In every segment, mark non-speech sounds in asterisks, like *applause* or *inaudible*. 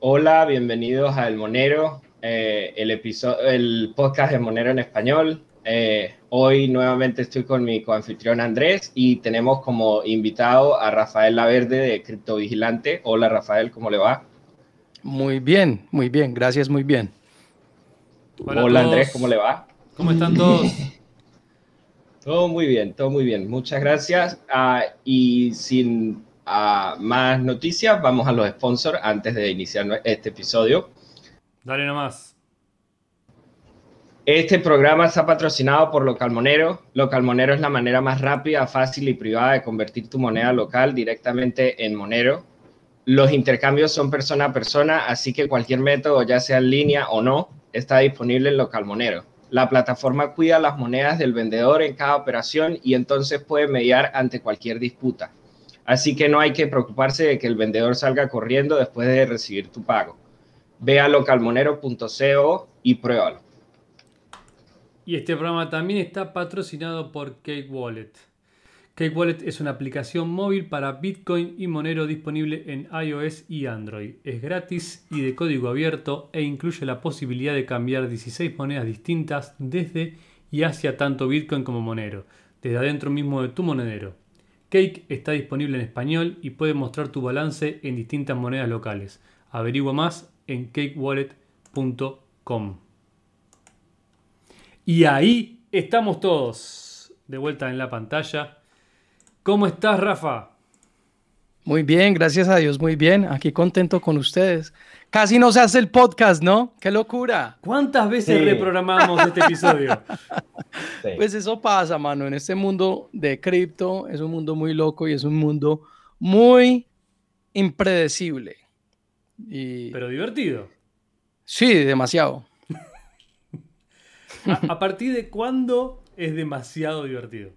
Hola, bienvenidos a El Monero, eh, el, episodio, el podcast de Monero en español. Eh, hoy nuevamente estoy con mi coanfitrión Andrés y tenemos como invitado a Rafael Laverde de Criptovigilante. Hola Rafael, ¿cómo le va? Muy bien, muy bien, gracias, muy bien. Hola, Andrés, ¿cómo le va? ¿Cómo están todos? *laughs* todo muy bien, todo muy bien. Muchas gracias. Ah, y sin ah, más noticias, vamos a los sponsors antes de iniciar este episodio. Dale nomás. Este programa está patrocinado por Localmonero. Localmonero es la manera más rápida, fácil y privada de convertir tu moneda local directamente en Monero. Los intercambios son persona a persona, así que cualquier método, ya sea en línea o no, está disponible en Localmonero. La plataforma cuida las monedas del vendedor en cada operación y entonces puede mediar ante cualquier disputa. Así que no hay que preocuparse de que el vendedor salga corriendo después de recibir tu pago. Ve a localmonero.co y pruébalo. Y este programa también está patrocinado por Cake Wallet. Cake Wallet es una aplicación móvil para Bitcoin y Monero disponible en iOS y Android. Es gratis y de código abierto e incluye la posibilidad de cambiar 16 monedas distintas desde y hacia tanto Bitcoin como Monero, desde adentro mismo de tu monedero. Cake está disponible en español y puede mostrar tu balance en distintas monedas locales. Averigua más en cakewallet.com. Y ahí estamos todos de vuelta en la pantalla. ¿Cómo estás, Rafa? Muy bien, gracias a Dios, muy bien. Aquí contento con ustedes. Casi no se hace el podcast, ¿no? ¡Qué locura! ¿Cuántas veces reprogramamos este episodio? *laughs* Pues eso pasa, mano. En este mundo de cripto es un mundo muy loco y es un mundo muy impredecible. Pero divertido. Sí, demasiado. *laughs* ¿A, partir de cuándo es demasiado divertido?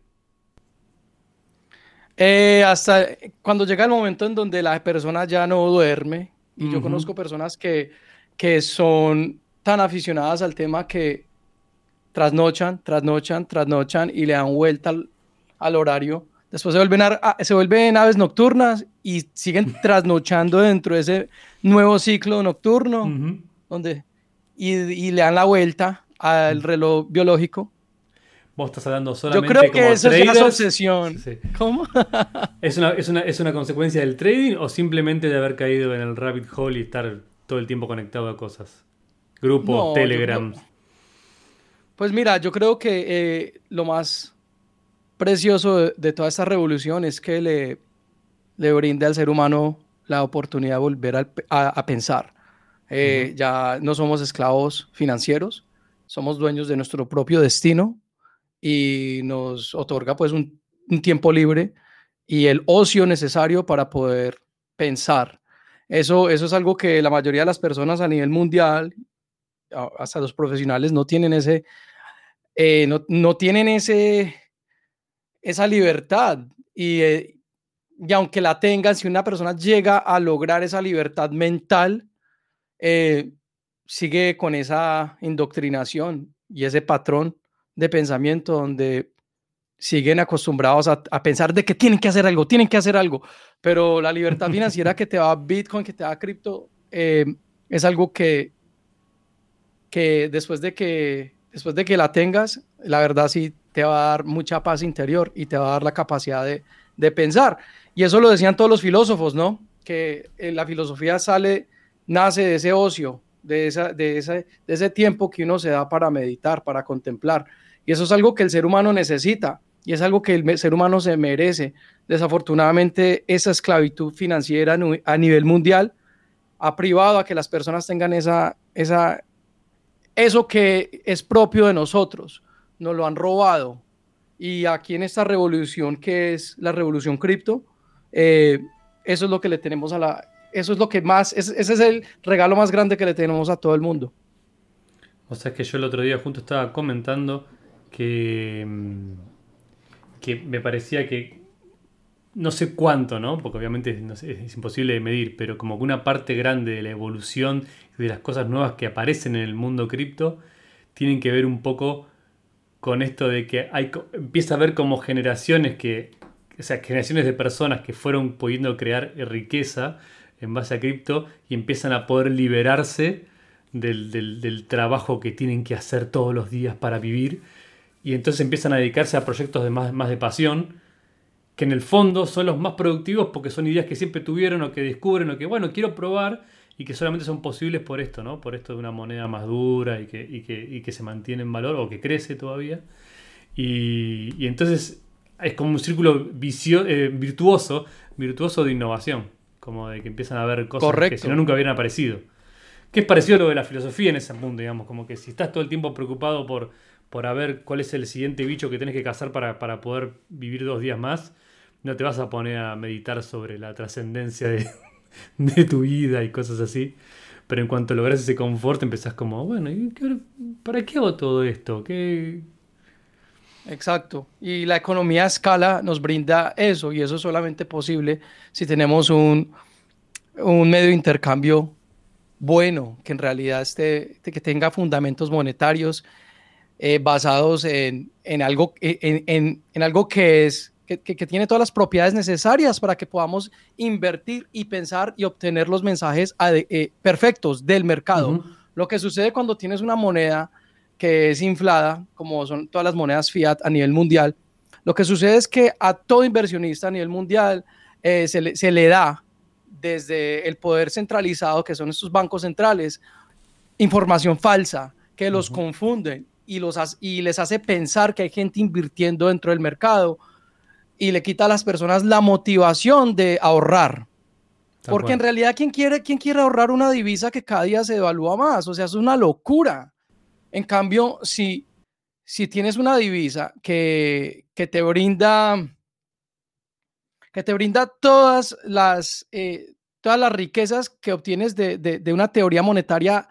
Eh, hasta cuando llega el momento en donde la persona ya no duerme, y yo conozco personas que, que son tan aficionadas al tema que trasnochan, trasnochan, trasnochan y le dan vuelta al, horario. Después se vuelven, se vuelven aves nocturnas y siguen *laughs* trasnochando dentro de ese nuevo ciclo nocturno, donde, y, y, le dan la vuelta al reloj biológico. Vos estás hablando solamente Yo creo que eso es una obsesión. ¿Cómo? *laughs* ¿Es, una, es, una, ¿Es una consecuencia del trading o simplemente de haber caído en el rabbit hole y estar todo el tiempo conectado a cosas? Grupos, Telegram. Pues mira, yo creo que eh, lo más precioso de, toda esta revolución es que le, le brinda al ser humano la oportunidad de volver a, pensar. Eh, ya no somos esclavos financieros, somos dueños de nuestro propio destino y nos otorga pues un, tiempo libre y el ocio necesario para poder pensar. Eso, eso es algo que la mayoría de las personas a nivel mundial, hasta los profesionales, no tienen ese, eh, no, tienen ese, esa libertad. Y, eh, y, aunque la tengan, si una persona llega a lograr esa libertad mental, eh, sigue con esa indoctrinación y ese patrón de pensamiento donde siguen acostumbrados a, pensar de que tienen que hacer algo, tienen que hacer algo, pero la libertad *laughs* financiera que te da Bitcoin, que te da cripto, eh, es algo que, que después de que después de que la tengas, la verdad sí te va a dar mucha paz interior y te va a dar la capacidad de, de pensar. Y eso lo decían todos los filósofos, ¿no? Que eh, la filosofía sale, nace de ese ocio, de, esa, de, ese, de ese tiempo que uno se da para meditar, para contemplar. Y eso es algo que el ser humano necesita y es algo que el ser humano se merece. Desafortunadamente, esa esclavitud financiera a nivel mundial ha privado a que las personas tengan esa, esa, eso que es propio de nosotros. Nos lo han robado. Y aquí en esta revolución que es la revolución cripto, eh, eso es lo que le tenemos a la, eso es lo que más, ese es el regalo más grande que le tenemos a todo el mundo. O sea, que yo el otro día junto estaba comentando que, mm, que me parecía que, no sé cuánto, ¿no? Porque obviamente es, imposible de medir, pero como que una parte grande de la evolución de las cosas nuevas que aparecen en el mundo cripto tienen que ver un poco con esto de que hay, empieza a haber como generaciones que, o sea, generaciones de personas que fueron pudiendo crear riqueza en base a cripto y empiezan a poder liberarse del, trabajo que tienen que hacer todos los días para vivir. Y entonces empiezan a dedicarse a proyectos de más, más de pasión, que en el fondo son los más productivos porque son ideas que siempre tuvieron o que descubren o que, bueno, quiero probar y que solamente son posibles por esto, ¿no? Por esto de una moneda más dura y que, que, se mantiene en valor o que crece todavía. Y, entonces es como un círculo vicio, eh, virtuoso, virtuoso de innovación, como de que empiezan a ver cosas que si no nunca hubieran aparecido. Que es parecido a lo de la filosofía en ese mundo, digamos, como que si estás todo el tiempo preocupado por, por a ver cuál es el siguiente bicho que tenés que cazar para, para poder vivir dos días más, no te vas a poner a meditar sobre la trascendencia de, *laughs* de tu vida y cosas así. Pero en cuanto logras ese confort, empezás como, bueno, ¿para qué hago todo esto? ¿Qué... Exacto. Y la economía a escala nos brinda eso, y eso es solamente posible si tenemos un, un medio de intercambio bueno, que en realidad esté, que tenga fundamentos monetarios eh, basados en, en algo, en, en, en, algo que es que, tiene todas las propiedades necesarias para que podamos invertir y pensar y obtener los mensajes eh, perfectos del mercado. Lo que sucede cuando tienes una moneda que es inflada, como son todas las monedas fiat a nivel mundial, lo que sucede es que a todo inversionista a nivel mundial eh, se, le, da desde el poder centralizado, que son estos bancos centrales, información falsa que los confunden y, los, y les hace pensar que hay gente invirtiendo dentro del mercado y le quita a las personas la motivación de ahorrar. Porque en realidad, ¿quién quiere, ¿quién quiere ahorrar una divisa que cada día se devalúa más? O sea, es una locura. En cambio, si, si tienes una divisa que, que te brinda que te brinda todas las, eh, todas las riquezas que obtienes de, de, una teoría monetaria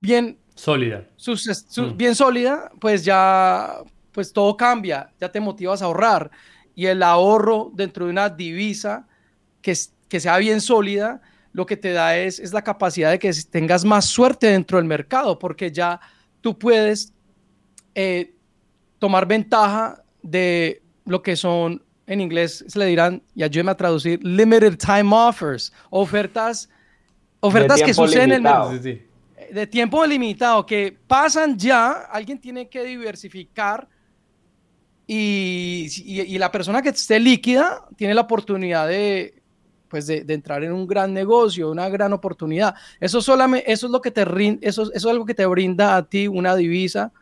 bien sólida. Mm. Bien sólida, pues ya pues todo cambia, ya te motivas a ahorrar. Y el ahorro dentro de una divisa que, que sea bien sólida, lo que te da es, es la capacidad de que tengas más suerte dentro del mercado, porque ya tú puedes eh, tomar ventaja de lo que son, en inglés se le dirán, y ayúdeme a traducir, limited time offers, ofertas, ofertas que suceden en el de tiempo limitado, que pasan ya, alguien tiene que diversificar y, la persona que esté líquida tiene la oportunidad de, pues de, entrar en un gran negocio, una gran oportunidad. Eso, solamente, eso es lo que te eso, eso es algo que te brinda a ti una divisa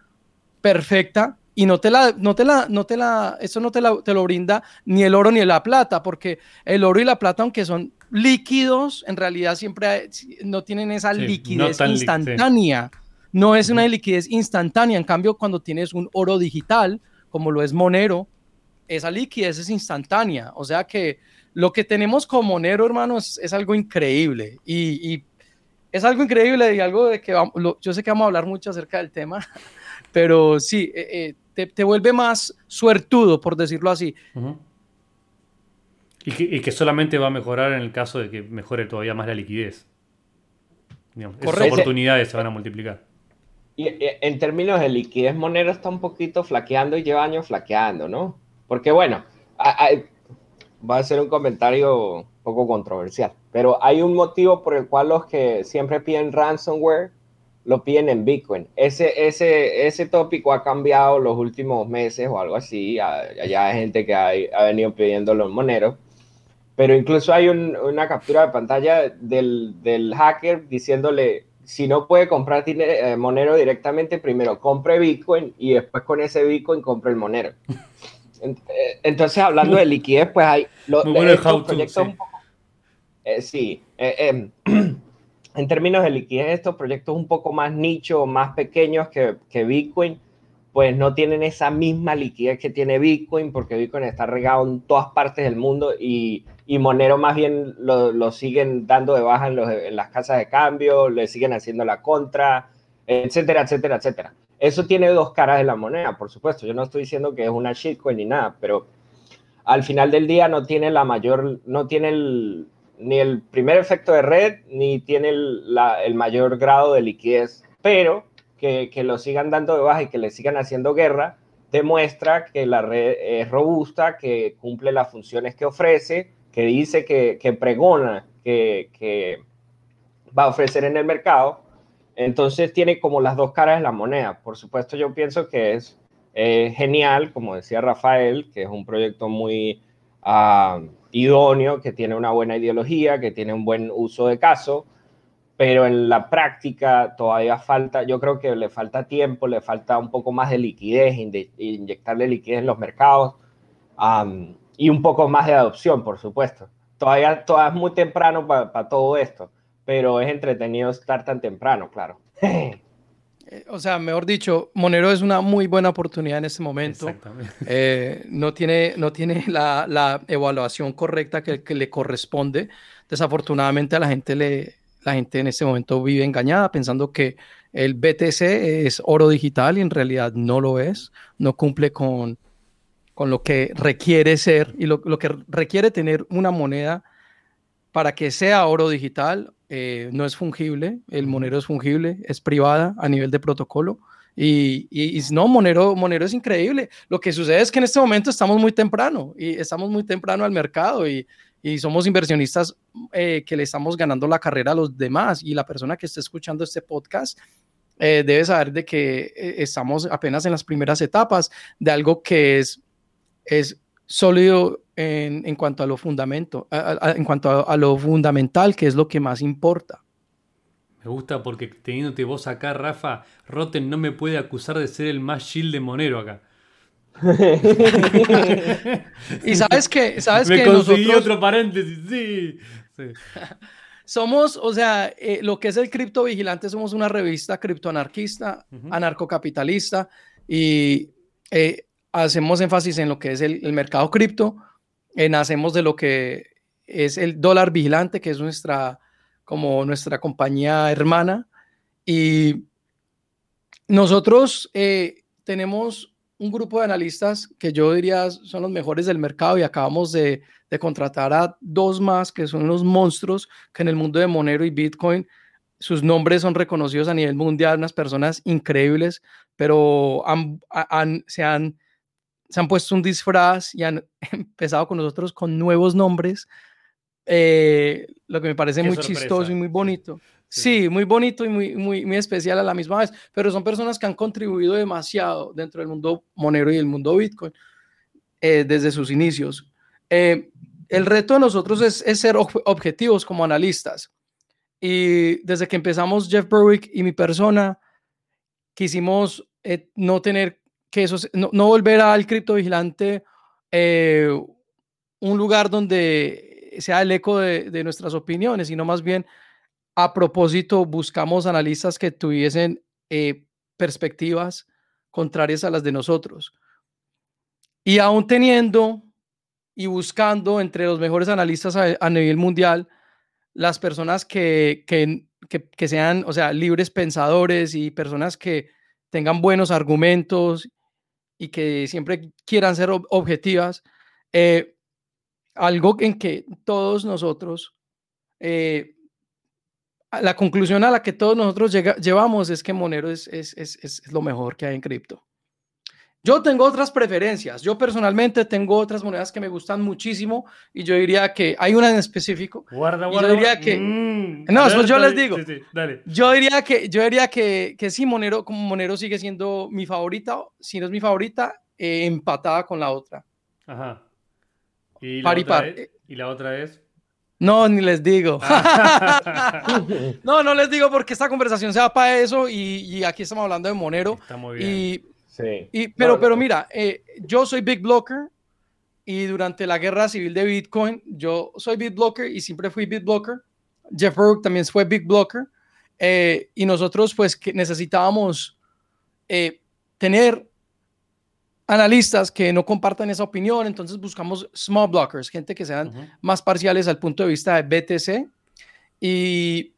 perfecta y no te la, no te la, no te la, eso no te, te lo brinda ni el oro ni la plata, porque el oro y la plata, aunque son líquidos, en realidad siempre no tienen esa liquidez instantánea. No es una liquidez instantánea. En cambio, cuando tienes un oro digital, como lo es Monero, esa liquidez es instantánea. O sea que lo que tenemos con Monero, hermano, es, algo increíble. Y, es algo increíble y algo de que yo sé que vamos a hablar mucho acerca del tema, *laughs* pero sí, eh, eh, te, vuelve más suertudo, por decirlo así. Y, que, solamente va a mejorar en el caso de que mejore todavía más la liquidez. esas oportunidades se van a multiplicar. Y en términos de liquidez, Monero está un poquito flaqueando y lleva años flaqueando, ¿no? Porque bueno, va a ser un comentario poco controversial, pero hay un motivo por el cual los que siempre piden ransomware lo piden en Bitcoin. Ese, ese, ese tópico ha cambiado los últimos meses o algo así. Ya hay gente que ha, ha venido pidiendo los moneros. Pero incluso hay una captura de pantalla del, del hacker diciéndole, si no puede comprar eh, Monero directamente, primero compre Bitcoin y después con ese Bitcoin compre el Monero. *laughs* Eh, entonces, hablando de liquidez, pues hay los proyectos sí. Eh, em, *clears throat* en términos de liquidez, estos proyectos un poco más nicho, más pequeños que, que Bitcoin, pues no tienen esa misma liquidez que tiene Bitcoin, porque Bitcoin está regado en todas partes del mundo y y Monero más bien lo, siguen dando de baja en, las casas de cambio, le siguen haciendo la contra, etcétera, etcétera, etcétera. Eso tiene dos caras de la moneda, por supuesto. Yo no estoy diciendo que es una shitcoin ni nada, pero al final del día no tiene la mayor, no tiene ni el primer efecto de red, ni tiene el, mayor grado de liquidez, pero que, que, lo sigan dando de baja y que le sigan haciendo guerra, demuestra que la red es robusta, que cumple las funciones que ofrece que dice que, que pregona que, va a ofrecer en el mercado. Entonces tiene como las dos caras de la moneda. Por supuesto, yo pienso que es genial, como decía Rafael, que es un proyecto muy ah, idóneo, que tiene una buena ideología, que tiene un buen uso de caso, pero en la práctica todavía falta, yo creo que le falta tiempo, le falta un poco más de liquidez, inyectarle liquidez en los mercados y un poco más de adopción, por supuesto. Todavía, todavía es muy temprano para todo esto, pero es entretenido estar tan temprano, claro. *laughs* Eh, o sea, mejor dicho, Monero es una muy buena oportunidad en este momento. Eh, no tiene, no tiene la, la evaluación correcta que, que, le corresponde. Desafortunadamente a la gente le, la gente en este momento vive engañada pensando que el BTC es oro digital y en realidad no lo es, no cumple con, con lo que requiere ser y lo, lo que requiere tener una moneda para que sea oro digital. Eh, no es fungible, el Monero es fungible, es privada a nivel de protocolo. Y, y, y, no, Monero, Monero es increíble. Lo que sucede es que en este momento estamos muy temprano y estamos muy temprano al mercado y y somos inversionistas eh, que le estamos ganando la carrera a los demás y la persona que esté escuchando este podcast eh, debe saber de que eh, estamos apenas en las primeras etapas de algo que es, es sólido en, en cuanto a lo fundamento, en cuanto a, lo fundamental, que es lo que más importa. Me gusta porque teniéndote vos acá, Rafa, Rotten no me puede acusar de ser el más chill de Monero acá. *laughs* y sabes que, sabes Me conseguí otro paréntesis, sí. *laughs* Somos, o sea, eh, lo que es el cripto vigilante, somos una revista criptoanarquista, anarcocapitalista y eh, hacemos énfasis en lo que es el, mercado cripto, en nacemos de lo que es el dólar vigilante, que es nuestra, como nuestra compañía hermana. Y nosotros eh, tenemos un grupo de analistas que yo diría son los mejores del mercado y acabamos de, contratar a dos más que son unos monstruos que en el mundo de Monero y Bitcoin sus nombres son reconocidos a nivel mundial, unas personas increíbles, pero se, han, se han puesto un disfraz y han *laughs* empezado con nosotros con nuevos nombres, eh, lo que me parece muy chistoso y muy bonito. Sí, muy bonito y muy, muy, muy especial a la misma vez, pero son personas que han contribuido demasiado dentro del mundo monero y el mundo Bitcoin eh, desde sus inicios. Eh, el reto de nosotros es, ser objetivos como analistas. Y desde que empezamos Jeff Berwick y mi persona, quisimos eh, no tener que eso, no, no volver al criptovigilante un lugar donde sea el eco de, nuestras opiniones, sino más bien a propósito, buscamos analistas que tuviesen eh, perspectivas contrarias a las de nosotros. Y aún teniendo y buscando entre los mejores analistas a, nivel mundial, las personas que, que, sean, o sea, libres pensadores y personas que tengan buenos argumentos y que siempre quieran ser objetivas, eh, algo en que todos nosotros eh, la conclusión a la que todos nosotros llevamos es que Monero es, es, es, lo mejor que hay en cripto. Yo tengo otras preferencias. Yo personalmente tengo otras monedas que me gustan muchísimo y yo diría que hay una en específico. Guarda, guarda. Yo diría que mm, no, eso yo les digo. Yo diría que yo diría que, que sí Monero como Monero sigue siendo mi favorita, si no es mi favorita, eh, empatada con la otra. Ajá. ¿Y la, otra Es, ¿Y la otra es? No, ni les digo. *laughs* no, no les digo porque esta conversación se va para eso y, aquí estamos hablando de Monero. Está muy bien. Y, pero, pero mira, eh, yo soy Big Blocker y durante la guerra civil de Bitcoin, yo soy Big Blocker y siempre fui Big Blocker. Jeff Burke también fue Big Blocker. Eh, y nosotros pues que necesitábamos eh, tener analistas que no compartan esa opinión, entonces buscamos small blockers, gente que sean más parciales al punto de vista de BTC y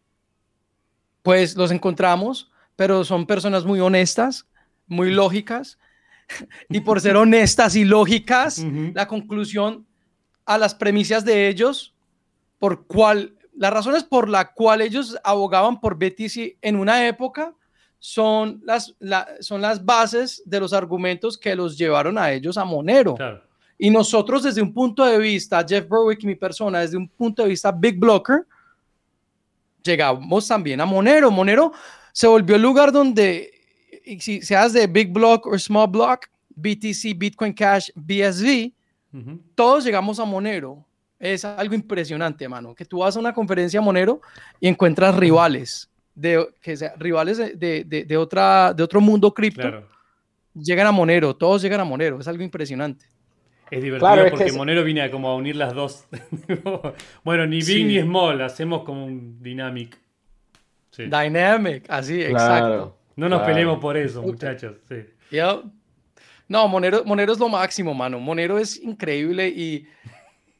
pues los encontramos, pero son personas muy honestas, muy lógicas y por ser honestas y lógicas, la conclusión a las premisas de ellos, por cuál, las razones por la cual ellos abogaban por BTC en una época, son las, son las bases de los argumentos que los llevaron a ellos a Monero. Y nosotros desde un punto de vista, Jeff Berwick y mi persona, desde un punto de vista Big Blocker, llegamos también a Monero. Monero se volvió el lugar donde, si seas de Big Block o Small Block, BTC, Bitcoin Cash, BSV, todos llegamos a Monero. Es algo impresionante, mano, que tú vas a una conferencia Monero y encuentras rivales, de, que sea, rivales de, de, de otra, de otro mundo cripto. Llegan a Monero, todos llegan a Monero, es algo impresionante. Es divertido porque Monero viene a como a unir las dos. *laughs* bueno, ni big ni small, hacemos como un dynamic. Dynamic, así, exacto. No nos peleemos por eso, muchachos. Sí. No, Monero, Monero es lo máximo, mano. Monero es increíble y,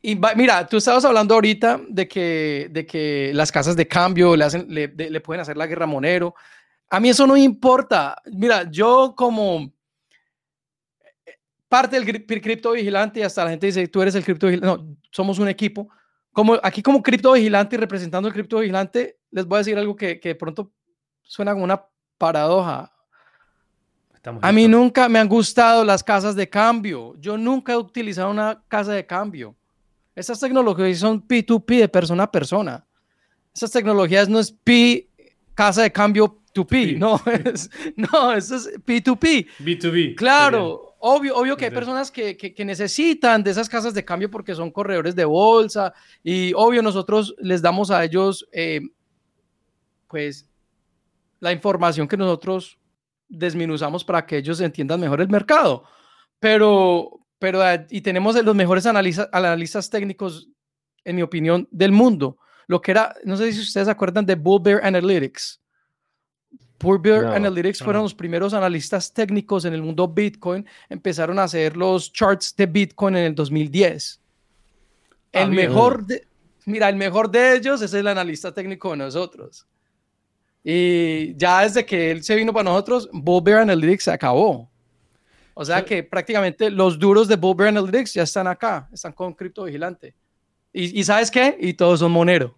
y mira, tú estabas hablando ahorita de que, de que las casas de cambio le, hacen, le, le pueden hacer la guerra a Monero. A mí eso no importa. Mira, yo como parte del cripto vigilante y hasta la gente dice, tú eres el cripto vigilante. No, somos un equipo. Como, aquí como cripto vigilante y representando el cripto vigilante, les voy a decir algo que, que de pronto suena como una paradoja. a mí nunca me han gustado las casas de cambio. Yo nunca he utilizado una casa de cambio. Esas tecnologías son P2P de persona a persona. Esas tecnologías no es P, casa de cambio to P, no, *laughs* es, no, eso es P2P. B2B. Claro. Obvio, obvio que hay personas que, que, necesitan de esas casas de cambio porque son corredores de bolsa y obvio nosotros les damos a ellos eh, pues la información que nosotros desminuzamos para que ellos entiendan mejor el mercado. Pero, pero eh, y tenemos los mejores analistas, analistas técnicos, en mi opinión, del mundo. Lo que era, no sé si ustedes se acuerdan de Bull Bear Analytics. Poor Bear Analytics fueron los primeros analistas técnicos en el mundo Bitcoin. Empezaron a hacer los charts de Bitcoin en el 2010. El ah, mejor de, mira, el mejor de ellos es el analista técnico de nosotros. Y ya desde que él se vino para nosotros, Bull Bear Analytics se acabó. O sea que prácticamente los duros de Bull Bear Analytics ya están acá, están con Crypto Vigilante. ¿Y, sabes qué? Y todos son Monero.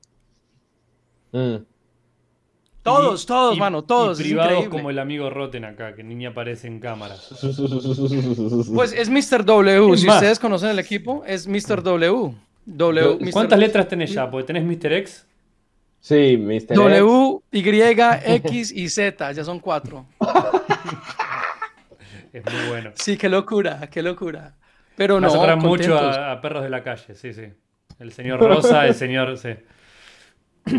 Mm. Todos, todos, mano, todos. Y privados como el amigo Rotten acá, que ni aparece en cámara. *laughs* Pues es Mr. W. si ustedes conocen el equipo, es Mr. W. w ¿Cuántas letras tenés ya? Porque tenés Mr. X. Sí, Mr. W, Y, X y Z, ya son cuatro. *laughs* es muy bueno. Sí, qué locura, qué locura. Pero no. mucho a, perros de la calle, sí, sí. El señor Rosa, el señor. Sí. *clears throat*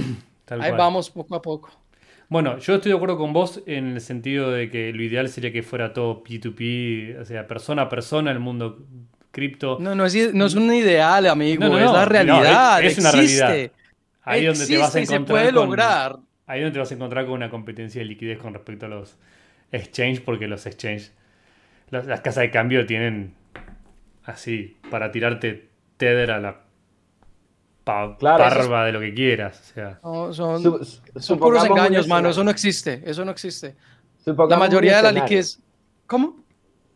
Ahí vamos poco a poco. Bueno, yo estoy de acuerdo con vos en el sentido de que lo ideal sería que fuera todo P2P, o sea, persona a persona, el mundo cripto. No, no es, no es un ideal, amigo, es la realidad. es, una realidad. Ahí donde te vas a encontrar. se puede lograr. Ahí donde te vas a encontrar con una competencia de liquidez con respecto a los exchange, porque los exchange, las casas de cambio tienen así, para tirarte tether a la parva de lo que quieras. O sea. son, puros engaños, mano. Eso no existe. Eso no existe. la mayoría de la liquidez. ¿Cómo?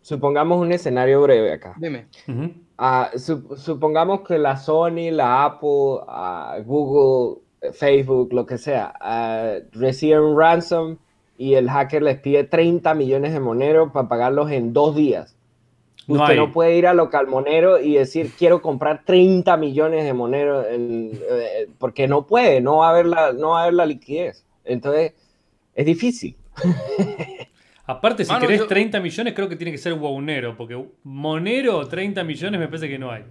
Supongamos un escenario breve acá. Dime. Ah, supongamos que la Sony, la Apple, uh, Google, Facebook, lo que sea, uh, reciben un ransom y el hacker les pide 30 millones de moneros para pagarlos en dos días. Usted no, puede ir a local monero y decir quiero comprar 30 millones de moneros eh, porque no puede, no va a haber la, no va a haber la liquidez. Entonces, es difícil. *laughs* Aparte, si querés 30 millones, creo que tiene que ser Wownero, porque Monero 30 millones me parece que no hay.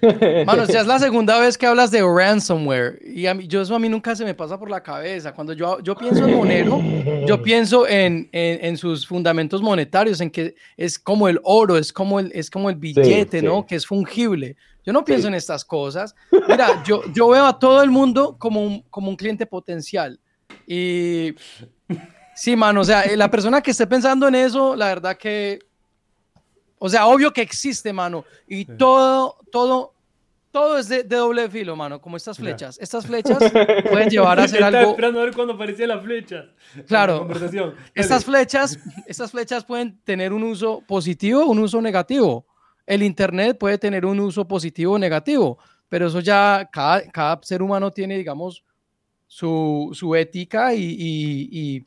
*laughs* Mano, ya es la segunda vez que hablas de ransomware y a mí, yo eso a mí nunca se me pasa por la cabeza. Cuando yo, yo pienso en Monero, yo pienso en, en, sus fundamentos monetarios, en que es como el oro, es como el, es como el billete, ¿no? Que es fungible. Yo no pienso en estas cosas. Mira, yo, yo veo a todo el mundo como un, como un cliente potencial. Y sí, mano, o sea, la persona que esté pensando en eso, la verdad que o sea, obvio que existe, mano. Y todo, todo, todo es de, doble filo, mano, como estas flechas. Estas flechas pueden llevar a *laughs* hacer algo. Estaba esperando a ver cuándo aparecía la flecha. Claro. *laughs* Estas flechas, estas flechas pueden tener un uso positivo, un uso negativo. El internet puede tener un uso positivo o negativo, pero eso ya cada, cada ser humano tiene, digamos, su, su ética y, y, y,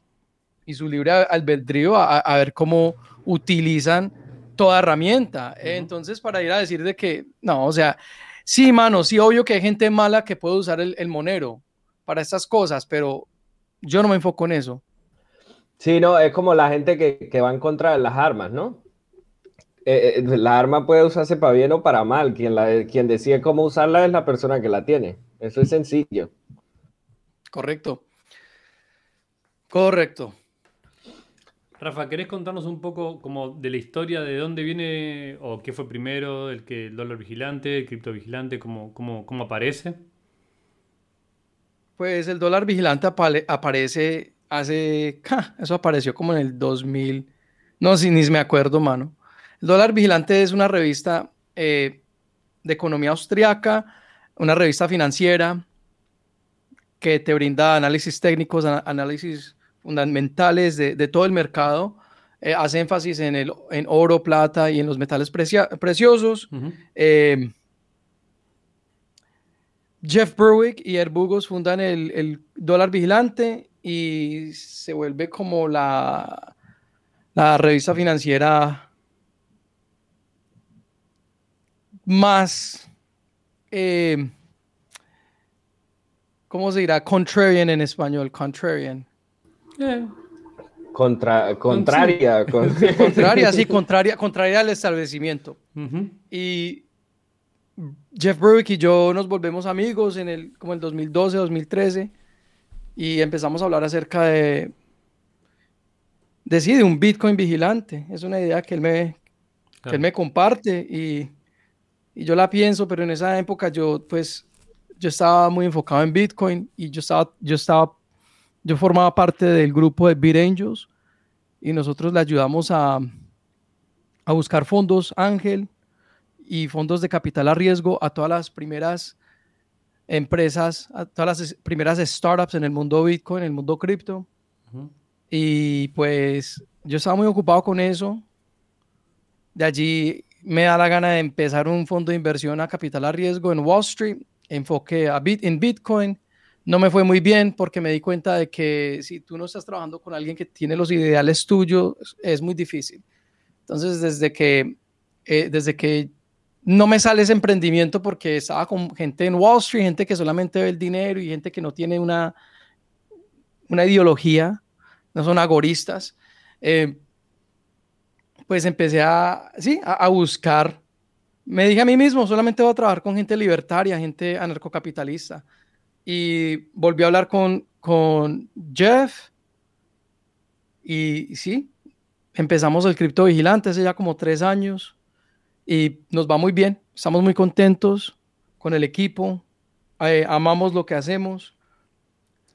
su libre albedrío a, a ver cómo utilizan toda herramienta. Entonces, para ir a decir de que, no, o sea, sí, mano, sí, obvio que hay gente mala que puede usar el, monero, para estas cosas, pero yo no me enfoco en eso. Sí, no, es como la gente que, que va en contra de las armas, ¿no? Eh, eh, la arma puede usarse para bien o para mal. Quien, la, quien decide cómo usarla es la persona que la tiene. Eso es sencillo. Correcto. Correcto. Rafa, ¿querés contarnos un poco como de la historia de dónde viene o qué fue primero, el que dólar vigilante, el cripto vigilante, cómo, cómo, cómo aparece? Pues el dólar vigilante aparece hace, eso apareció como en el 2000, no, si ni me acuerdo, mano. El dólar vigilante es una revista eh, de economía austriaca, una revista financiera que te brinda análisis técnicos, análisis fundamentales de, todo el mercado. Eh, hace énfasis en, el, en oro, plata y en los metales preciosos. Jeff Berwick y Ed Bugos fundan el, Dólar Vigilante y se vuelve como la, la revista financiera más, eh, ¿cómo se dirá? Contrarian en español, contrarian. Eh. Contra, contraria. contraria, sí, *laughs* *laughs* contraria, contraria al establecimiento. Y Jeff Berwick y yo nos volvemos amigos en el, como el 2012, 2013 y empezamos a hablar acerca de, de, un Bitcoin vigilante. Es una idea que él me, que él me comparte y, y, yo la pienso, pero en esa época yo pues yo estaba muy enfocado en Bitcoin y yo estaba, yo estaba, yo formaba parte del grupo de BitAngels y nosotros le ayudamos a, a buscar fondos Ángel y fondos de capital a riesgo a todas las primeras empresas, a todas las primeras startups en el mundo Bitcoin, en el mundo cripto. Y pues yo estaba muy ocupado con eso. De allí me da la gana de empezar un fondo de inversión a capital a riesgo en Wall Street. Enfoqué a bit, en Bitcoin. No me fue muy bien porque me di cuenta de que si tú no estás trabajando con alguien que tiene los ideales tuyos, es muy difícil. Entonces, desde que, eh, desde que no me sale ese emprendimiento porque estaba con gente en Wall Street, gente que solamente ve el dinero y gente que no tiene una, una ideología, no son agoristas. Eh, pues empecé a, sí, a, buscar. Me dije a mí mismo, solamente voy a trabajar con gente libertaria, gente anarcocapitalista. Y volví a hablar con, con Jeff. Y, sí, empezamos el cripto vigilante hace ya como tres años y nos va muy bien, estamos muy contentos con el equipo, eh, amamos lo que hacemos.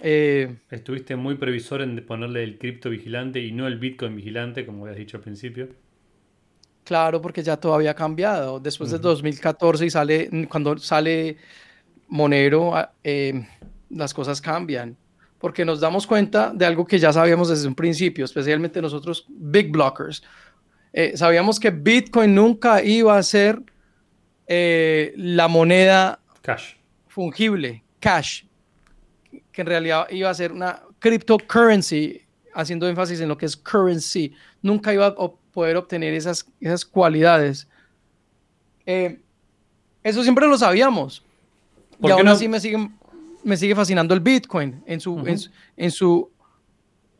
Eh, Estuviste muy previsor en ponerle el cripto vigilante y no el Bitcoin vigilante, como habías dicho al principio. Claro, porque ya todo había cambiado. Después de 2014 y sale, cuando sale Monero, ah, eh, las cosas cambian. Porque nos damos cuenta de algo que ya sabíamos desde un principio, especialmente nosotros, big blockers. Eh, sabíamos que Bitcoin nunca iba a ser eh, la moneda cash. fungible, cash, que en realidad iba a ser una cryptocurrency, haciendo énfasis en lo que es currency. Nunca iba a poder obtener esas, esas cualidades. Eh, eso siempre lo sabíamos. Y aún así me sigue, me sigue fascinando el Bitcoin en su, en su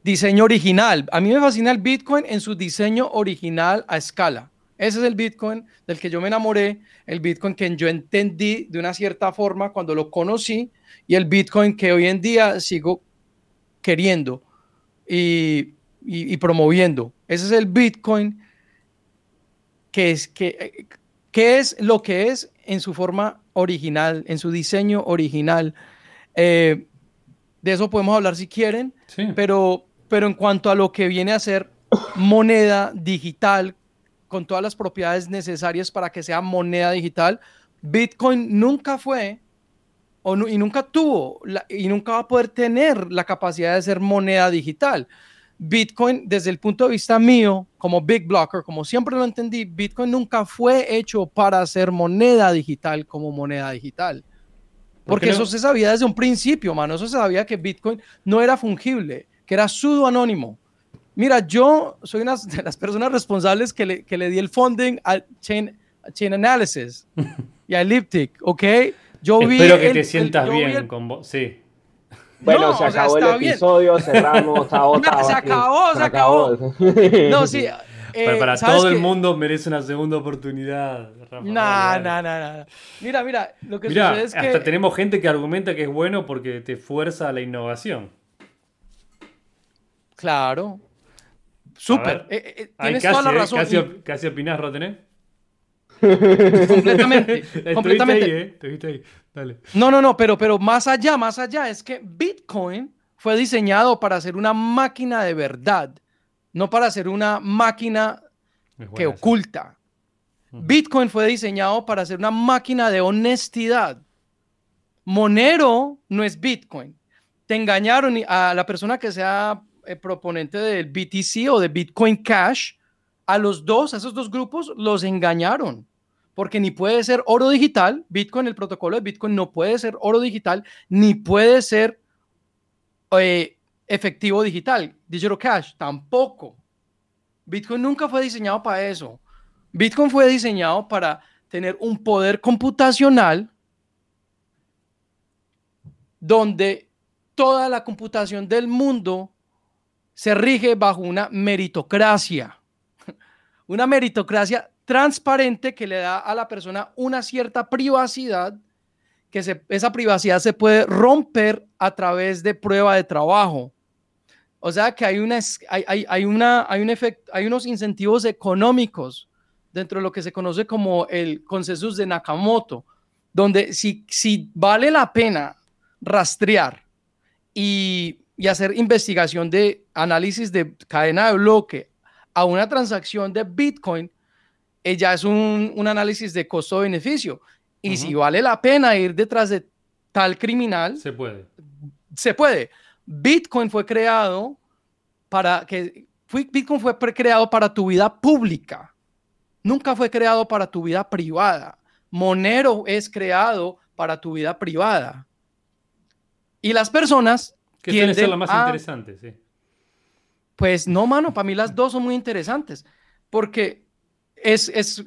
Diseño original. A mí me fascina el Bitcoin en su diseño original a escala. Ese es el Bitcoin del que yo me enamoré, el Bitcoin que yo entendí de una cierta forma cuando lo conocí y el Bitcoin que hoy en día sigo queriendo y, promoviendo. Ese es el Bitcoin que es, que, es lo que es en su forma original, en su diseño original. Eh, de eso podemos hablar si quieren, pero pero en cuanto a lo que viene a ser moneda digital, con todas las propiedades necesarias para que sea moneda digital, Bitcoin nunca fue o y nunca tuvo y nunca va a poder tener la capacidad de ser moneda digital. Bitcoin, desde el punto de vista mío, como Big Blocker, como siempre lo entendí, Bitcoin nunca fue hecho para ser moneda digital como moneda digital. Porque eso se sabía desde un principio, mano. Eso se sabía que Bitcoin no era fungible que era sudo anónimo. Mira, yo soy una de las personas responsables que le, que le di el funding a Chain, Chain Analysis *laughs* y a Elliptic, ¿ok? Yo Espero que te sientas bien con vos, sí. Bueno, *laughs* se acabó el episodio, cerramos, a otra. se acabó, se, acabó. no, *laughs* sí. Eh, para, todo el mundo merece una segunda oportunidad. No, no, no, no. Mira, mira, lo que sucede es que. Hasta tenemos gente que argumenta que es bueno porque te fuerza a la innovación. Claro. Súper. Eh, eh, tienes toda la razón. Casi, casi opinás, Rotené. *laughs* completamente. completamente. ahí, Dale. No, no, no, pero, pero más allá, más allá, es que Bitcoin fue diseñado para ser una máquina de verdad no para ser una máquina que oculta. Bitcoin fue diseñado para ser una máquina de honestidad. Monero no es Bitcoin. Te engañaron a la persona que sea eh, proponente del BTC o de Bitcoin Cash. A los dos, a esos dos grupos, los engañaron. Porque ni puede ser oro digital. Bitcoin, el protocolo de Bitcoin no puede ser oro digital, ni puede ser eh, efectivo digital, digital cash, tampoco. Bitcoin nunca fue diseñado para eso. Bitcoin fue diseñado para tener un poder computacional donde toda la computación del mundo se rige bajo una meritocracia. *laughs* Una meritocracia transparente que le da a la persona una cierta privacidad, que esa privacidad se puede romper a través de prueba de trabajo. O sea que hay, una, hay, hay, una, hay, un efecto, hay unos incentivos económicos dentro de lo que se conoce como el consenso de Nakamoto, donde si, si vale la pena rastrear y, y hacer investigación de análisis de cadena de bloque a una transacción de Bitcoin, ella es un, un análisis de costo-beneficio. Y si vale la pena ir detrás de tal criminal, se puede. Se puede. Bitcoin fue creado para que Bitcoin fue creado para tu vida pública. Nunca fue creado para tu vida privada. Monero es creado para tu vida privada. Y las personas que tienen ser la más interesante, sí. Pues no, mano, para mí las dos son muy interesantes, porque es,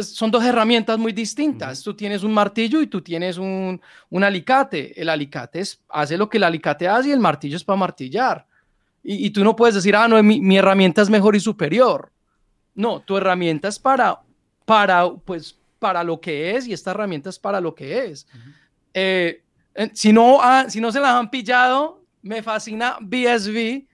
son dos herramientas muy distintas. Tú tienes un martillo y tú tienes un, alicate. El alicate es, hace lo que el alicate hace y el martillo es para martillar. Y, tú no puedes decir, ah, no, mi, herramienta es mejor y superior. No, tu herramienta es para, para, pues, para lo que es y esta herramienta es para lo que es. Eh, si, no, si no se las han pillado, me fascina BSV,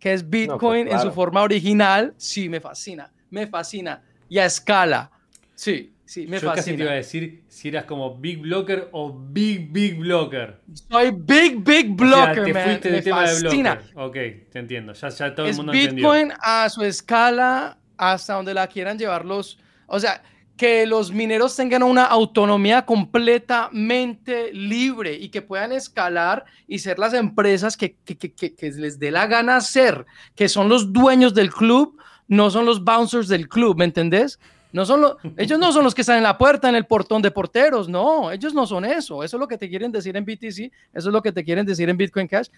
que es pues Bitcoin en su forma original. Sí, me fascina, me fascina y a escala. Sí, sí, me Yo casi te iba a decir si eras como Big Blocker o Big Big Blocker. Soy Big Big Blocker, te fuiste tema fascina. de blocker. Ok, te entiendo. Ya, ya todo el mundo Bitcoin a su escala, hasta donde la quieran llevarlos. O sea, que los mineros tengan una autonomía completamente libre y que puedan escalar y ser las empresas que, que, que, que, les dé la gana ser, que son los dueños del club, no son los bouncers del club, ¿me entendés? No son los, ellos no son los que están en la puerta, en el portón de porteros, no, ellos no son eso. Eso es lo que te quieren decir en BTC, eso es lo que te quieren decir en Bitcoin Cash.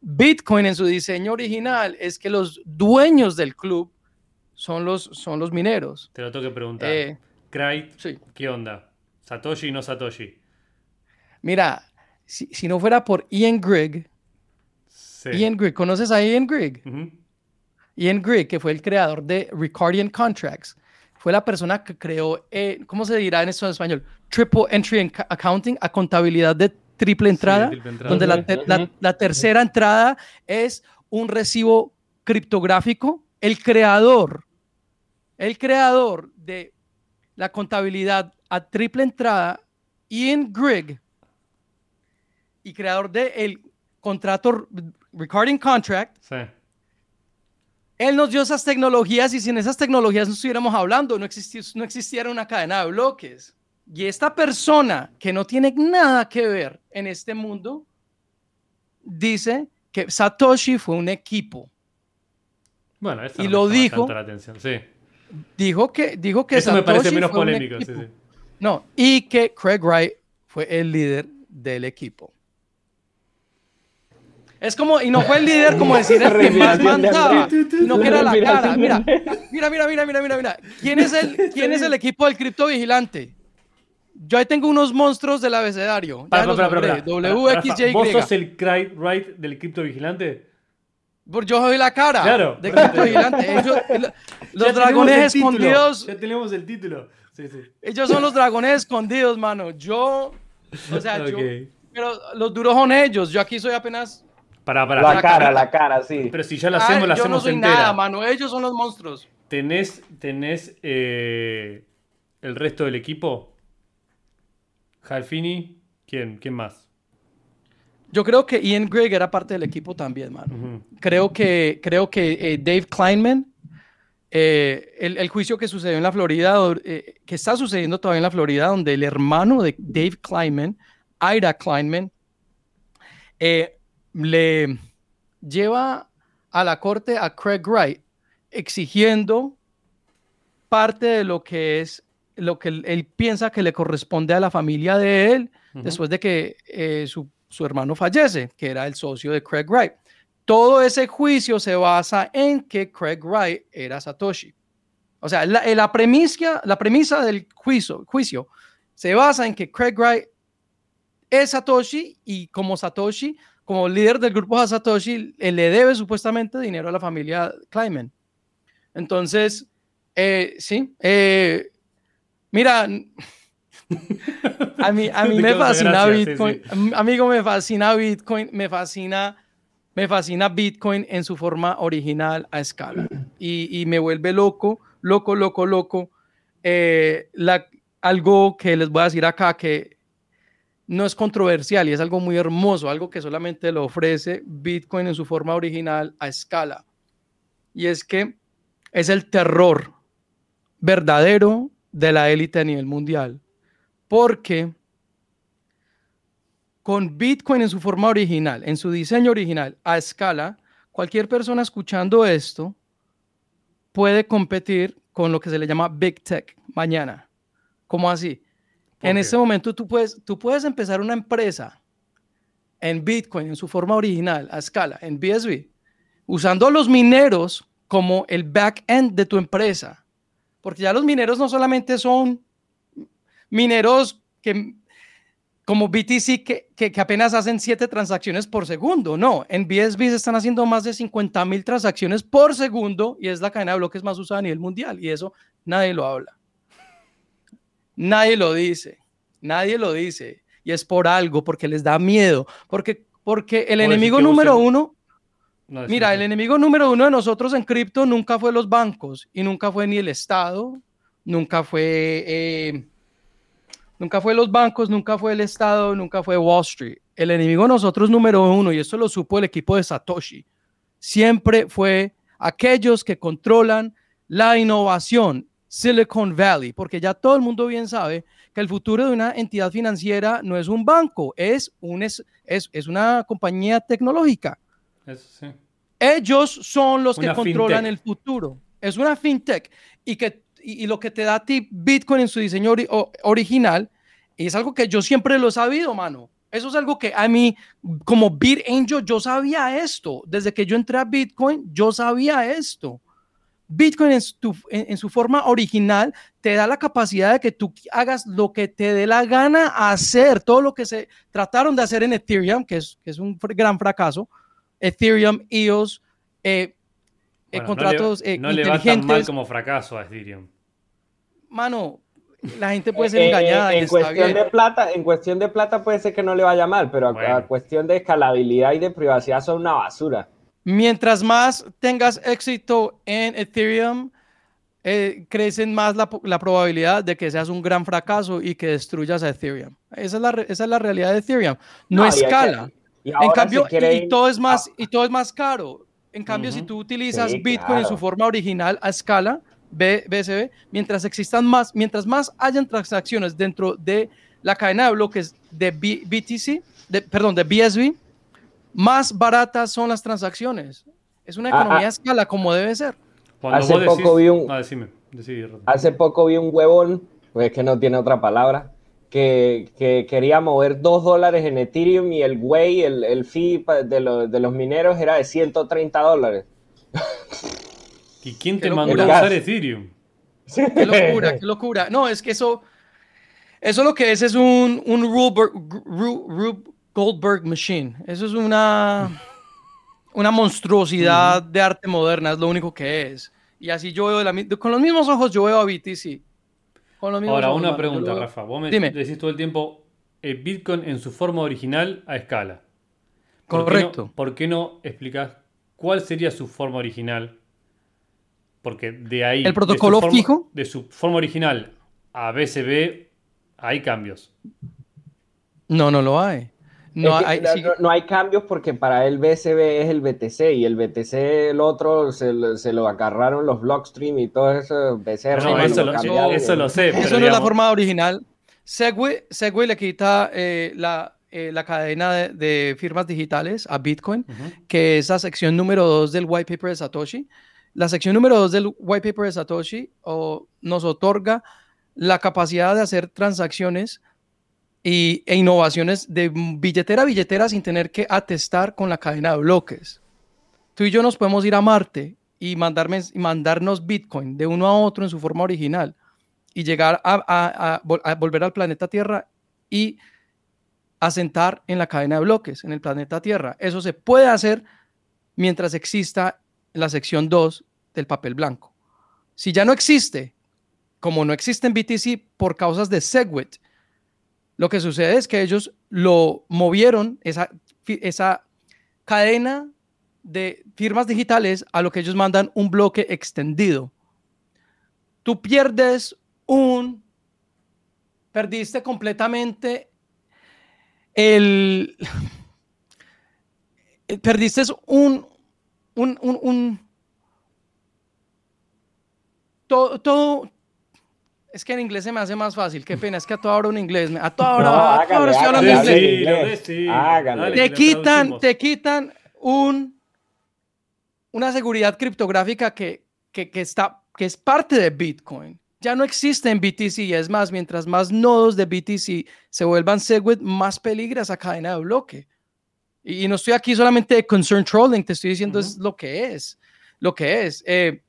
Bitcoin en su diseño original es que los dueños del club son los, son los mineros. Te lo tengo que preguntar. Eh, ¿qué onda? ¿Satoshi no Satoshi? Mira, si, no fuera por Ian Grigg, Ian Grigg, ¿conoces a Ian Grigg? Ian Grigg, que fue el creador de Ricardian Contracts, fue la persona que creó, eh, ¿cómo se dirá en esto en español? Triple Entry Accounting, a contabilidad de triple entrada, donde la, tercera entrada es un recibo criptográfico. El creador, el creador de la contabilidad a triple entrada, Ian Grigg, y creador del el contrato Recording Contract, sí él nos dio esas tecnologías y sin esas tecnologías no estuviéramos hablando, no, no existiera una cadena de bloques. Y esta persona que no tiene nada que ver en este mundo dice que Satoshi fue un equipo. Bueno, y lo dijo. La atención. Sí. Dijo que dijo que Eso me parece menos polémico. Sí, sí. No, y que Craig Wright fue el líder del equipo. Es como, y no fue el líder como decir el que más mandaba, no que era la cara. Mira, mira, mira, mira, mira, mira, mira. ¿Quién es el, *laughs* quién es el equipo del cripto vigilante? Yo ahí tengo unos monstruos del abecedario. Para, para, para, WXJ. ¿Vos sos el Cry Right del criptovigilante? Por yo soy la cara claro. de criptovigilante. *laughs* los dragones escondidos. Ya tenemos el título. Sí, sí. Ellos son los dragones escondidos, mano. Yo. O sea, *laughs* yo. Pero los duros son ellos. Yo aquí soy apenas. Para, para. La, cara, la cara, sí. Pero si ya la hacemos, la yo hacemos no soy entera. nada, mano. Ellos son los monstruos. ¿Tenés, tenés eh, el resto del equipo? Halfini, ¿quién? ¿Quién más? Yo creo que Ian Gregg era parte del equipo también, mano. Creo que, creo que eh, Dave Kleinman, eh, el, juicio que sucedió en la Florida, eh, que está sucediendo todavía en la Florida, donde el hermano de Dave Kleinman, Ira Kleinman, le lleva a la corte a Craig Wright exigiendo parte de lo que es lo que él, piensa que le corresponde a la familia de él después de que eh, su, hermano fallece, que era el socio de Craig Wright. Todo ese juicio se basa en que Craig Wright era Satoshi. O sea, la, la, premisa, la premisa del juicio, juicio se basa en que Craig Wright es Satoshi y como Satoshi, como líder del grupo de Satoshi, le debe supuestamente dinero a la familia Kleiman. Entonces, eh, sí, eh, mira, a mí, a mí me fascina Bitcoin, amigo, me fascina Bitcoin, me fascina, me fascina Bitcoin en su forma original a escala y, me vuelve loco, loco, loco, loco. Eh, la, algo que les voy a decir acá que no es controversial y es algo muy hermoso, algo que solamente lo ofrece Bitcoin en su forma original a escala. Y es que es el terror verdadero de la élite a nivel mundial. Porque con Bitcoin en su forma original, en su diseño original, a escala, cualquier persona escuchando esto puede competir con lo que se le llama Big Tech mañana. ¿Cómo así? En ese momento tú puedes, tú puedes empezar una empresa en Bitcoin en su forma original, a escala, en BSB, usando los mineros como el back-end de tu empresa. Porque ya los mineros no solamente son mineros que, como BTC que, que, apenas hacen 7 transacciones por segundo. No, en BSB se están haciendo más de 50 mil transacciones por segundo y es la cadena de bloques más usada a nivel mundial. Y eso nadie lo habla. Nadie lo dice. Nadie lo dice. Y es por algo, porque les da miedo. Porque, porque el enemigo número uno Mira, el enemigo número uno de nosotros en cripto nunca fue los bancos y nunca fue ni el Estado, nunca fue, eh, nunca fue los bancos, nunca fue el Estado, nunca fue Wall Street. El enemigo de nosotros número uno, y esto lo supo el equipo de Satoshi, siempre fue aquellos que controlan la innovación, Silicon Valley, porque ya todo el mundo bien sabe que el futuro de una entidad financiera no es un banco, es, un, es, es una compañía tecnológica. Ellos son los que controlan el futuro. Es una fintech y, que, y, lo que te da a ti Bitcoin en su diseño original es algo que yo siempre lo he sabido, mano. Eso es algo que a mí, como BitAngel, yo sabía esto. Desde que yo entré a Bitcoin, yo sabía esto. Bitcoin en su, en, su, forma original te da la capacidad de que tú hagas lo que te dé la gana hacer, todo lo que se trataron de hacer en Ethereum, que es, que es un gran fracaso, Ethereum, EOS, eh, eh, contratos no le, eh, no le va tan mal como fracaso a Ethereum. Mano, la gente puede ser engañada. en, cuestión de plata, en cuestión de plata puede ser que no le vaya mal, pero a, cuestión de escalabilidad y de privacidad son una basura. Mientras más tengas éxito en Ethereum, crecen más la, probabilidad de que seas un gran fracaso y que destruyas a Ethereum. Esa es la, esa es la realidad de Ethereum. No, escala. Y en cambio, y, todo es más, y todo es más caro. En cambio, si tú utilizas Bitcoin en su forma original a escala, BSB, mientras existan más, mientras más hayan transacciones dentro de la cadena de bloques de BTC, de, perdón, de BSB, más baratas son las transacciones. Es una ah, economía a ah. escala como debe ser. hace, poco vi un, hace poco vi un huevón, pues es que no tiene otra palabra, que, quería mover 2 dólares en Ethereum y el güey, el, el fee de, los mineros era de 130 dólares. ¿Y quién te mandó a usar Ethereum? Qué locura, qué locura. No, es que eso, Eso lo que es es un, un Rube, Goldberg machine. Eso es una, una monstruosidad de arte moderna, es lo único que es. Y así yo veo, la, con los mismos ojos yo veo a BTC. Ahora, una pregunta, Rafa. Vos me decís todo el tiempo el Bitcoin en su forma original a escala. Correcto. ¿Por qué no explicás cuál sería su forma original? Porque de ahí. ¿El protocolo fijo? De su forma original a BCB hay cambios. No, no lo hay. No, hay, cambios porque para él BCB es el BTC y el BTC el otro se, lo agarraron los Blockstream y todo eso. BCR, no, eso, lo, sé. eso no es la forma original. Segway, le quita eh, la, eh, la, cadena de, firmas digitales a Bitcoin, que es la sección número 2 del white paper de Satoshi. La sección número 2 del white paper de Satoshi nos otorga la capacidad de hacer transacciones y, e innovaciones de billetera a billetera sin tener que atestar con la cadena de bloques. Tú y yo nos podemos ir a Marte y, mandarme, y mandarnos Bitcoin de uno a otro en su forma original y llegar a, volver al planeta Tierra y asentar en la cadena de bloques en el planeta Tierra. Eso se puede hacer mientras exista la sección 2 del papel blanco. Si ya no existe, como no existe en BTC por causas de SegWit, lo que sucede es que ellos lo movieron, esa, esa cadena de firmas digitales, a lo que ellos mandan un bloque extendido. Tú pierdes un, perdiste completamente el, *laughs* perdiste un, un, un, un todo, todo, es que en inglés se me hace más fácil. Qué pena, es que a toda hora un inglés. A toda hora, a toda hora estoy hablando inglés. te quitan, te quitan un, una seguridad criptográfica que, que, que, está, que es parte de Bitcoin. Ya no existe en BTC. Es más, mientras más nodos de BTC se vuelvan Segwit, más peligra esa cadena de bloque. Y, no estoy aquí solamente de concern trolling, te estoy diciendo es lo que es. Lo que es. Eh,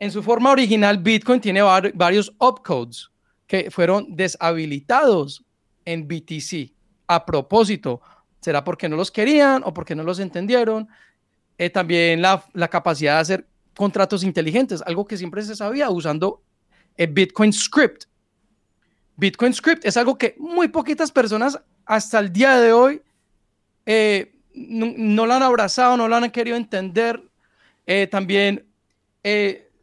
en su forma original, Bitcoin tiene varios opcodes que fueron deshabilitados en BTC. A propósito, ¿será porque no los querían o porque no los entendieron? Eh, también la, capacidad de hacer contratos inteligentes, algo que siempre se sabía usando el Bitcoin Script. Bitcoin Script es algo que muy poquitas personas hasta el día de hoy eh, no, lo han abrazado, no lo han querido entender. Eh, también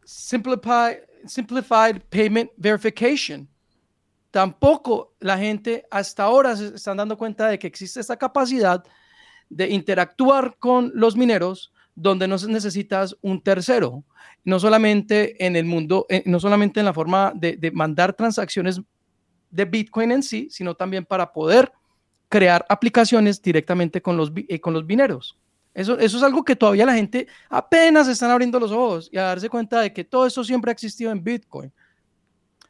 simplified, Payment Verification. Tampoco la gente hasta ahora se están dando cuenta de que existe esta capacidad de interactuar con los mineros donde no necesitas un tercero, no solamente en el mundo, eh, no solamente en la forma de, mandar transacciones de Bitcoin en sí, sino también para poder crear aplicaciones directamente con los, eh, con los mineros. Eso, es algo que todavía la gente apenas están abriendo los ojos y a darse cuenta de que todo eso siempre ha existido en Bitcoin.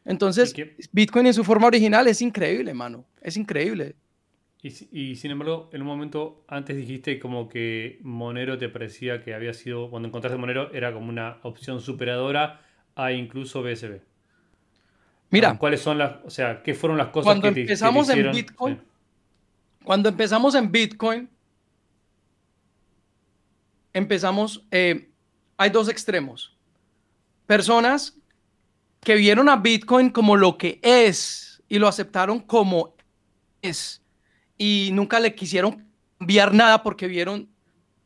Entonces, Bitcoin en su forma original es increíble, mano. Es increíble. Y, sin embargo, en un momento antes dijiste como que Monero te parecía que había sido, cuando encontraste Monero, era como una opción superadora a incluso BSB. Mira. ¿Cuáles son las, o sea, qué fueron las cosas que te, empezamos en Bitcoin, Cuando empezamos en Bitcoin, empezamos, eh, hay dos extremos. Personas que vieron a Bitcoin como lo que es y lo aceptaron como es y nunca le quisieron cambiar nada porque vieron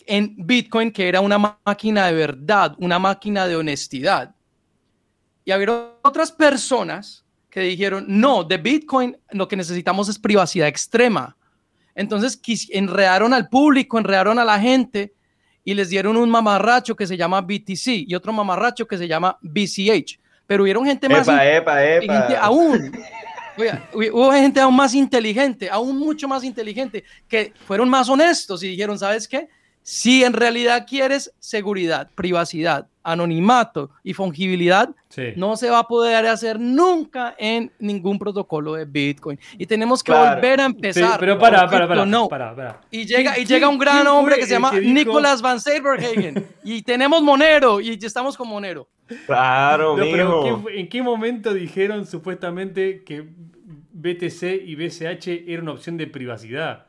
en Bitcoin que era una máquina de verdad, una máquina de honestidad. Y había otras personas que dijeron, no, de Bitcoin lo que necesitamos es privacidad extrema. Entonces enredaron al público, enredaron a la gente y les dieron un mamarracho que se llama BTC y otro mamarracho que se llama BCH. Pero hubieron gente más inteligente aún. hubo gente aún más inteligente, aún mucho más inteligente, que fueron más honestos y dijeron, ¿sabes qué? Si en realidad quieres seguridad, privacidad, anonimato y fungibilidad, no se va a poder hacer nunca en ningún protocolo de Bitcoin. Y tenemos que volver a empezar. pero para, para, para, no. para, para, Y llega, y llega un gran hombre que se llama Nicolas Van Saberhagen. *laughs* y tenemos Monero y estamos con Monero. Claro, pero ¿en qué momento dijeron supuestamente que BTC y BCH era una opción de privacidad.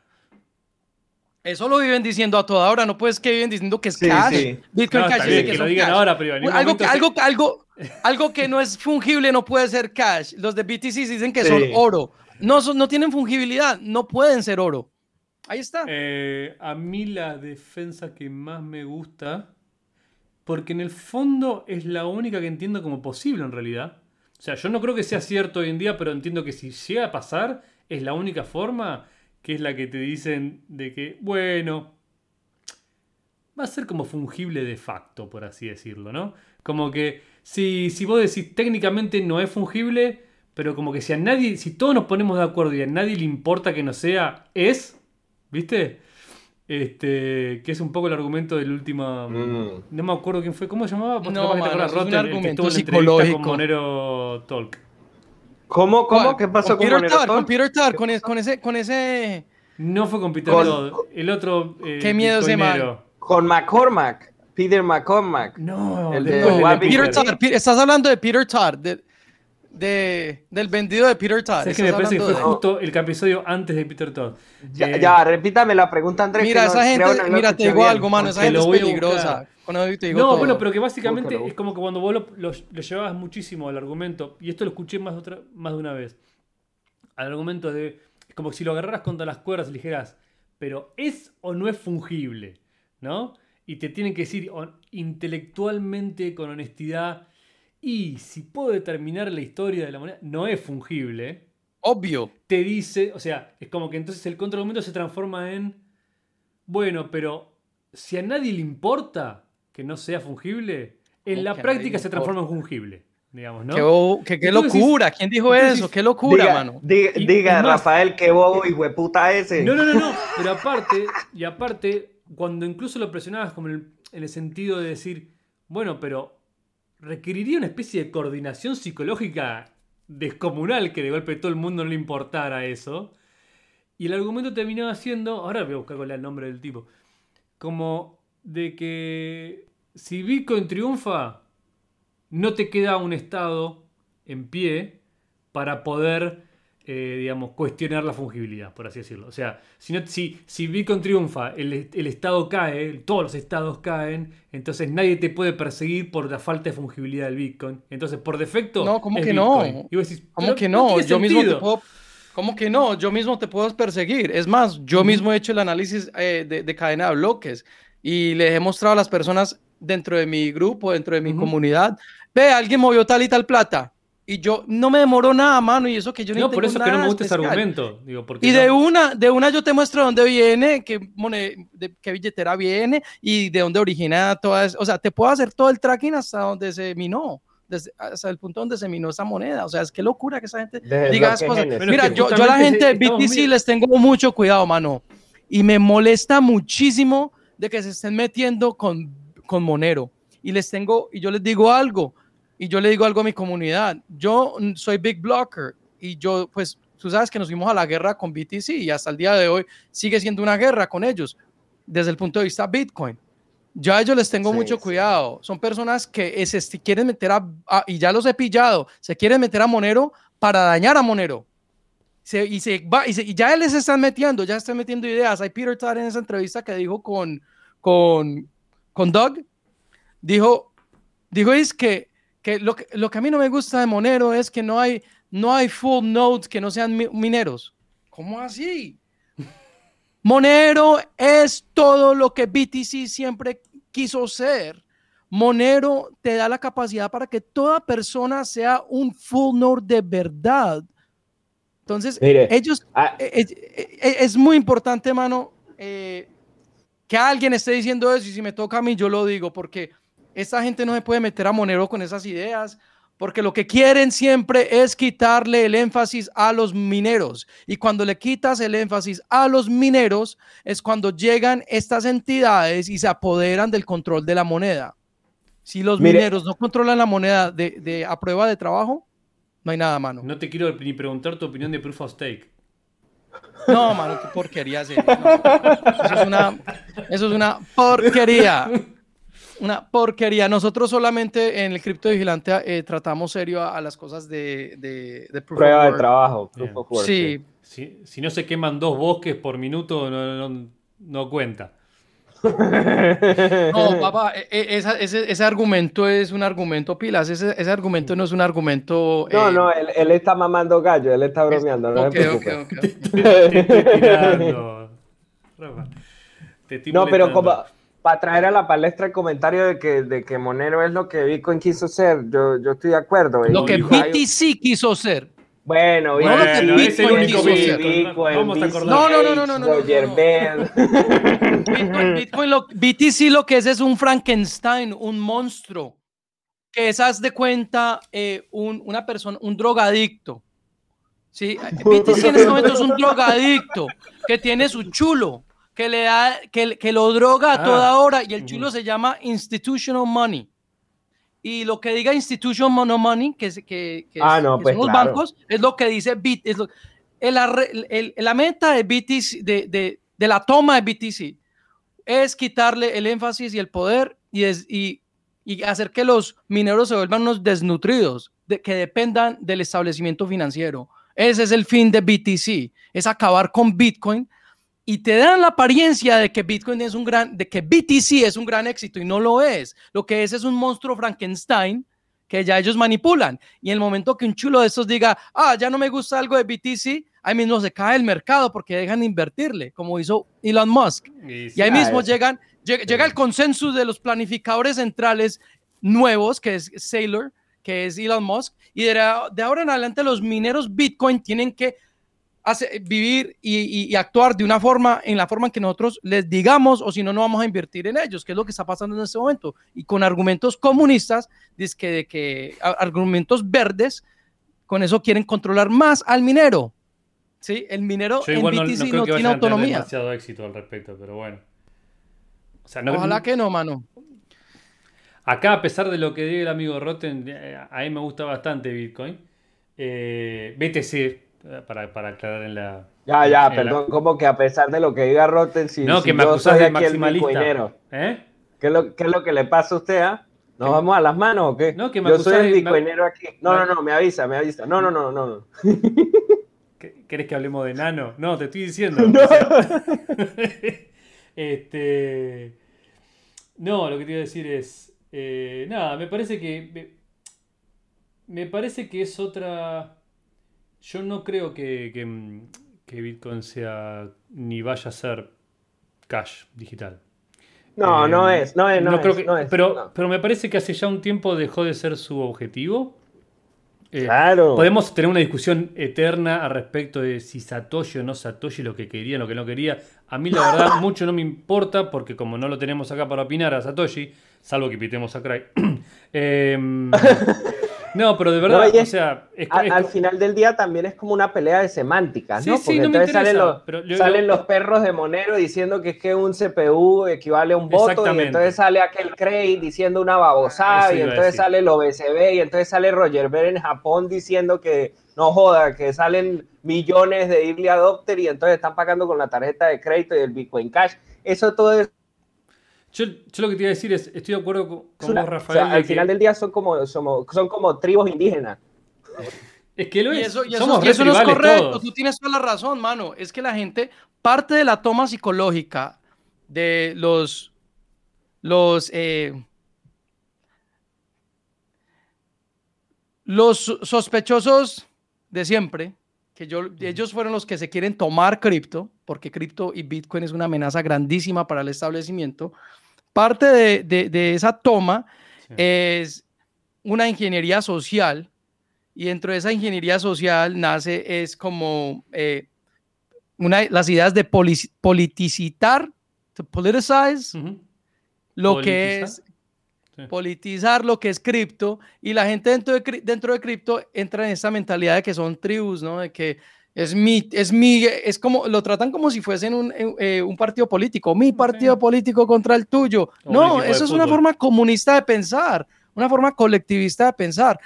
Eso lo viven diciendo a toda hora, no puedes que viven diciendo que es cash. Bitcoin Cash que, lo digan ahora, pero algo, que, algo, algo, *laughs* algo que no es fungible no puede ser cash. Los de BTC dicen que son oro. No, no tienen fungibilidad, no pueden ser oro. Ahí está. Eh, a mí la defensa que más me gusta, porque en el fondo es la única que entiendo como posible en realidad. O sea, yo no creo que sea cierto hoy en día, pero entiendo que si llega a pasar, es la única forma que es la que te dicen de que, bueno, va a ser como fungible de facto, por así decirlo, ¿no? Como que si, si vos decís técnicamente no es fungible, pero como que si a nadie, si todos nos ponemos de acuerdo y a nadie le importa que no sea, es, ¿viste? Este, que es un poco el argumento del último. Mm. No me acuerdo quién fue. ¿Cómo se llamaba? No, mano, es un argumento psicológico. con Monero Talk. ¿Cómo? ¿Cómo? ¿Qué pasó con, Peter Tar, con Peter Tar, con, ese, con ese... No fue con Peter Todd, el otro... Eh, ¿Qué miedo ese man? Con McCormack, Peter McCormack. No, el de, Peter Todd. Estás hablando de Peter Todd, de, del vendido de Peter Todd. Es que me parece que fue justo el episodio antes de Peter Todd. Ya, eh, ya repítame la pregunta, Andrés. Mira, esa gente, mira, te digo algo, mano, esa gente es peligrosa. No, bueno, pero que básicamente es como que cuando vos lo, llevabas muchísimo al argumento, y esto lo escuché más, otra, más de una vez, al argumento de, es como si lo agarraras contra las cuerdas y dijeras, pero ¿es o no es fungible? ¿No? Y te tienen que decir intelectualmente, con honestidad, y si puedo determinar la historia de la moneda, no es fungible. Obvio. Te dice, o sea, es como que entonces el contraargumento se transforma en, bueno, pero si a nadie le importa que no sea fungible, en la práctica se transforma en fungible. Digamos, ¿no? Qué, qué, locura, ¿quién dijo eso? qué locura, mano. Diga, Rafael, qué bobo y hueputa ese. No, no, no, no. *laughs* Pero aparte, y aparte, cuando incluso lo presionabas como en el sentido de decir, bueno, pero requeriría una especie de coordinación psicológica descomunal que de golpe todo el mundo no le importara eso. Y el argumento terminaba siendo, ahora voy a buscar el nombre del tipo, como de que si Bitcoin triunfa, no te queda un estado en pie para poder eh, digamos, cuestionar la fungibilidad, por así decirlo. O sea, si, si, si Bitcoin triunfa, el, Estado cae, todos los estados caen, entonces nadie te puede perseguir por la falta de fungibilidad del Bitcoin. Entonces, por defecto. No, ¿cómo que no? ¿Cómo que no? Yo mismo te puedo. ¿Cómo que no? Yo mismo te puedo perseguir. Es más, yo mismo he hecho el análisis eh, de, cadena de bloques y les he mostrado a las personas dentro de mi grupo, dentro de mi comunidad, ve, alguien movió tal y tal plata y yo no me demoro nada, mano, y eso que yo no No, por eso es que no me gusta ese argumento. y de una, de una yo te muestro dónde viene, qué, de qué billetera viene y de dónde origina toda eso. O sea, te puedo hacer todo el tracking hasta donde se minó, desde, hasta el punto donde se minó esa moneda. O sea, es que locura que esa gente diga esas cosas. Mira, yo, yo, a la gente de BTC les tengo mucho cuidado, mano. Y me molesta muchísimo de que se estén metiendo con, con Monero. Y les tengo, y yo les digo algo y yo le digo algo a mi comunidad, yo soy Big Blocker y yo, pues, tú sabes que nos fuimos a la guerra con BTC y hasta el día de hoy sigue siendo una guerra con ellos desde el punto de vista Bitcoin. Yo a ellos les tengo mucho cuidado. Son personas que se quieren meter a, y ya los he pillado, se quieren meter a Monero para dañar a Monero. y, se va, y, ya les están metiendo, ya están metiendo ideas. Hay Peter Todd en esa entrevista que dijo con, con, con Doug, dijo, dijo es que que lo, que lo que a mí no me gusta de Monero es que no hay, no hay full nodes que no sean mineros. ¿Cómo así? *laughs* Monero es todo lo que BTC siempre quiso ser. Monero te da la capacidad para que toda persona sea un full node de verdad. Entonces, ellos, ah, e, e, e, es, muy importante, mano, eh, que alguien esté diciendo eso y si me toca a mí, yo lo digo, porque esta gente no se puede meter a Monero con esas ideas, porque lo que quieren siempre es quitarle el énfasis a los mineros. Y cuando le quitas el énfasis a los mineros, es cuando llegan estas entidades y se apoderan del control de la moneda. Si los mineros no controlan la moneda de, a prueba de trabajo, no hay nada, mano. No te quiero ni preguntar tu opinión de Proof of Stake. No, mano, qué porquería. Eso, es una, eso es una porquería. Una porquería. Nosotros solamente en el Cripto Vigilante eh, tratamos serio a, las cosas de, de, prueba de trabajo. sí. Si, no se queman dos bosques por minuto, no, no, cuenta. No, papá, e, e, ese, ese, argumento es un argumento pilas. Ese, ese argumento no es un argumento. No, no, eh, él, él, está mamando gallo, él está bromeando. No, okay, okay, no, pero como para traer a la palestra el comentario de que, de que Monero es lo que Bitcoin quiso ser, yo, yo estoy de acuerdo. Lo que BTC quiso ser. Bueno, bueno no, lo que es el único Bitcoin. Vamos a acordar. No, no, no, no, no. Roger Bitcoin, Bitcoin lo, BTC lo que es es un Frankenstein, un monstruo. Que es, haz de cuenta, eh, un, una persona, un drogadicto. ¿sí? BTC en este momento es un drogadicto que tiene su chulo que le da, que, que lo droga a ah, toda hora y el chulo se llama institutional money. Y lo que diga institutional money, que, que, que, ah, no, pues son los bancos, es lo que dice Bit, es lo, el, el, la meta de BTC, de, de, de, la toma de BTC, es quitarle el énfasis y el poder y, es, y, y hacer que los mineros se vuelvan unos desnutridos, de, que dependan del establecimiento financiero. Ese es el fin de BTC, es acabar con Bitcoin y te dan la apariencia de que Bitcoin es un gran, de que BTC es un gran éxito y no lo es. Lo que es es un monstruo Frankenstein que ya ellos manipulan. Y en el momento que un chulo de esos diga, ah, ya no me gusta algo de BTC, ahí mismo se cae el mercado porque dejan de invertirle, como hizo Elon Musk. Y, ahí mismo llegan, llega, el consenso de los planificadores centrales nuevos, que es Sailor, que es Elon Musk, y de, de ahora en adelante los mineros Bitcoin tienen que hace, vivir y, actuar de una forma, en la forma en que nosotros les digamos, o si no, no vamos a invertir en ellos, que es lo que está pasando en este momento. Y con argumentos comunistas, dice que, de que argumentos verdes, con eso quieren controlar más al minero. ¿Sí? El minero en BTC no, tiene autonomía. demasiado éxito al respecto, pero bueno. Ojalá que no, mano. Acá, a pesar de lo que diga el amigo Rotten, eh, a mí me gusta bastante Bitcoin. Eh, BTC eh, para, para aclarar en la. Ya, ya, perdón, como que a pesar de lo que diga Rotten, si, no, que me yo soy de maximalista. ¿Eh? ¿Qué es, lo, ¿Qué es lo que le pasa a usted? Ah? ¿Nos vamos a las manos o qué? No, que me yo soy el bitcoinero aquí. No, no, no, me avisa, me avisa. No, no, no, no. no. *laughs* ¿Querés que hablemos de nano? No, te estoy diciendo. *laughs* *laughs* este. No, lo que te iba a decir es. Eh, nada, me parece que. me parece que es otra yo no creo que, mm, que, Bitcoin sea ni vaya a ser cash digital. No, no eh, es, no es, no, creo que, pero, pero me parece que hace ya un tiempo dejó de ser su objetivo. Eh, claro. Podemos tener una discusión eterna al respecto de si Satoshi o no Satoshi, lo que quería, lo que no quería. A mí la *laughs* verdad mucho no me importa porque como no lo tenemos acá para opinar a Satoshi, salvo que pitemos a Cry. eh, *clears throat* *laughs* no, pero de verdad, o sea. al final del día también es como una pelea de semánticas, ¿no? Porque entonces salen, los, salen los perros de Monero diciendo que es que un CPU equivale a un voto, y entonces sale aquel Cray diciendo una babosada, y entonces sale el OBCB, y entonces sale Roger Ver en Japón diciendo que no joda, que salen millones de early adopter y entonces están pagando con la tarjeta de crédito y el Bitcoin Cash. Eso todo es yo, lo que te iba a decir es, estoy de acuerdo con, vos, Rafael. al final del día son como, son como tribus indígenas. *laughs* Es que lo es. eso, no es correcto. Tú tienes toda la razón, mano. Es que la gente, parte de la toma psicológica de los, los, eh, los sospechosos de siempre, que yo, ellos fueron los que se quieren tomar cripto, porque cripto y Bitcoin es una amenaza grandísima para el establecimiento Parte de, esa toma es una ingeniería social y dentro de esa ingeniería social nace, es como eh, una, las ideas de politicitar, to politicize, lo que es politizar lo que es cripto y la gente dentro de, dentro de cripto entra en esa mentalidad de que son tribus, ¿no? De que es mi, es mi, es como, lo tratan como si fuesen un, eh, eh, un partido político, mi partido político contra el tuyo. no, eso es una forma comunista de pensar, una forma colectivista de pensar.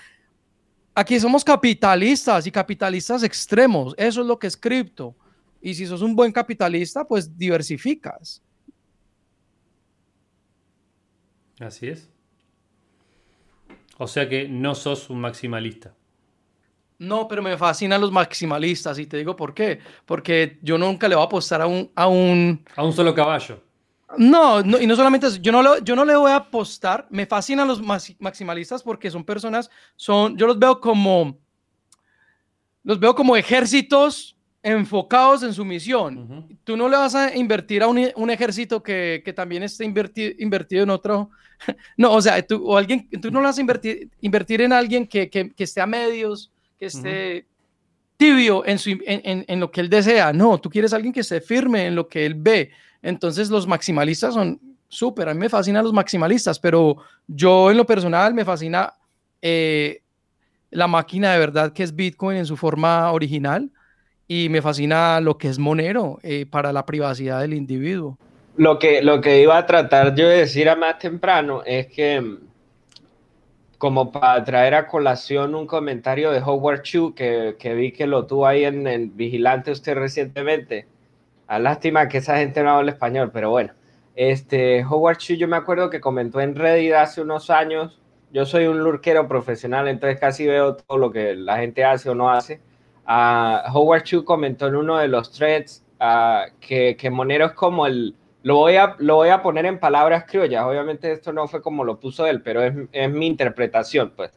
Aquí somos capitalistas y capitalistas extremos, eso es lo que es cripto. Y si sos un buen capitalista, pues diversificas. Así es. O sea que no sos un maximalista. No, pero me fascinan los maximalistas y te digo por qué. Porque yo nunca le voy a apostar a un... A un, a un solo caballo. No, y no solamente eso, yo no, yo no le voy a apostar, me fascinan los maximalistas porque son personas, son, yo los veo como, los veo como ejércitos enfocados en su misión. Tú no le vas a invertir a un, ejército que, también esté invertido en otro, *laughs* no, o sea, tú, o alguien, tú no le vas a invertir, invertir en alguien que, que, esté a medios, que esté tibio en, su, en, en, lo que él desea, no, tú quieres alguien que esté firme en lo que él ve. Entonces los maximalistas son súper, a mí me fascinan los maximalistas, pero yo en lo personal me fascina eh, la máquina de verdad que es Bitcoin en su forma original y me fascina lo que es Monero eh, para la privacidad del individuo. Lo que, lo que iba a tratar yo de decir a más temprano es que como para traer a colación un comentario de Howard Chu que, que vi que lo tuvo ahí en el Vigilante usted recientemente a lástima que esa gente no habla español, pero bueno. Este, Howard Chu, yo me acuerdo que comentó en Reddit hace unos años. Yo soy un lurquero profesional, entonces casi veo todo lo que la gente hace o no hace. Uh, Howard Chu comentó en uno de los threads uh, que, que, Monero es como el. Lo voy, a, lo voy a poner en palabras criollas. Obviamente, esto no fue como lo puso él, pero es, es mi interpretación, pues.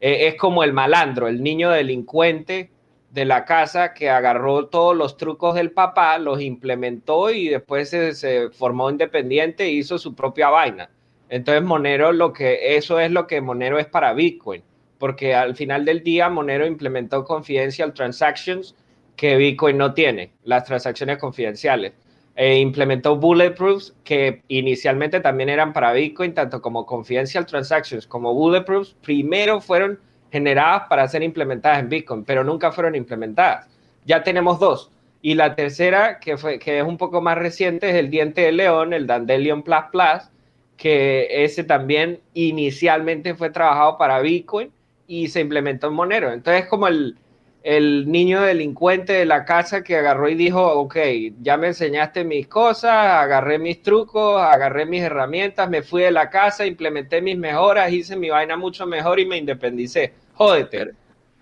Eh, es como el malandro, el niño delincuente de la casa que agarró todos los trucos del papá, los implementó y después se, formó independiente e hizo su propia vaina. Entonces Monero lo que eso es lo que Monero es para Bitcoin, porque al final del día Monero implementó confidential transactions que Bitcoin no tiene, las transacciones confidenciales. E implementó bulletproofs que inicialmente también eran para Bitcoin, tanto como confidential transactions como bulletproofs, primero fueron generadas para ser implementadas en Bitcoin, pero nunca fueron implementadas. Ya tenemos dos. Y la tercera, que, fue, que es un poco más reciente, es el diente de león, el Dandelion Plus Plus, que ese también inicialmente fue trabajado para Bitcoin y se implementó en Monero. Entonces, como el, el niño delincuente de la casa que agarró y dijo, ok, ya me enseñaste mis cosas, agarré mis trucos, agarré mis herramientas, me fui de la casa, implementé mis mejoras, hice mi vaina mucho mejor y me independicé jódete.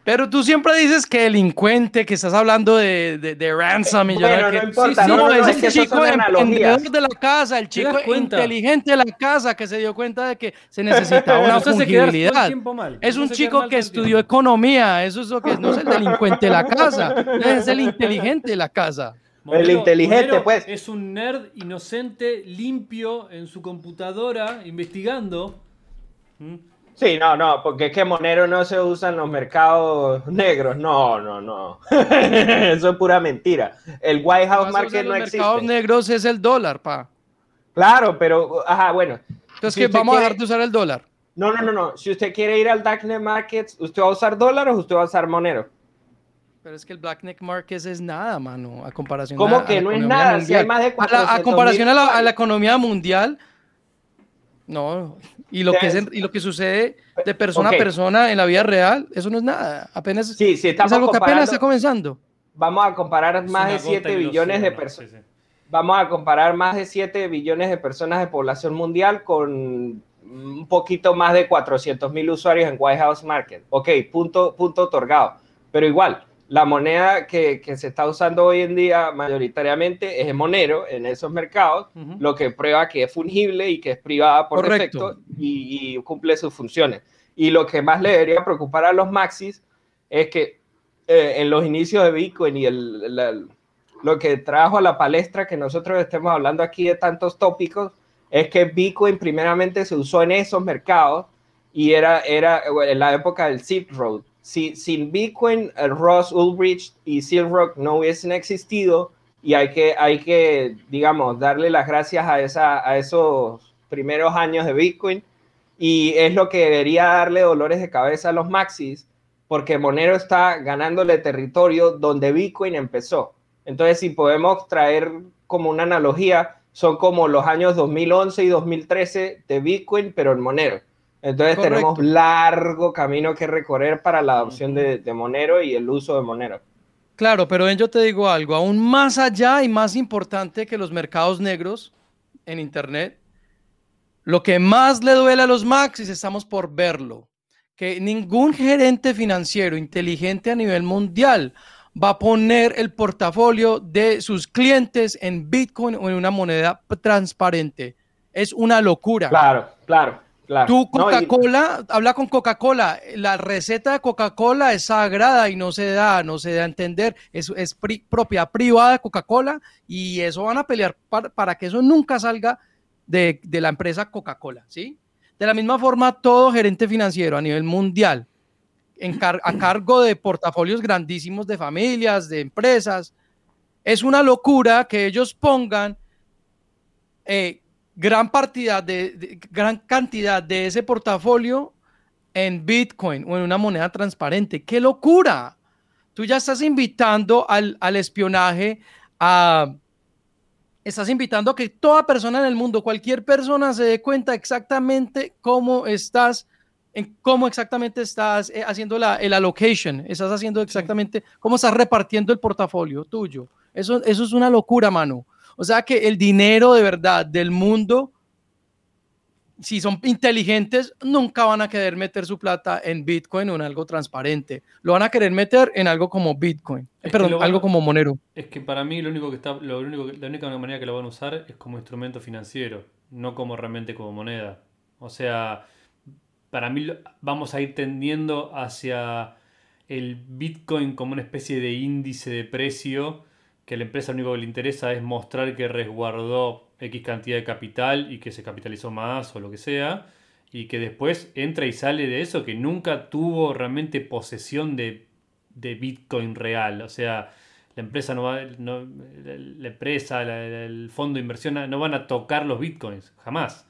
Pero tú siempre dices que delincuente, que estás hablando de, de, ransom. Y bueno, no importa. no, no, es el chico emprendedor de la casa, el chico inteligente de la casa que se dio cuenta de que se necesitaba *laughs* una fungibilidad. Es un chico que estudió economía, eso es lo que no es el delincuente de la casa, es el inteligente de la casa. *laughs* el inteligente, pues. Es un nerd inocente, limpio en su computadora, investigando. ¿Mm? Sí, no, no, porque es que Monero no se usa en los mercados negros. No, no, no. *laughs* Eso es pura mentira. El White House Market no existe. Los mercados negros es el dólar, pa. Claro, pero, ajá, bueno. Entonces, que vamos a dejar de usar el dólar. No, no, no, no. Si usted quiere ir al Darknet Market, ¿usted va a usar dólar o usted va a usar Monero? Pero es que el Blackneck Market es nada, mano, a comparación ¿Cómo que no es nada? Si hay más de a, comparación a la, a la economía mundial, no, y lo, que y lo que sucede de persona a persona en la vida real, eso no es nada. Apenas sí, sí, es algo que apenas está comenzando. Vamos a comparar más de 7 billones de personas. Vamos a comparar más de 7 billones de personas de población mundial con un poquito más de 400 mil usuarios en White House Market. Ok, punto, punto otorgado. Pero igual, la moneda que, se está usando hoy en día mayoritariamente es Monero en esos mercados, lo que prueba que es fungible y que es privada por defecto y, cumple sus funciones. Y lo que más le debería preocupar a los maxis es que eh, en los inicios de Bitcoin y el, lo que trajo a la palestra que nosotros estemos hablando aquí de tantos tópicos es que Bitcoin primeramente se usó en esos mercados y era, era en la época del Silk Road si sin Bitcoin, el Ross Ulbricht y Silrock no hubiesen existido y hay que, hay que, digamos, darle las gracias a, esa, a esos primeros años de Bitcoin y es lo que debería darle dolores de cabeza a los maxis porque Monero está ganándole territorio donde Bitcoin empezó. Entonces, si podemos traer como una analogía, son como los años 2011 y 2013 de Bitcoin, pero en Monero. Entonces tenemos largo camino que recorrer para la adopción de, Monero y el uso de Monero. Claro, pero yo te digo algo, aún más allá y más importante que los mercados negros en Internet, Lo que más le duele a los Maxis, estamos por verlo, que ningún gerente financiero inteligente a nivel mundial va a poner el portafolio de sus clientes en Bitcoin o en una moneda transparente. Es una locura. Claro, claro. Claro. Tú, Coca-Cola, habla con Coca-Cola. La receta de Coca-Cola es sagrada y no se da, no se da a entender. Es, es propiedad privada de Coca-Cola y eso van a pelear para, que eso nunca salga de, de la empresa Coca-Cola, ¿sí? De la misma forma, todo gerente financiero a nivel mundial a cargo de portafolios grandísimos de familias, de empresas. Es una locura que ellos pongan eh, gran, partida de, gran cantidad de ese portafolio en Bitcoin o en una moneda transparente. ¡Qué locura! Tú ya estás invitando al, al espionaje a... Estás invitando a que toda persona en el mundo, cualquier persona se dé cuenta exactamente cómo estás en cómo exactamente estás eh, haciendo la, el allocation, estás haciendo exactamente cómo estás repartiendo el portafolio tuyo. Eso, eso es una locura, mano. O sea que el dinero de verdad del mundo, si son inteligentes, nunca van a querer meter su plata en Bitcoin o en algo transparente. Lo van a querer meter en algo como Bitcoin, perdón, algo como Monero. Es que para mí lo único que está, lo único, la única manera que lo van a usar es como instrumento financiero, no como realmente como moneda. O sea, para mí vamos a ir tendiendo hacia el Bitcoin como una especie de índice de precio que a la empresa lo único que le interesa es mostrar que resguardó X cantidad de capital y que se capitalizó más o lo que sea, y que después entra y sale de eso, que nunca tuvo realmente posesión de, Bitcoin real. O sea, la empresa no va, la empresa, el fondo de inversión no van a tocar los Bitcoins, jamás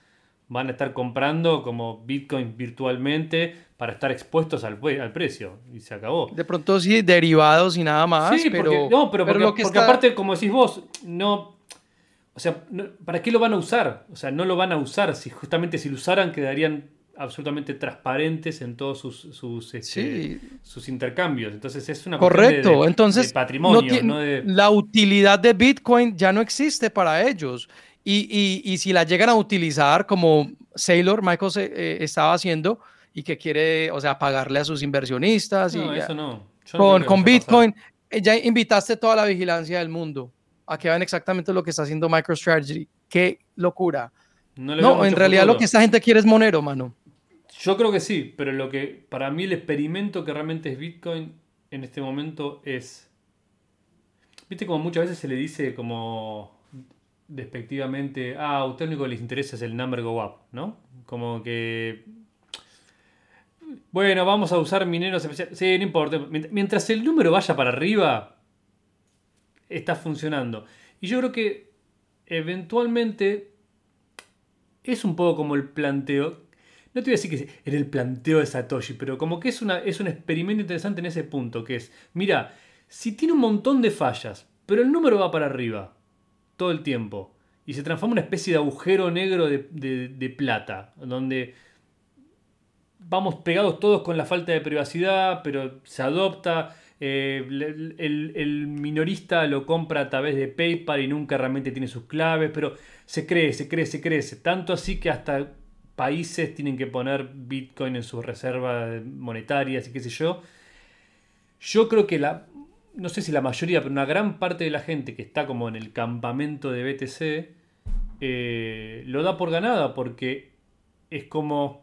van a estar comprando como Bitcoin virtualmente para estar expuestos al, al precio. Y se acabó. De pronto sí, derivados y nada más. Sí, pero, porque, no, pero, porque, aparte, como decís vos, no. O sea, ¿para qué lo van a usar? O sea, no lo van a usar. Si justamente si lo usaran, quedarían absolutamente transparentes en todos sus, sus, este, sus intercambios. Entonces es una Correcto. Entonces, patrimonio. La utilidad de Bitcoin ya no existe para ellos. Y, si la llegan a utilizar como Sailor, Michael eh, estaba haciendo, y que quiere, o sea, pagarle a sus inversionistas. No, y eso no. con, con Bitcoin, eh, ya invitaste toda la vigilancia del mundo a que vean exactamente lo que está haciendo MicroStrategy. Qué locura. No, en realidad lo que esta gente quiere es Monero, mano. Yo creo que sí, pero lo que para mí el experimento que realmente es Bitcoin en este momento es. Viste, como muchas veces se le dice como despectivamente, ah, a usted lo único que les interesa es el number go up, ¿no? Como que... Bueno, vamos a usar mineros especiales. Sí, no importa. Mientras el número vaya para arriba, está funcionando. Y yo creo que eventualmente es un poco como el planteo. No te voy a decir que era el planteo de Satoshi, pero como que es, una, es un experimento interesante en ese punto, que es, mira, si tiene un montón de fallas, pero el número va para arriba, todo el tiempo. Y se transforma en una especie de agujero negro de, plata, donde vamos pegados todos con la falta de privacidad, pero se adopta. Eh, el, minorista lo compra a través de PayPal y nunca realmente tiene sus claves, pero se crece, crece, crece. Tanto así que hasta países tienen que poner Bitcoin en sus reservas monetarias y qué sé yo. Yo creo que la, no sé si la mayoría, pero una gran parte de la gente que está como en el campamento de BTC eh, lo da por ganada porque es como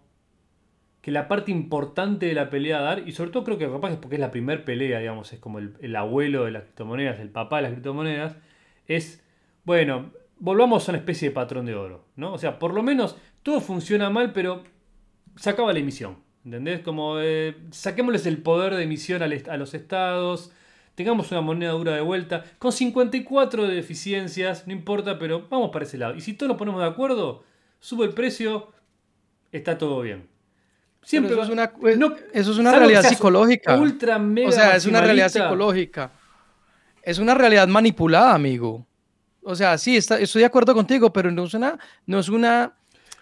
que la parte importante de la pelea a dar, y sobre todo creo que capaz es porque es la primera pelea, digamos, es como el, abuelo de las criptomonedas, el papá de las criptomonedas, es, bueno, volvamos a una especie de patrón de oro, ¿no? O sea, por lo menos todo funciona mal, pero se acaba la emisión, ¿entendés? Como eh, saquémosles el poder de emisión a los estados, tengamos una moneda dura de vuelta, con 54 de deficiencias, no importa, pero vamos para ese lado. Y si todos nos ponemos de acuerdo, sube el precio, está todo bien. Siempre eso, es una, eso es una realidad psicológica. Ultra mega o sea, es una realidad psicológica. Es una realidad manipulada, amigo. O sea, sí, está, estoy de acuerdo contigo, pero no es una, no es una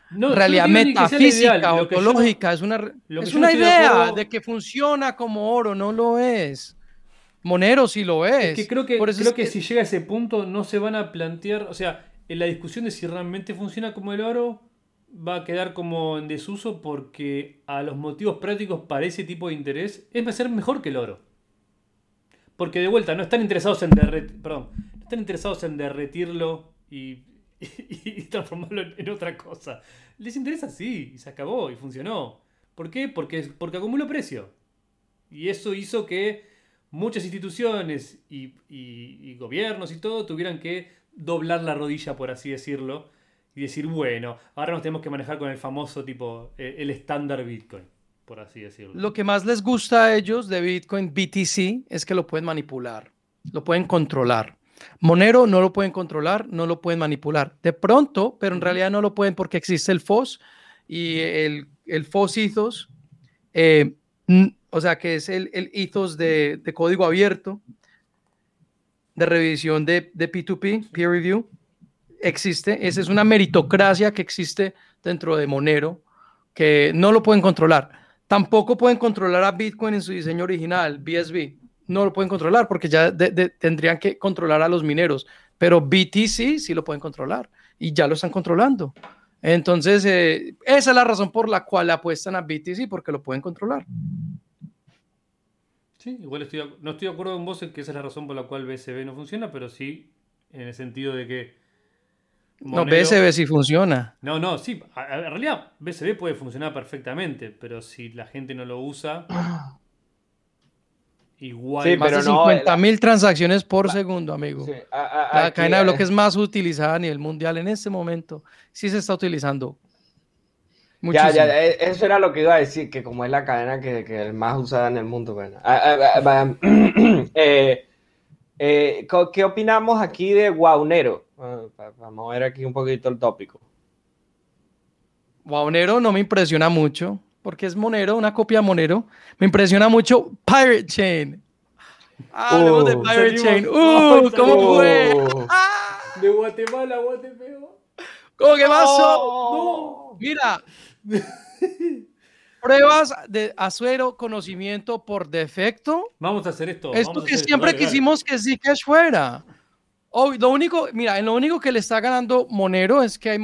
realidad metafísica o. Es una, es una idea de que funciona como oro, no lo es. Monero sí lo es. es que creo que, creo que, si llega a ese punto no se van a plantear, o sea, en la discusión de si realmente funciona como el oro, va a quedar como en desuso porque a los motivos prácticos para ese tipo de interés es ser mejor que el oro. Porque de vuelta, no están interesados en derretir, perdón, no están interesados en derretirlo y, *laughs* y, transformarlo en, otra cosa. Les interesa sí, y se acabó, y funcionó. ¿Por qué? Porque, porque acumuló precio. Y eso hizo que muchas instituciones y, y gobiernos y todo tuvieran que doblar la rodilla, por así decirlo, y decir, bueno, ahora nos tenemos que manejar con el famoso tipo, eh, el estándar Bitcoin, por así decirlo. Lo que más les gusta a ellos de Bitcoin BTC es que lo pueden manipular, lo pueden controlar. Monero no lo pueden controlar, no lo pueden manipular. De pronto, pero en realidad no lo pueden porque existe el FOS y el, el FOS ethos, eh, o sea, que es el, el ethos de, de, código abierto, de revisión de, de P2P, peer review existe, esa es una meritocracia que existe dentro de Monero, que no lo pueden controlar. Tampoco pueden controlar a Bitcoin en su diseño original, BSB. No lo pueden controlar porque ya tendrían que controlar a los mineros, pero BTC sí lo pueden controlar y ya lo están controlando. Entonces, eh, esa es la razón por la cual apuestan a BTC, porque lo pueden controlar. Sí, igual estoy, no estoy de acuerdo con vos en que esa es la razón por la cual BSB no funciona, pero sí en el sentido de que no, BSB sí funciona. No, no, sí. En realidad, BSB puede funcionar perfectamente, pero si la gente no lo usa. *clears throat* igual. Sí, más de 50 mil transacciones por segundo, amigo. la cadena de bloques más utilizada a nivel mundial en este momento. Sí se está utilizando. Ya, ya, e, eso era lo que iba a decir, que como es la cadena que, que es más usada en el mundo. Bueno. *clears throat* eh, eh, ¿Qué opinamos aquí de Guaunero? Vamos a ver aquí un poquito el tópico. Guaunero no me impresiona mucho, porque es Monero, una copia de Monero. Me impresiona mucho Pirate Chain. Ah, uh, de Pirate Chain. ¡Uh! ¿Cómo fue? De Guatemala Guatemala. ¿Cómo que pasó? No. Mira. Pruebas de azuero conocimiento por defecto. Vamos a hacer esto. Esto que siempre quisimos que Zcash fuera. Oh, lo único, mira, lo único que le está ganando Monero es que hay,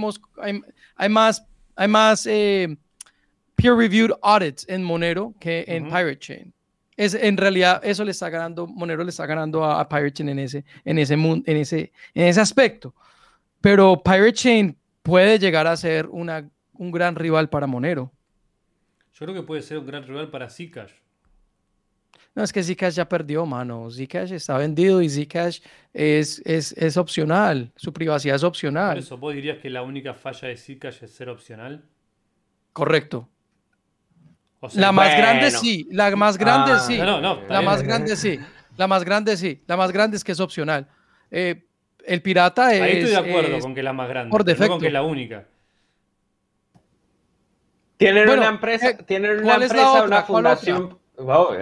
hay, más, hay más eh, peer-reviewed audits en Monero que en Pirate Chain. Es, en realidad, eso le está ganando, Monero le está ganando a, Pirate Chain en ese, en, ese, en, ese, en ese aspecto. Pero Pirate Chain puede llegar a ser una, un gran rival para Monero. Yo creo que puede ser un gran rival para Zcash. No, es que Zcash ya perdió, mano. Zcash está vendido y Zcash es, es, es opcional. Su privacidad es opcional. eso, ¿vos dirías que la única falla de Zcash es ser opcional? Correcto. la más grande sí, la más grande ah, sí. No, no, la más grande sí. La más grande sí. La más grande es que es opcional. Eh, el pirata es. Ahí estoy de acuerdo con que es la más grande. Por defecto. No con que es la única. Tienen una empresa, eh, tienen una empresa, una fundación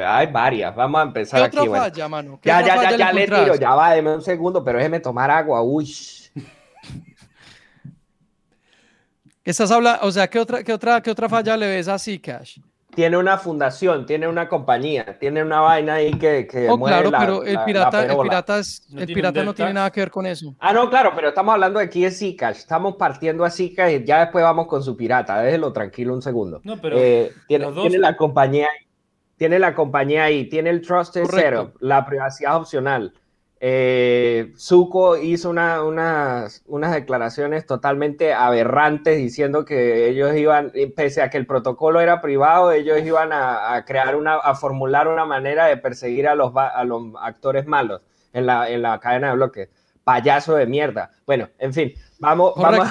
hay varias, vamos a empezar aquí. Falla, mano? Ya, ya, ya, ya le tiro, ya va, deme un segundo, pero déjeme tomar agua, uy. *laughs* Estás hablando, o sea, ¿qué otra, qué otra, qué otra falla le ves a Zcash? Tiene una fundación, tiene una compañía, tiene una vaina ahí que, que oh, claro, pero el pirata, el pirata, es, ¿No el pirata no tiene nada que ver con eso. Ah, no, claro, pero estamos hablando de aquí de Zcash. Estamos partiendo a Zcash y ya después vamos con su pirata. Déjelo tranquilo un segundo. No, pero eh, tiene, tiene la compañía tiene la compañía ahí, tiene el Trusted Setup, la privacidad opcional. Eh, Zuko hizo unas, unas declaraciones totalmente aberrantes diciendo que ellos iban, pese a que el protocolo era privado, ellos iban a, crear una, a formular una manera de perseguir a los, a los actores malos en la, en la cadena de bloques. Payaso de mierda. Bueno, en fin, vamos, vamos.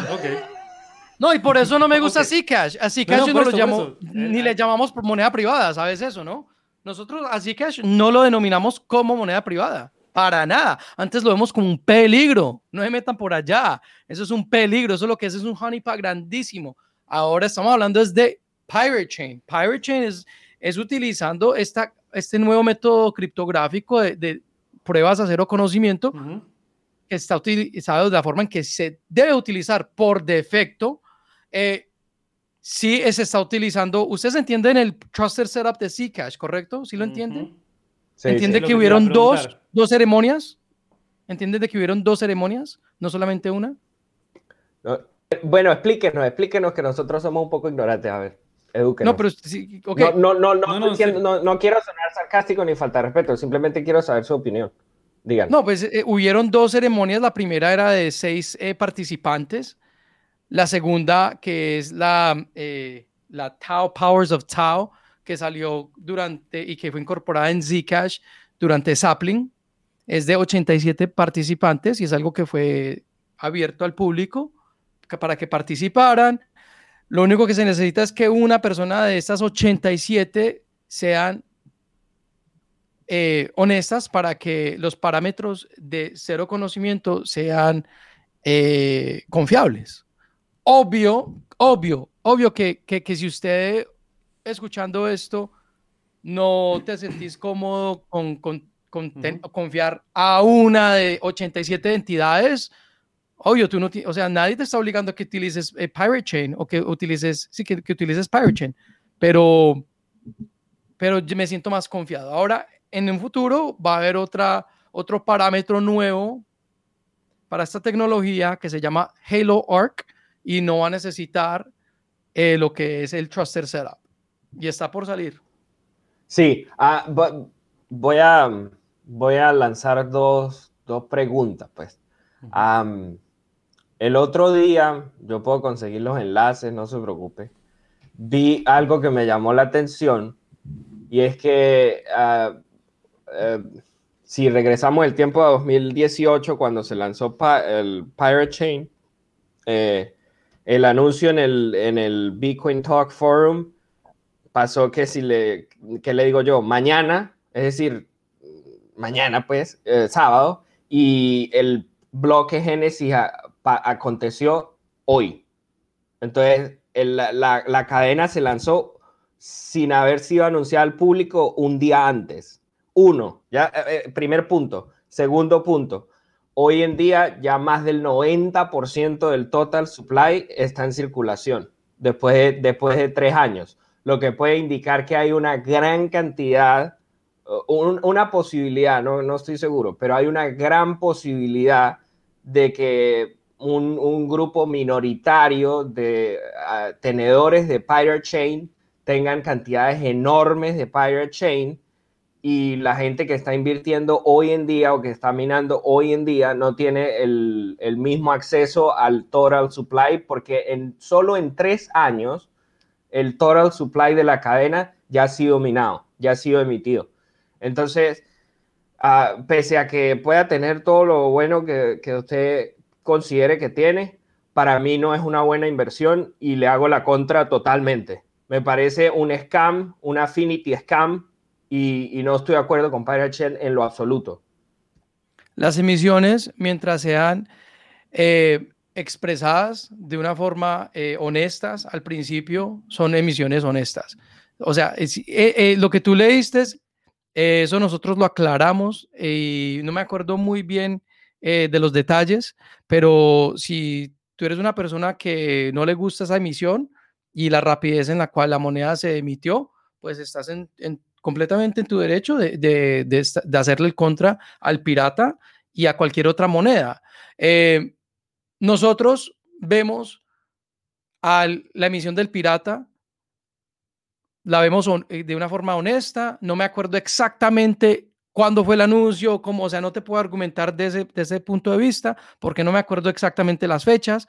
No, y por eso no me gusta Zcash. A Zcash no, lo llamo, ni le llamamos moneda privada, ¿sabes eso, no? Nosotros a Zcash no lo denominamos como moneda privada. Para nada. Antes lo vemos como un peligro. No se metan por allá. Eso es un peligro. Eso es lo que es, es un honeypot grandísimo. Ahora estamos hablando es de Pirate Chain. Pirate Chain es, es utilizando esta, este nuevo método criptográfico de, pruebas a cero conocimiento que está utilizado de la forma en que se debe utilizar por defecto eh, sí se está utilizando. Ustedes entienden el Trusted Setup de Zcash, ¿correcto? ¿Sí lo entienden? ¿Entienden que, hubieron dos, dos ceremonias? ¿Entienden de que hubieron dos ceremonias? No solamente una. Bueno, explíquenos, explíquenos que nosotros somos un poco ignorantes. A ver, edúquenos. No, pero sí, okay. no, no, no, no, no, no, quiero sonar sarcástico ni faltar respeto, simplemente quiero saber su opinión. Digan. No, pues eh, hubieron dos ceremonias. La primera era de seis eh, participantes. La segunda, que es la, eh, la Tau Powers of Tau, que salió durante y que fue incorporada en Zcash durante Sapling, es de 87 participantes y es algo que fue abierto al público para que participaran. Lo único que se necesita es que una persona de estas 87 sean eh, honestas para que los parámetros de cero conocimiento sean eh, confiables. Obvio, obvio, obvio que, que, si usted escuchando esto no te sentís cómodo con, con, confiar a una de 87 entidades, obvio, tú no, o sea, nadie te está obligando a que utilices eh, Pirate Chain o que utilices, sí, que, que utilices Pirate Chain, pero, pero me siento más confiado. Ahora, en un futuro va a haber otra, otro parámetro nuevo para esta tecnología que se llama Halo Arc y no va a necesitar eh, lo que es el Truster Setup. Y está por salir. Sí, ah, voy, a, voy a lanzar dos, dos preguntas, pues. el otro día, yo puedo conseguir los enlaces, no se preocupe. Vi algo que me llamó la atención y es que ah, eh, si regresamos el tiempo a 2018, cuando se lanzó el Pirate Chain, eh, el anuncio en el, en el Bitcoin Talk Forum pasó que si le, que le digo yo, mañana, es decir, mañana pues, eh, sábado, y el bloque Génesis aconteció hoy. Entonces, la, la, cadena se lanzó sin haber sido anunciada al público un día antes. Uno, ya, eh, eh, primer punto. Segundo punto, hoy en día ya más del 90% del total supply está en circulación después de, después de tres años, lo que puede indicar que hay una gran cantidad, una posibilidad, no, no estoy seguro, pero hay una gran posibilidad de que un, grupo minoritario de ah, tenedores de Pirate Chain tengan cantidades enormes de Pirate Chain y la gente que está invirtiendo hoy en día o que está minando hoy en día no tiene el, mismo acceso al total supply porque en, solo en tres años el total supply de la cadena ya ha sido minado, ya ha sido emitido. Entonces, ah, pese a que pueda tener todo lo bueno que, usted considere que tiene, para mí no es una buena inversión y le hago la contra totalmente. Me parece un scam, un affinity scam y, no estoy de acuerdo con Pirate Chain en lo absoluto. Las emisiones, mientras sean eh, expresadas de una forma eh, honestas al principio, son emisiones honestas. O sea, eh, lo que tú leíste, eso nosotros lo aclaramos y no me acuerdo muy bien de los detalles, pero si tú eres una persona que no le gusta esa emisión y la rapidez en la cual la moneda se emitió, pues estás en, en completamente en tu derecho de, hacerle el contra al pirata y a cualquier otra moneda. Eh, nosotros vemos la emisión del pirata, la vemos eh, de una forma honesta, no me acuerdo exactamente cuándo fue el anuncio, o sea, no te puedo argumentar desde ese punto de vista, porque no me acuerdo exactamente las fechas,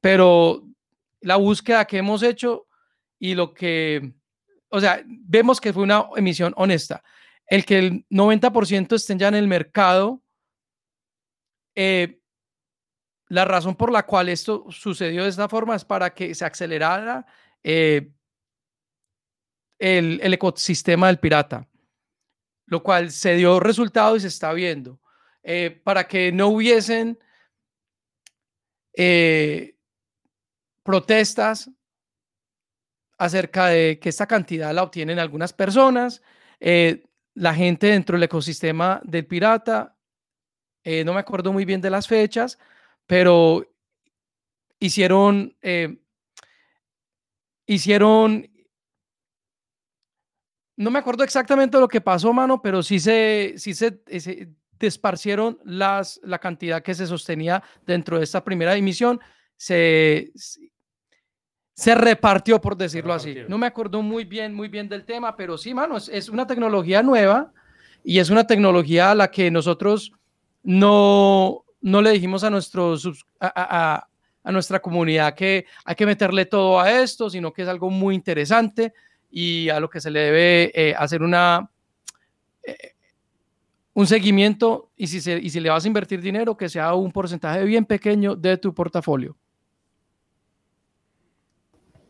pero la búsqueda que hemos hecho y lo que o sea, vemos que fue una emisión honesta. El que el 90% estén ya en el mercado, eh, la razón por la cual esto sucedió de esta forma es para que se acelerara eh, el, ecosistema del pirata, lo cual se dio resultado y se está viendo. Eh, para que no hubiesen protestas acerca de que esta cantidad la obtienen algunas personas, eh, la gente dentro del ecosistema del pirata, eh, no me acuerdo muy bien de las fechas, pero hicieron, eh, hicieron, no me acuerdo exactamente lo que pasó, mano, pero sí se, sí se, se desparcieron las, la cantidad que se sostenía dentro de esta primera emisión se, se repartió, por decirlo así. No me acuerdo muy bien, muy bien del tema, pero sí, mano, es, una tecnología nueva y es una tecnología a la que nosotros no, no le dijimos a, nuestros, a, a, nuestra comunidad que hay que meterle todo a esto, sino que es algo muy interesante y a lo que se le debe eh, hacer una, eh, un seguimiento y si, se, y si le vas a invertir dinero, que sea un porcentaje bien pequeño de tu portafolio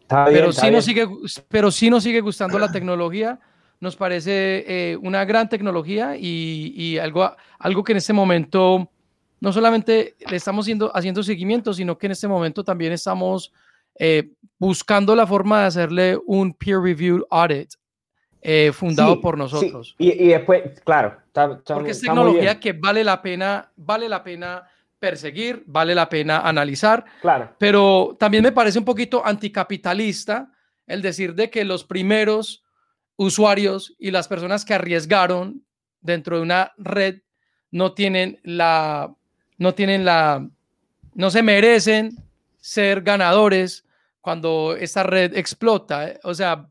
pero, sí nos sigue, pero sí nos sigue gustando la tecnología. Nos parece eh, una gran tecnología y, algo, algo que en este momento no solamente le estamos haciendo, haciendo seguimiento, sino que en este momento también estamos eh, buscando la forma de hacerle un peer review audit eh, fundado por nosotros. Y, después, claro, porque es tecnología que vale la pena, vale la pena perseguir, vale la pena analizar. Claro. Pero también me parece un poquito anticapitalista el decir de que los primeros usuarios y las personas que arriesgaron dentro de una red no tienen la, no tienen la, no se merecen ser ganadores cuando esta red explota. O sea,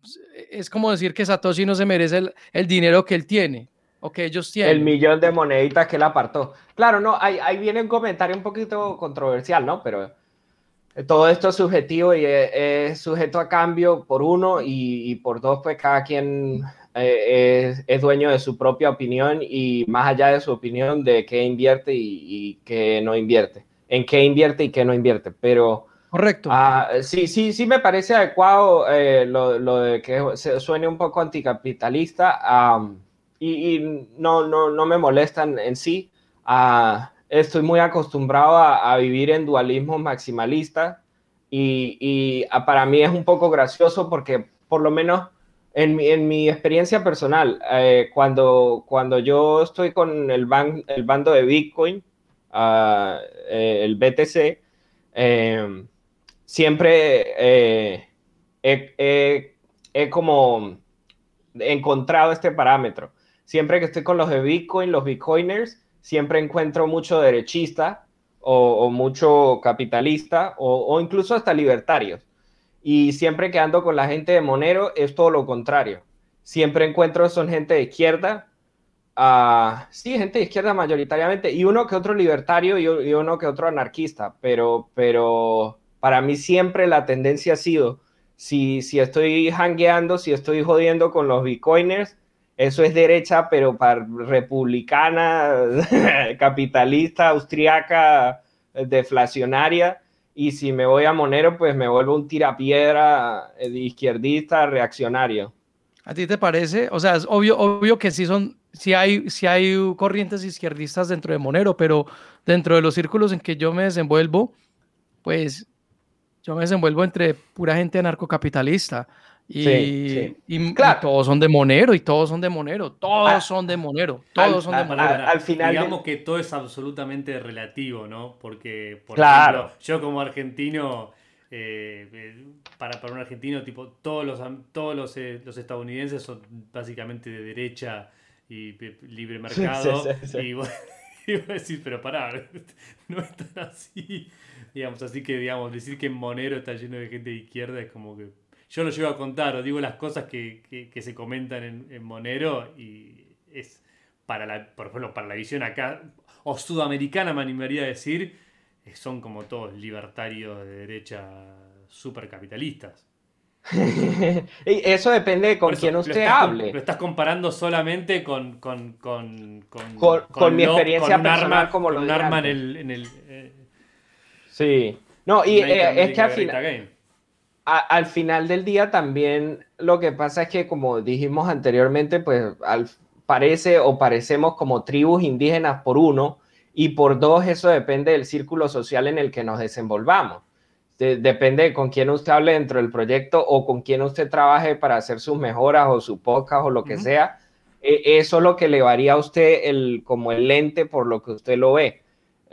es como decir que Satoshi no se merece el dinero que él tiene ellos tienen. El millón de moneditas que él apartó. Claro, no, ahí, ahí viene un comentario un poquito controversial, ¿no? Pero todo esto es subjetivo y es, sujeto a cambio por uno y, por dos, pues cada quien eh, es, dueño de su propia opinión y más allá de su opinión de qué invierte y, qué no invierte, en qué invierte y qué no invierte. Pero correcto. Ah, sí, sí, sí me parece adecuado eh, lo, lo, de que suene un poco anticapitalista y, no, no, no, me molestan en sí. Uh, estoy muy acostumbrado a, vivir en dualismo maximalista y, y ah, para mí es un poco gracioso porque por lo menos en mi, en mi experiencia personal, eh, cuando, cuando yo estoy con el, ban, el bando de Bitcoin, uh, el BTC, eh, siempre he, como encontrado este parámetro siempre que estoy con los de Bitcoin, los Bitcoiners, siempre encuentro mucho derechista o, mucho capitalista o, incluso hasta libertarios. Y siempre que ando con la gente de Monero es todo lo contrario. Siempre encuentro son gente de izquierda, uh, sí, gente de izquierda mayoritariamente, y uno que otro libertario y, y, uno que otro anarquista, pero, pero para mí siempre la tendencia ha sido, si, si estoy hangueando, si estoy jodiendo con los bitcoiners, eso es derecha, pero para republicana, *laughs* capitalista, austriaca, deflacionaria. Y si me voy a Monero, pues me vuelvo un tirapiedra eh, izquierdista, reaccionario. ¿A ti te parece? O sea, es obvio, obvio que sí son, sí hay, sí hay corrientes izquierdistas dentro de Monero, pero dentro de los círculos en que yo me desenvuelvo, pues yo me desenvuelvo entre pura gente anarcocapitalista. Y, todos son de Monero y todos son de Monero, todos ah, son de Monero, todos son de Monero. Al, final digamos que todo es absolutamente relativo, ¿no? Porque, por ejemplo, yo como argentino, eh, eh, para, para un argentino, tipo, todos los todos los, eh, los estadounidenses son básicamente de derecha y libre mercado. *laughs* y vos, decís, pero pará, *laughs* no es tan así. Digamos, así que digamos, decir que Monero está lleno de gente de izquierda es como que yo lo llevo a contar o digo las cosas que, se comentan en, Monero y es para la, por ejemplo, para la visión acá, o sudamericana me animaría a decir, eh, son como todos libertarios de derecha supercapitalistas. *laughs* Eso depende con quién usted hable. Lo estás comparando solamente con, con, mi experiencia personal como lo un arma en el, en el eh, Sí. No, y eh, es que al final al final del día también lo que pasa es que, como dijimos anteriormente, pues al, parece o parecemos como tribus indígenas por uno y por dos, eso depende del círculo social en el que nos desenvolvamos. depende con quién usted hable dentro del proyecto o con quién usted trabaje para hacer sus mejoras o su podcast o lo que sea. E, eso es lo que le varía a usted el, como el lente por lo que usted lo ve.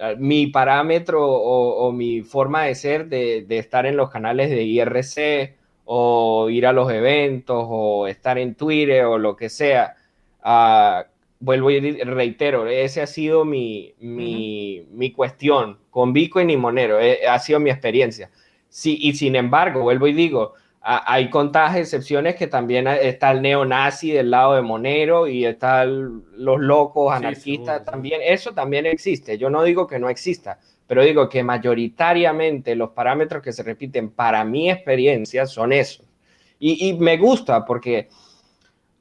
Eh, mi parámetro o, mi forma de ser, de, estar en los canales de IRC o ir a los eventos o estar en Twitter o lo que sea, ah, vuelvo y reitero, ese ha sido mi, mi, mi cuestión con Bitcoin y Monero, eh, ha sido mi experiencia. Sí, y sin embargo, vuelvo y digo, hay contadas excepciones que también está el neonazi del lado de Monero y están los locos anarquistas también. Eso también existe. Yo no digo que no exista, pero digo que mayoritariamente los parámetros que se repiten para mi experiencia son esos. Y, y me gusta porque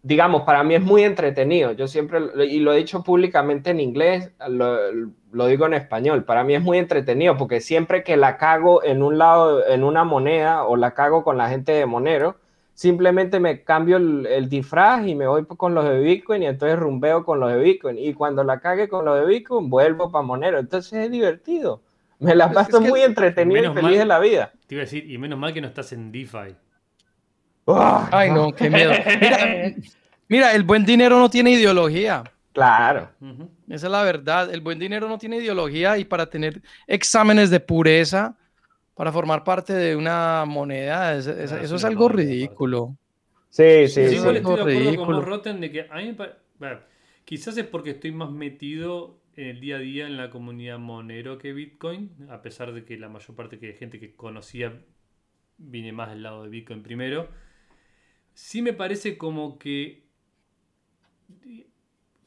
digamos, para mí es muy entretenido. Yo siempre, y lo he dicho públicamente en inglés, lo, digo en español, para mí es muy entretenido porque siempre que la cago en un lado, en una moneda o la cago con la gente de Monero, simplemente me cambio el, disfraz y me voy con los de Bitcoin y entonces rumbeo con los de Bitcoin. Y cuando la cague con los de Bitcoin, vuelvo para Monero. Entonces es divertido. Me la paso muy entretenido y feliz de la vida. Te iba a decir, y menos mal que no estás en DeFi. Ay, no, qué miedo. *laughs* Mira, el buen dinero no tiene ideología. Claro. Esa es la verdad. El buen dinero no tiene ideología y para tener exámenes de pureza, para formar parte de una moneda, eso es algo ridículo. Sí, sí, sí. Yo estoy de acuerdo con Rotten de que a mí quizás es porque estoy más metido en el día a día en la comunidad Monero que Bitcoin, a pesar de que la mayor parte de gente que conocía viene más del lado de Bitcoin primero sí me parece como que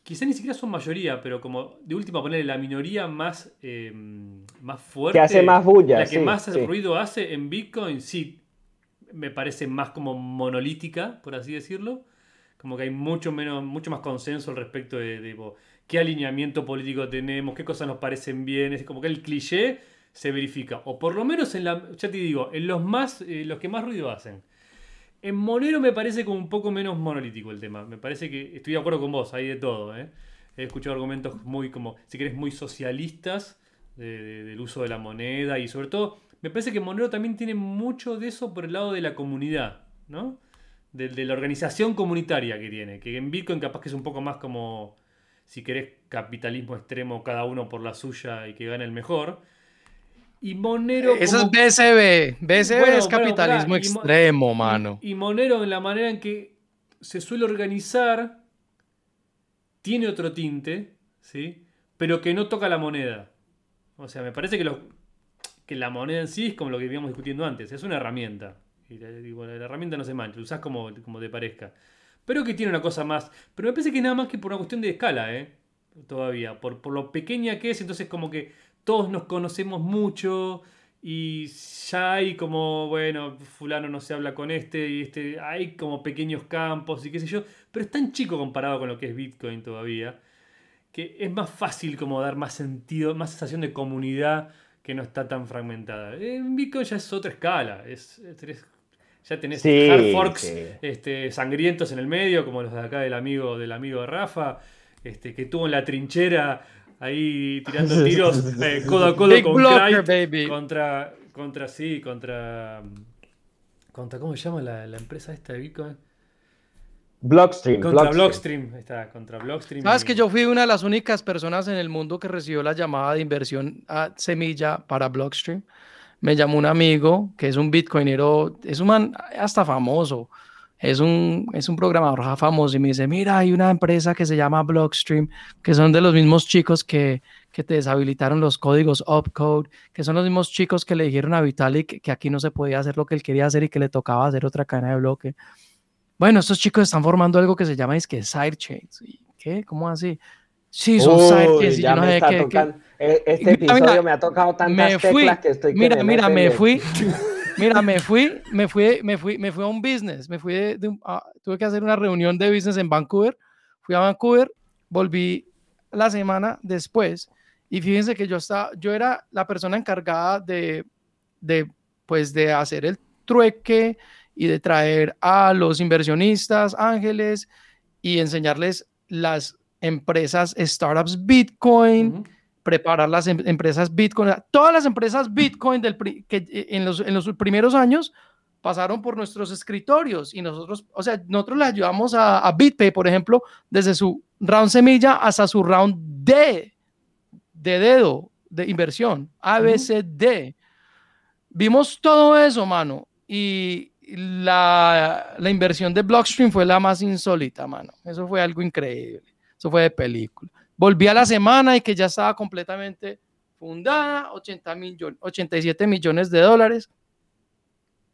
quizá ni siquiera son mayoría, pero como de última poner la minoría más, em, más fuerte. Que hace más bulla. La que más ruido hace en Bitcoin, sí, me parece más como monolítica, por así decirlo. Como que hay mucho, menos, mucho más consenso al respecto de, qué alineamiento político tenemos, qué cosas nos parecen bien. Es como que el cliché se verifica. O por lo menos en la, ya te digo, en los más, eh, los que más ruido hacen. En Monero me parece como un poco menos monolítico el tema. Me parece que estoy de acuerdo con vos, hay de todo. ¿eh? He escuchado argumentos muy como, si querés, muy socialistas del uso de la moneda y sobre todo, me parece que Monero también tiene mucho de eso por el lado de la comunidad, ¿no? De, de la organización comunitaria que tiene. Que en Bitcoin capaz que es un poco más como, si querés, capitalismo extremo, cada uno por la suya y que gane el mejor. Y Monero. Eso es BSB. BSB es capitalismo extremo, mano. Y, Monero, en la manera en que se suele organizar, tiene otro tinte, ¿sí? Pero que no toca la moneda. O sea, me parece que, lo, que la moneda en sí es como lo que íbamos discutiendo antes. Es una herramienta. Y la, la herramienta no se mancha, usás como, como te parezca. Pero que tiene una cosa más. Pero me parece que nada más que por una cuestión de escala, ¿eh? Todavía. Por, por lo pequeña que es, entonces como que todos nos conocemos mucho y ya hay como, bueno, fulano no se habla con este y este, hay como pequeños campos y qué sé yo, pero es tan chico comparado con lo que es Bitcoin todavía, que es más fácil como dar más sentido, más sensación de comunidad que no está tan fragmentada. En Bitcoin ya es otra escala, es, ya tenés hard forks este, sangrientos en el medio, como los de acá del amigo, del amigo de Rafa, este, que tuvo en la trinchera ahí tirando *laughs* tiros eh, codo a codo con blocker, contra contra sí contra contra cómo se llama la, empresa esta de Bitcoin Blockstream contra Blockstream, está contra Blockstream. Sabes que yo fui una de las únicas personas en el mundo que recibió la llamada de inversión a semilla para Blockstream. Me llamó un amigo que es un bitcoinero es un man hasta famoso es un, es un programador famoso y me dice, mira, hay una empresa que se llama Blockstream, que son de los mismos chicos que, que te deshabilitaron los códigos Opcode, que son los mismos chicos que le dijeron a Vitalik que aquí no se podía hacer lo que él quería hacer y que le tocaba hacer otra cadena de bloque. Bueno, estos chicos están formando algo que se llama es que sidechains. ¿Qué? ¿Cómo así? Sí, son sidechains. Ya me está tocando. E, este episodio me ha tocado tantas teclas que estoy Mira, mira, me fui. *laughs* Mira, me fui, me fui, me fui, me fui a un business, me fui de, tuve que hacer una reunión de business en Vancouver, fui a Vancouver, volví la semana después y fíjense que yo estaba, yo era la persona encargada de, de, pues, de hacer el trueque y de traer a los inversionistas ángeles y enseñarles las empresas startups Bitcoin preparar las em, empresas Bitcoin. Todas las empresas Bitcoin del, que eh, en los, en los primeros años pasaron por nuestros escritorios y nosotros, o sea, nosotros le ayudamos a, a BitPay, por ejemplo, desde su round semilla hasta su round D, de dedo, de inversión, ABCD. Vimos todo eso, mano, y la, la inversión de Blockstream fue la más insólita, mano. Eso fue algo increíble. Eso fue de película. Volví a la semana y que ya estaba completamente fundada, 80 millones, 87 millones de dólares.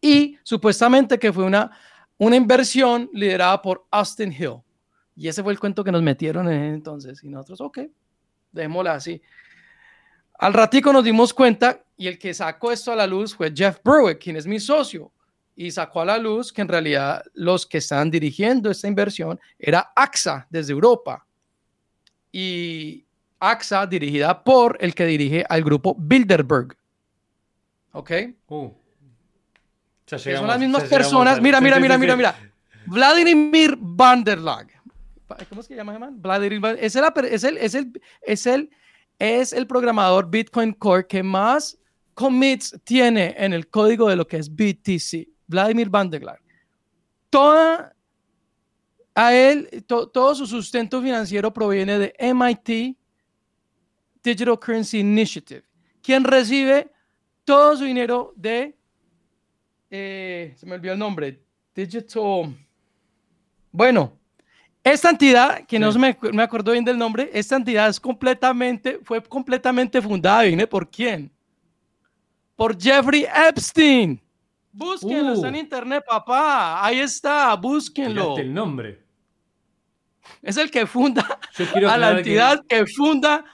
Y supuestamente que fue una, una inversión liderada por Austin Hill. Y ese fue el cuento que nos metieron en entonces. Y nosotros, ok, démosla así. Al ratico nos dimos cuenta y el que sacó esto a la luz fue Jeff Berwick, quien es mi socio, y sacó a la luz que en realidad los que estaban dirigiendo esta inversión era AXA desde Europa. Y AXA dirigida por el que dirige al grupo Bilderberg. ¿Ok? Uh. son las mismas personas. Mira, mira, mira, mira, mira. Vladimir van der Lag. ¿Cómo es que se llama, Vladimir es el, es el, es el, es el es el programador Bitcoin Core que más commits tiene en el código de lo que es BTC, Vladimir Van Toda, a él, todo su sustento financiero proviene de MIT Digital Currency Initiative, quien recibe todo su dinero de, eh, se me olvidó el nombre, Digital, bueno, esta entidad, que no me, me, acuerdo bien del nombre, esta entidad es completamente, fue completamente fundada, ¿viene por quién? Por Jeffrey Epstein. Búsquenlo, está en uh. internet, papá. Ahí está, búsquenlo. el nombre. Es el que funda a la entidad que... funda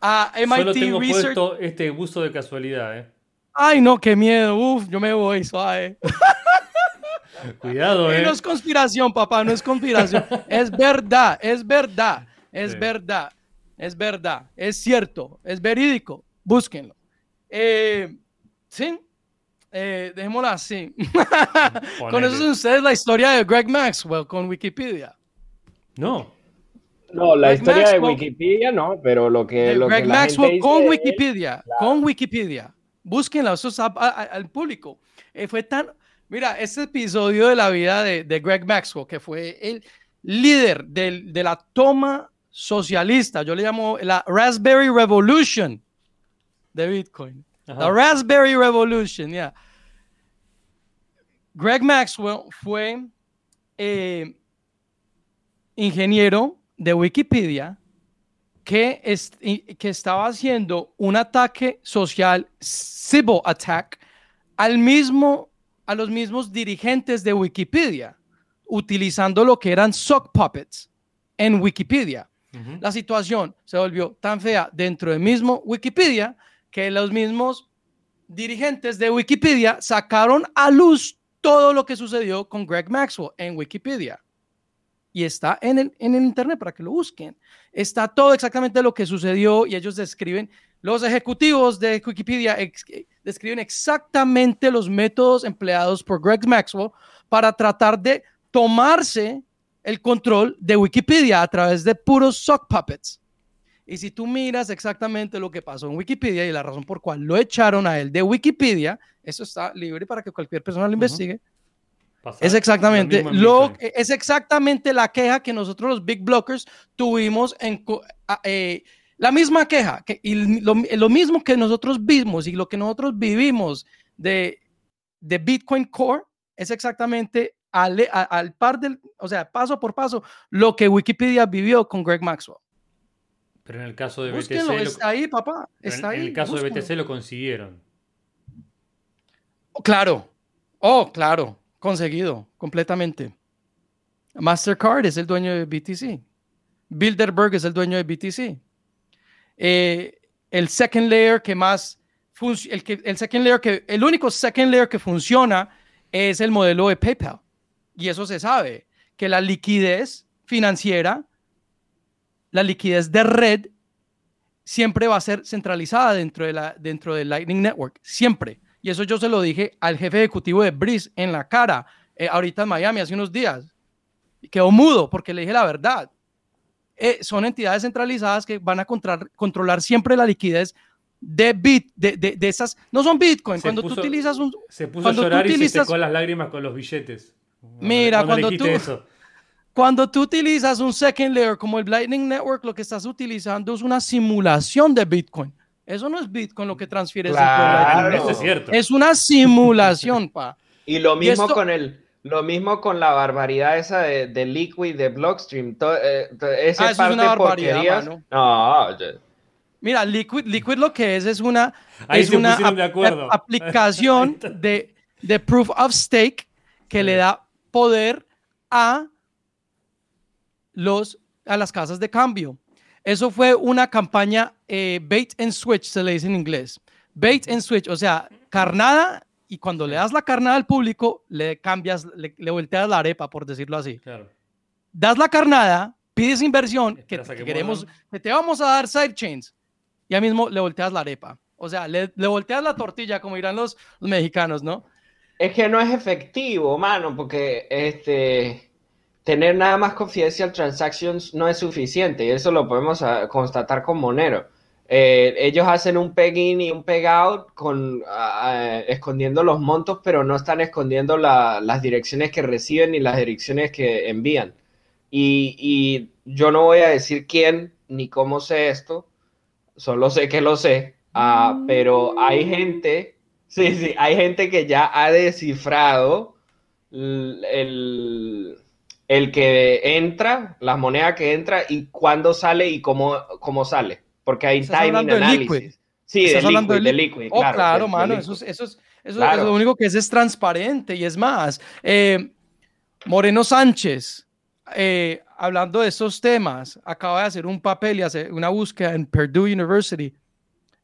a MIT Solo tengo puesto este gusto de casualidad, ¿eh? Ay, no, qué miedo. Uf, yo me voy, suave. *laughs* Cuidado, ¿eh? no es conspiración, papá, no es conspiración. es verdad, es verdad, es verdad, es verdad, es cierto, es verídico. Búsquenlo. Eh, sí, eh, dejémoslo así. *laughs* con eso ustedes la historia de Greg Maxwell con Wikipedia. No. No, la historia de Wikipedia no, pero lo que. Lo Greg Maxwell con Wikipedia, con Wikipedia. Búsquenla, eso es al público. Eh, fue tan Mira, este episodio de la vida de, Greg Maxwell, que fue el líder de la toma socialista, yo le llamo la Raspberry Revolution de Bitcoin. La Raspberry Revolution, ya. Greg Maxwell fue eh, ingeniero de Wikipedia que, que estaba haciendo un ataque social, civil attack, al mismo a los mismos dirigentes de Wikipedia, utilizando lo que eran sock puppets en Wikipedia. La situación se volvió tan fea dentro del mismo Wikipedia que los mismos dirigentes de Wikipedia sacaron a luz todo lo que sucedió con Greg Maxwell en Wikipedia. Y está en el, en el internet para que lo busquen. Está todo exactamente lo que sucedió y ellos describen los ejecutivos de Wikipedia describen exactamente los métodos empleados por Greg Maxwell para tratar de tomarse el control de Wikipedia a través de puros sock puppets. Y si tú miras exactamente lo que pasó en Wikipedia y la razón por cual lo echaron a él de Wikipedia, eso está libre para que cualquier persona lo investigue. Es exactamente lo, es exactamente la queja que nosotros los big blockers tuvimos en eh, la misma queja que, y lo, mismo que nosotros vimos y lo que nosotros vivimos de, de Bitcoin Core es exactamente al, al, par del, o sea, paso por paso, lo que Wikipedia vivió con Greg Maxwell. Pero en el caso de BTC. está ahí, papá. Está en, ahí. En el caso de BTC lo consiguieron. Oh, claro. Oh, claro. Conseguido, completamente. Mastercard es el dueño de BTC. Bilderberg es el dueño de BTC. Eh, el second layer que más el, que, el second layer que el único second layer que funciona es el modelo de PayPal y eso se sabe que la liquidez financiera la liquidez de red siempre va a ser centralizada dentro de la dentro del Lightning Network siempre y eso yo se lo dije al jefe ejecutivo de Breeze en la cara eh, ahorita en Miami hace unos días quedó mudo porque le dije la verdad eh, son entidades centralizadas que van a controlar siempre la liquidez de bit, de, de, esas, no son Bitcoin, cuando tú utilizas un... Se puso a llorar y se secó las lágrimas con los billetes. Mira, cuando tú... *laughs* Cuando tú utilizas un second layer como el Lightning Network, lo que estás utilizando es una simulación de Bitcoin. Eso no es Bitcoin lo que transfiere. Claro. Eso es cierto. Es una simulación, pa. Y lo mismo con el Lo mismo con la barbaridad esa de, de Liquid, de Blockstream. eh, esa ah, eso es una barbaridad, mano. No, Mira, Liquid, Liquid lo que es es una, es una aplicación *laughs* de, de proof of stake que le da poder a los a las casas de cambio. Eso fue una campaña eh, bait and switch, se le dice en inglés. Bait and switch, o sea, carnada y cuando le das la carnada al público, le cambias, le, volteas la arepa, por decirlo así. Claro. Das la carnada, pides inversión, que, queremos, que te vamos a dar sidechains, ya mismo le volteas la arepa. O sea, le, le volteas la tortilla, como dirán los, los mexicanos, ¿no? Es que no es efectivo, mano, porque este tener nada más confidential transactions no es suficiente y eso lo podemos ah, constatar con Monero. Eh, ellos hacen un peg-in y un peg-out con, ah, escondiendo los montos, pero no están escondiendo las direcciones que reciben ni las direcciones que envían. Y, yo no voy a decir quién ni cómo sé esto, solo sé que lo sé, pero hay gente, sí, sí, hay gente que ya ha descifrado el el que entra, la moneda que entra y cuándo sale y cómo, cómo sale. Porque hay timing análisis. Sí, ¿Estás hablando de liquid, oh, claro. mano, eso, es, eso, es, lo único que es, es transparente y es más. Eh, Moreno Sánchez, eh, hablando de esos temas, acaba de hacer un papel y hacer una búsqueda en Purdue University,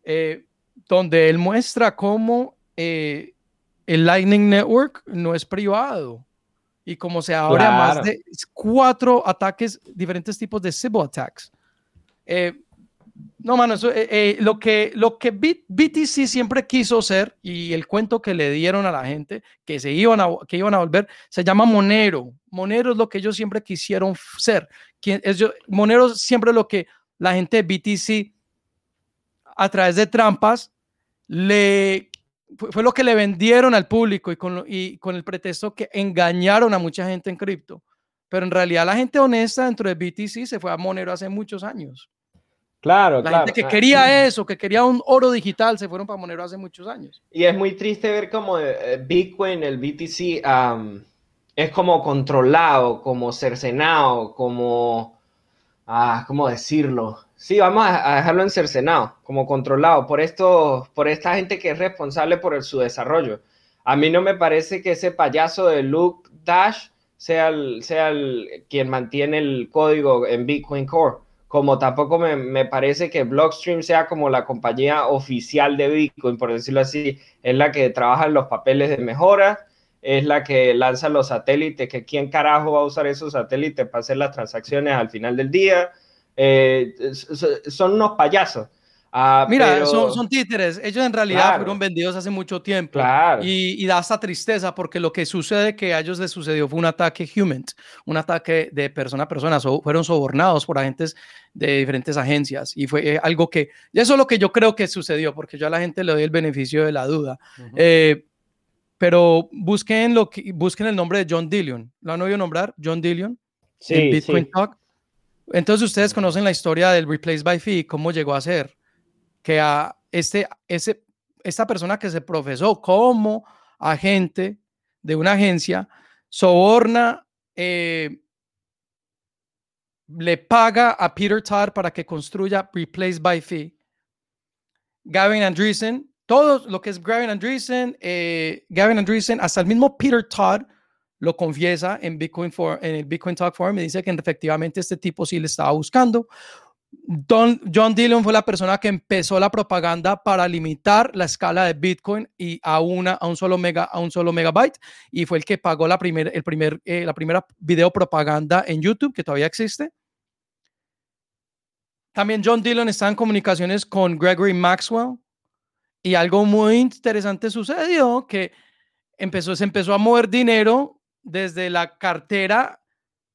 eh, donde él muestra cómo el Lightning Network no es privado y como se abre más de cuatro ataques, diferentes tipos de Sybil attacks. Eh, no, mano, eso, eh, eh, lo que, lo que BTC siempre quiso ser y el cuento que le dieron a la gente que se iban a, que iban a volver se llama Monero. Monero es lo que ellos siempre quisieron ser. Monero siempre lo que la gente de BTC a través de trampas le fue, lo que le vendieron al público y con, y con el pretexto que engañaron a mucha gente en cripto. Pero en realidad la gente honesta dentro de BTC se fue a Monero hace muchos años. Claro, la gente que quería eso, que quería un oro digital, se fueron para Monero hace muchos años. Y es muy triste ver como eh, Bitcoin, el BTC, es como controlado, como cercenado, como, ah, ¿cómo decirlo? Sí, vamos a dejarlo encercenado, como controlado, por esto, por esta gente que es responsable por su desarrollo. A mí no me parece que ese payaso de Luke Dash sea, el, sea el, quien mantiene el código en Bitcoin Core, como tampoco me, me, parece que Blockstream sea como la compañía oficial de Bitcoin, por decirlo así, es la que trabaja en los papeles de mejora, es la que lanza los satélites, que quién carajo va a usar esos satélites para hacer las transacciones al final del día eh, son unos payasos. Ah, Mira, son, títeres. Ellos en realidad fueron vendidos hace mucho tiempo. Y, da hasta tristeza porque lo que sucede que a ellos les sucedió fue un ataque human, un ataque de persona a persona. fueron sobornados por agentes de diferentes agencias. Y fue eh, algo que, eso es lo que yo creo que sucedió, porque yo a la gente le doy el beneficio de la duda. Eh, pero busquen, lo que, busquen el nombre de John Dillion. ¿Lo han oído nombrar? John Dillion. Sí, en Bitcoin Talk. Entonces ustedes conocen la historia del Replace by Fee, cómo llegó a ser que a este, ese, esta persona que se profesó como agente de una agencia soborna, eh, le paga a Peter Todd para que construya Replace by Fee. Gavin Andreessen, todo lo que es Gavin Andreessen, eh, Gavin Andreessen, hasta el mismo Peter Todd lo confiesa en, Bitcoin for, en el Bitcoin Talk Forum y dice que efectivamente este tipo sí le estaba buscando. Don, John Dillon fue la persona que empezó la propaganda para limitar la escala de Bitcoin y a, una, a, un, solo mega, a un solo megabyte y fue el que pagó la, primer, el primer, eh, la primera video propaganda en YouTube que todavía existe. También John Dillon está en comunicaciones con Gregory Maxwell y algo muy interesante sucedió que empezó, se empezó a mover dinero desde la cartera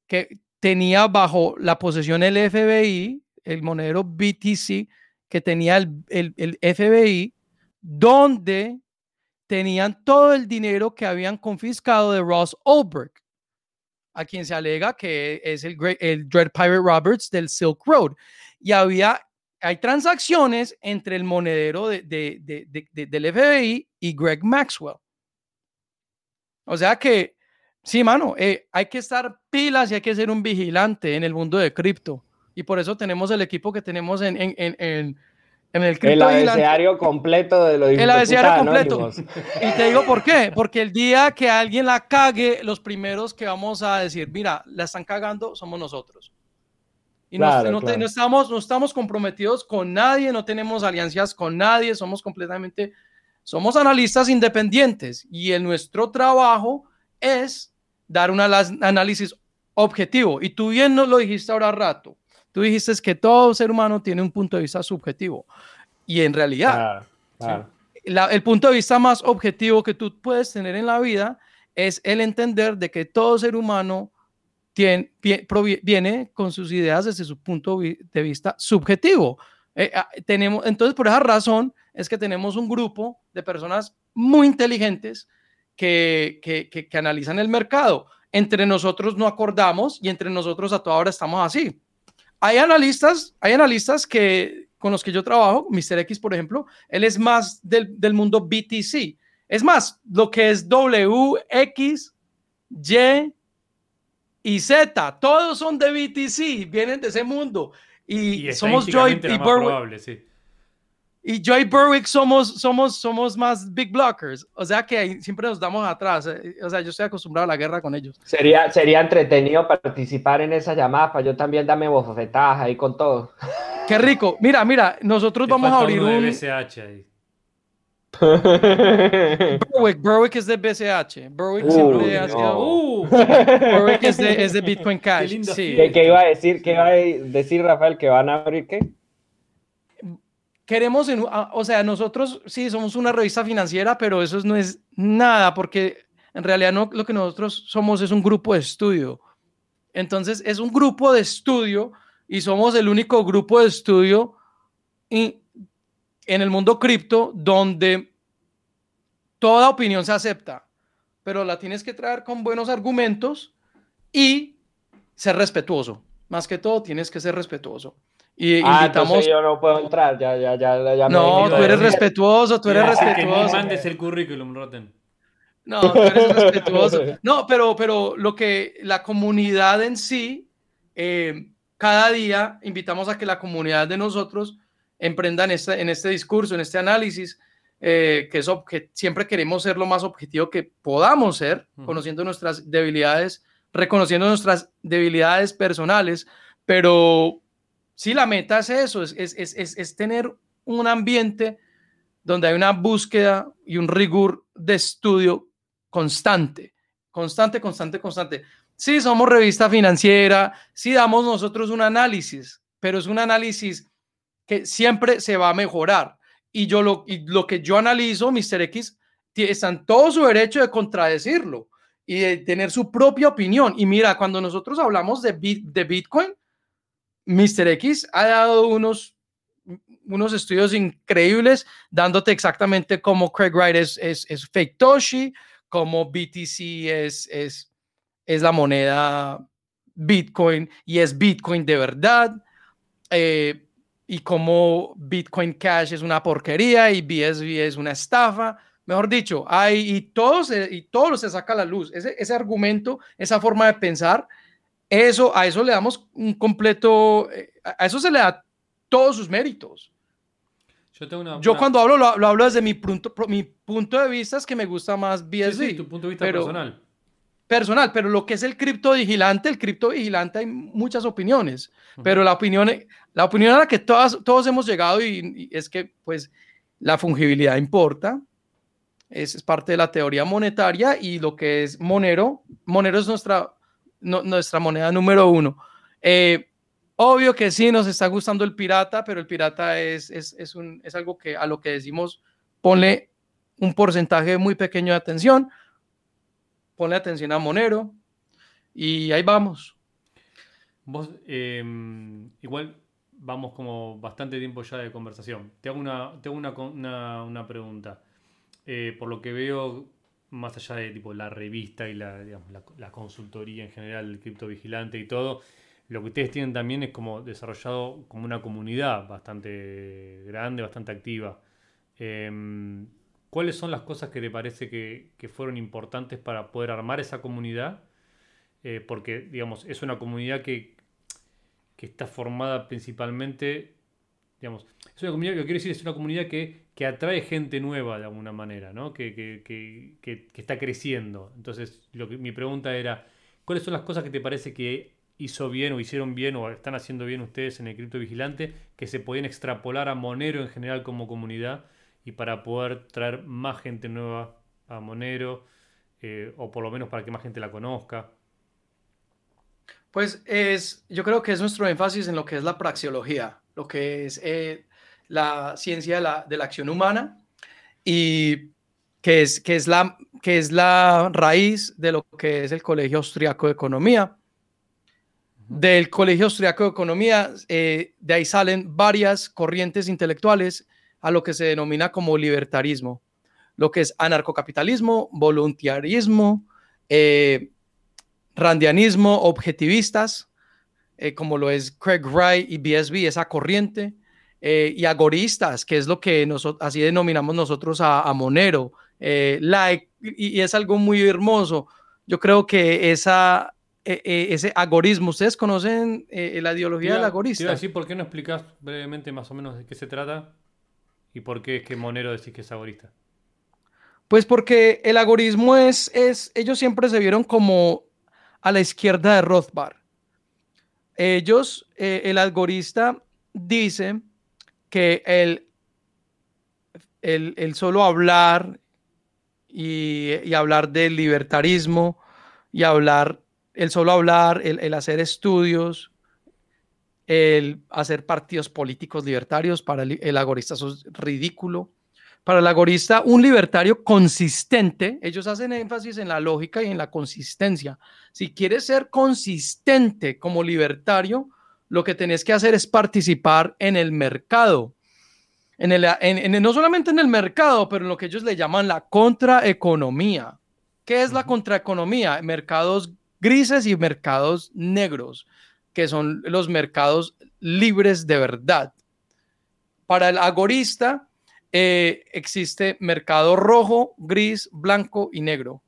que tenía bajo la posesión el FBI, el monedero BTC que tenía el, el, FBI, donde tenían todo el dinero que habían confiscado de Ross Ulbricht, a quien se alega que es el, el Dread Pirate Roberts del Silk Road. Y había, hay transacciones entre el monedero de, de, del FBI y Greg Maxwell. O sea que Sí, mano, eh, hay que estar pilas y hay que ser un vigilante en el mundo de cripto. Y por eso tenemos el equipo que tenemos en, en, en, en, el cripto. El abecedario completo de los El abecedario completo. Y te digo por qué. Porque el día que alguien la cague, los primeros que vamos a decir, mira, la están cagando, somos nosotros. Y no, no, estamos, no estamos comprometidos con nadie, no tenemos alianzas con nadie, somos completamente, somos analistas independientes y en nuestro trabajo es dar un análisis objetivo. Y tú bien nos lo dijiste ahora rato. Tú dijiste que todo ser humano tiene un punto de vista subjetivo. Y en realidad, el punto de vista más objetivo que tú puedes tener en la vida es el entender de que todo ser humano tiene, viene con sus ideas desde su punto de vista subjetivo. Eh, ah, tenemos, entonces, por esa razón es que tenemos un grupo de personas muy inteligentes que, que, que, analizan el mercado. Entre nosotros no acordamos y entre nosotros a toda hora estamos así. Hay analistas, hay analistas que con los que yo trabajo, Mr. X, por ejemplo, él es más del, del mundo BTC. Es más, lo que es W, X, Y y Z, todos son de BTC, vienen de ese mundo. Y, somos Joy y Berwick. Sí. Y Joy Berwick somos, somos, somos más big blockers. O sea que siempre nos damos atrás. O sea, yo estoy acostumbrado a la guerra con ellos. Sería, sería entretenido participar en esa llamada para yo también darme bofetadas ahí con todo. Qué rico. Mira, mira, nosotros vamos a abrir un. ahí. Berwick, Berwick es de BCH. Berwick siempre ha sido. Uh. Berwick es de, es de, Bitcoin *laughs* Cash. Sí. ¿Qué, iba a decir? ¿Qué iba a decir Rafael? ¿Que van a abrir qué? Queremos, o sea, nosotros sí somos una revista financiera, pero eso no es nada, porque en realidad no, lo que nosotros somos es un grupo de estudio. Entonces, es un grupo de estudio y somos el único grupo de estudio y en el mundo cripto donde toda opinión se acepta, pero la tienes que traer con buenos argumentos y ser respetuoso. Más que todo, tienes que ser respetuoso. Y ah, invitamos... yo no puedo entrar, ya, ya, ya, ya No, tú eres respetuoso, tú eres respetuoso. Que mandes el currículum, Roten. No, tú eres respetuoso. No, pero, pero lo que la comunidad en sí, eh, cada día invitamos a que la comunidad de nosotros emprendan este, en este discurso, en este análisis, eh, que, es que siempre queremos ser lo más objetivo que podamos ser, conociendo nuestras debilidades, reconociendo nuestras debilidades personales, pero sí, la meta es eso, es, es, es, es tener un ambiente donde hay una búsqueda y un rigor de estudio constante, constante, constante, constante. Sí, somos revista financiera, sí damos nosotros un análisis, pero es un análisis que siempre se va a mejorar. Y yo lo, lo que yo analizo, Mr. X, está en todo su derecho de contradecirlo y de tener su propia opinión. Y mira, cuando nosotros hablamos de, de Bitcoin, Mr. X ha dado unos, unos estudios increíbles dándote exactamente cómo Craig Wright es, es, fake Toshi, cómo BTC es, es, es la moneda Bitcoin y es Bitcoin de verdad. Eh, y como Bitcoin Cash es una porquería y BSV es una estafa. Mejor dicho, hay y todo, se, y todo se saca a la luz. Ese, ese argumento, esa forma de pensar, eso, a eso le damos un completo, eh, a eso se le da todos sus méritos. Yo, Yo cuando hablo, lo, hablo desde mi punto, mi punto de vista, es que me gusta más BSV. Sí, tu punto de vista personal personal, pero lo que es el criptovigilante, el criptovigilante hay muchas opiniones, pero la opinión, la opinión a la que todas, todos hemos llegado y, es que pues la fungibilidad importa, es, es, parte de la teoría monetaria y lo que es Monero, Monero es nuestra, nuestra moneda número uno. Eh, obvio que sí nos está gustando el pirata, pero el pirata es, es, es, un, es algo que a lo que decimos ponle un porcentaje muy pequeño de atención ponle atención a Monero y ahí vamos. Vos, em, igual vamos como bastante tiempo ya de conversación. Te hago una, te una, una, pregunta. Eh, por lo que veo, más allá de tipo, la revista y la, la, consultoría en general, el criptovigilante y todo, lo que ustedes tienen también es como desarrollado como una comunidad bastante grande, bastante activa. Em, ¿cuáles son las cosas que te parece que, fueron importantes para poder armar esa comunidad? Eh, porque, digamos, es una comunidad que, está formada principalmente, digamos, es una comunidad que quiero decir, es una comunidad que, atrae gente nueva de alguna manera, ¿no? Que, está creciendo. Entonces, lo que, mi pregunta era, ¿cuáles son las cosas que te parece que hizo bien o hicieron bien o están haciendo bien ustedes en el Cripto Vigilante que se podían extrapolar a Monero en general como comunidad y para poder traer más gente nueva a Monero eh, o por lo menos para que más gente la conozca? Pues es, yo creo que es nuestro énfasis en lo que es la praxeología, lo que es eh, la ciencia de la, de la, acción humana y que es, que, es la, que es la raíz de lo que es el Colegio Austriaco de Economía. Del Colegio Austriaco de Economía, eh, de ahí salen varias corrientes intelectuales a lo que se denomina como libertarismo, lo que es anarcocapitalismo, voluntarismo, eh, randianismo, objetivistas, eh, como lo es Craig Wright y BSB, esa corriente, y agoristas, que es lo que nosotros, así denominamos nosotros a, Monero, like, y, y es algo muy hermoso. Yo creo que esa, eh, eh, ese agorismo. ¿Ustedes conocen eh, la ideología del agorista? Sí, ¿por qué no explicas brevemente más o menos de qué se trata y por qué es que Monero decís que es agorista? Pues porque el agorismo es, es, ellos siempre se vieron como a la izquierda de Rothbard. Ellos, el algorista dice que el, el, solo hablar y, y hablar del libertarismo y hablar el solo hablar, el, hacer estudios, el hacer partidos políticos libertarios, para el, agorista eso es ridículo. Para el agorista, un libertario consistente, ellos hacen énfasis en la lógica y en la consistencia. Si quieres ser consistente como libertario, lo que tenés que hacer es participar en el mercado. En el, no solamente en el mercado, pero en lo que ellos le llaman la contraeconomía. ¿Qué es la contraeconomía? Mercados grises y mercados negros, que son los mercados libres de verdad. Para el agorista eh, existe mercado rojo, gris, blanco y negro.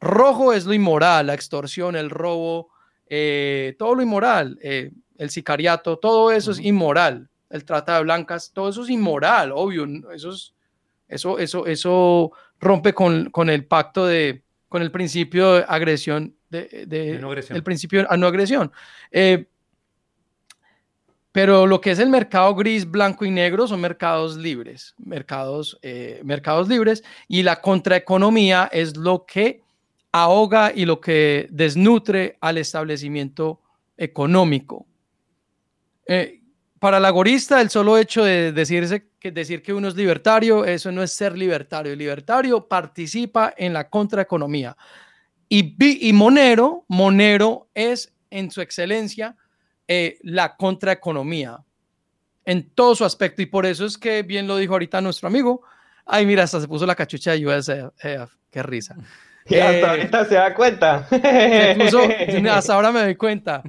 Rojo es lo inmoral, la extorsión, el robo, eh, todo lo inmoral, eh, el sicariato, todo eso es inmoral. El trata de blancas, todo eso es inmoral, obvio. Eso, eso, eso, eso rompe con, con el pacto de, con el principio de agresión de, el principio a no agresión. Eh, pero lo que es el mercado gris, blanco y negro son mercados libres, mercados, eh, mercados libres, y la contraeconomía es lo que ahoga y lo que desnutre al establecimiento económico. Eh, para el agorista, el solo hecho de decirse, que, decir que uno es libertario, eso no es ser libertario. El libertario participa en la contraeconomía. Y, Monero, Monero es en su excelencia eh, la contraeconomía en todo su aspecto. Y por eso es que, bien lo dijo ahorita nuestro amigo, ay, mira, hasta se puso la cachucha de USF, qué risa. *laughs* Y hasta eh, ahorita se da cuenta. *laughs* hasta ahora me doy cuenta.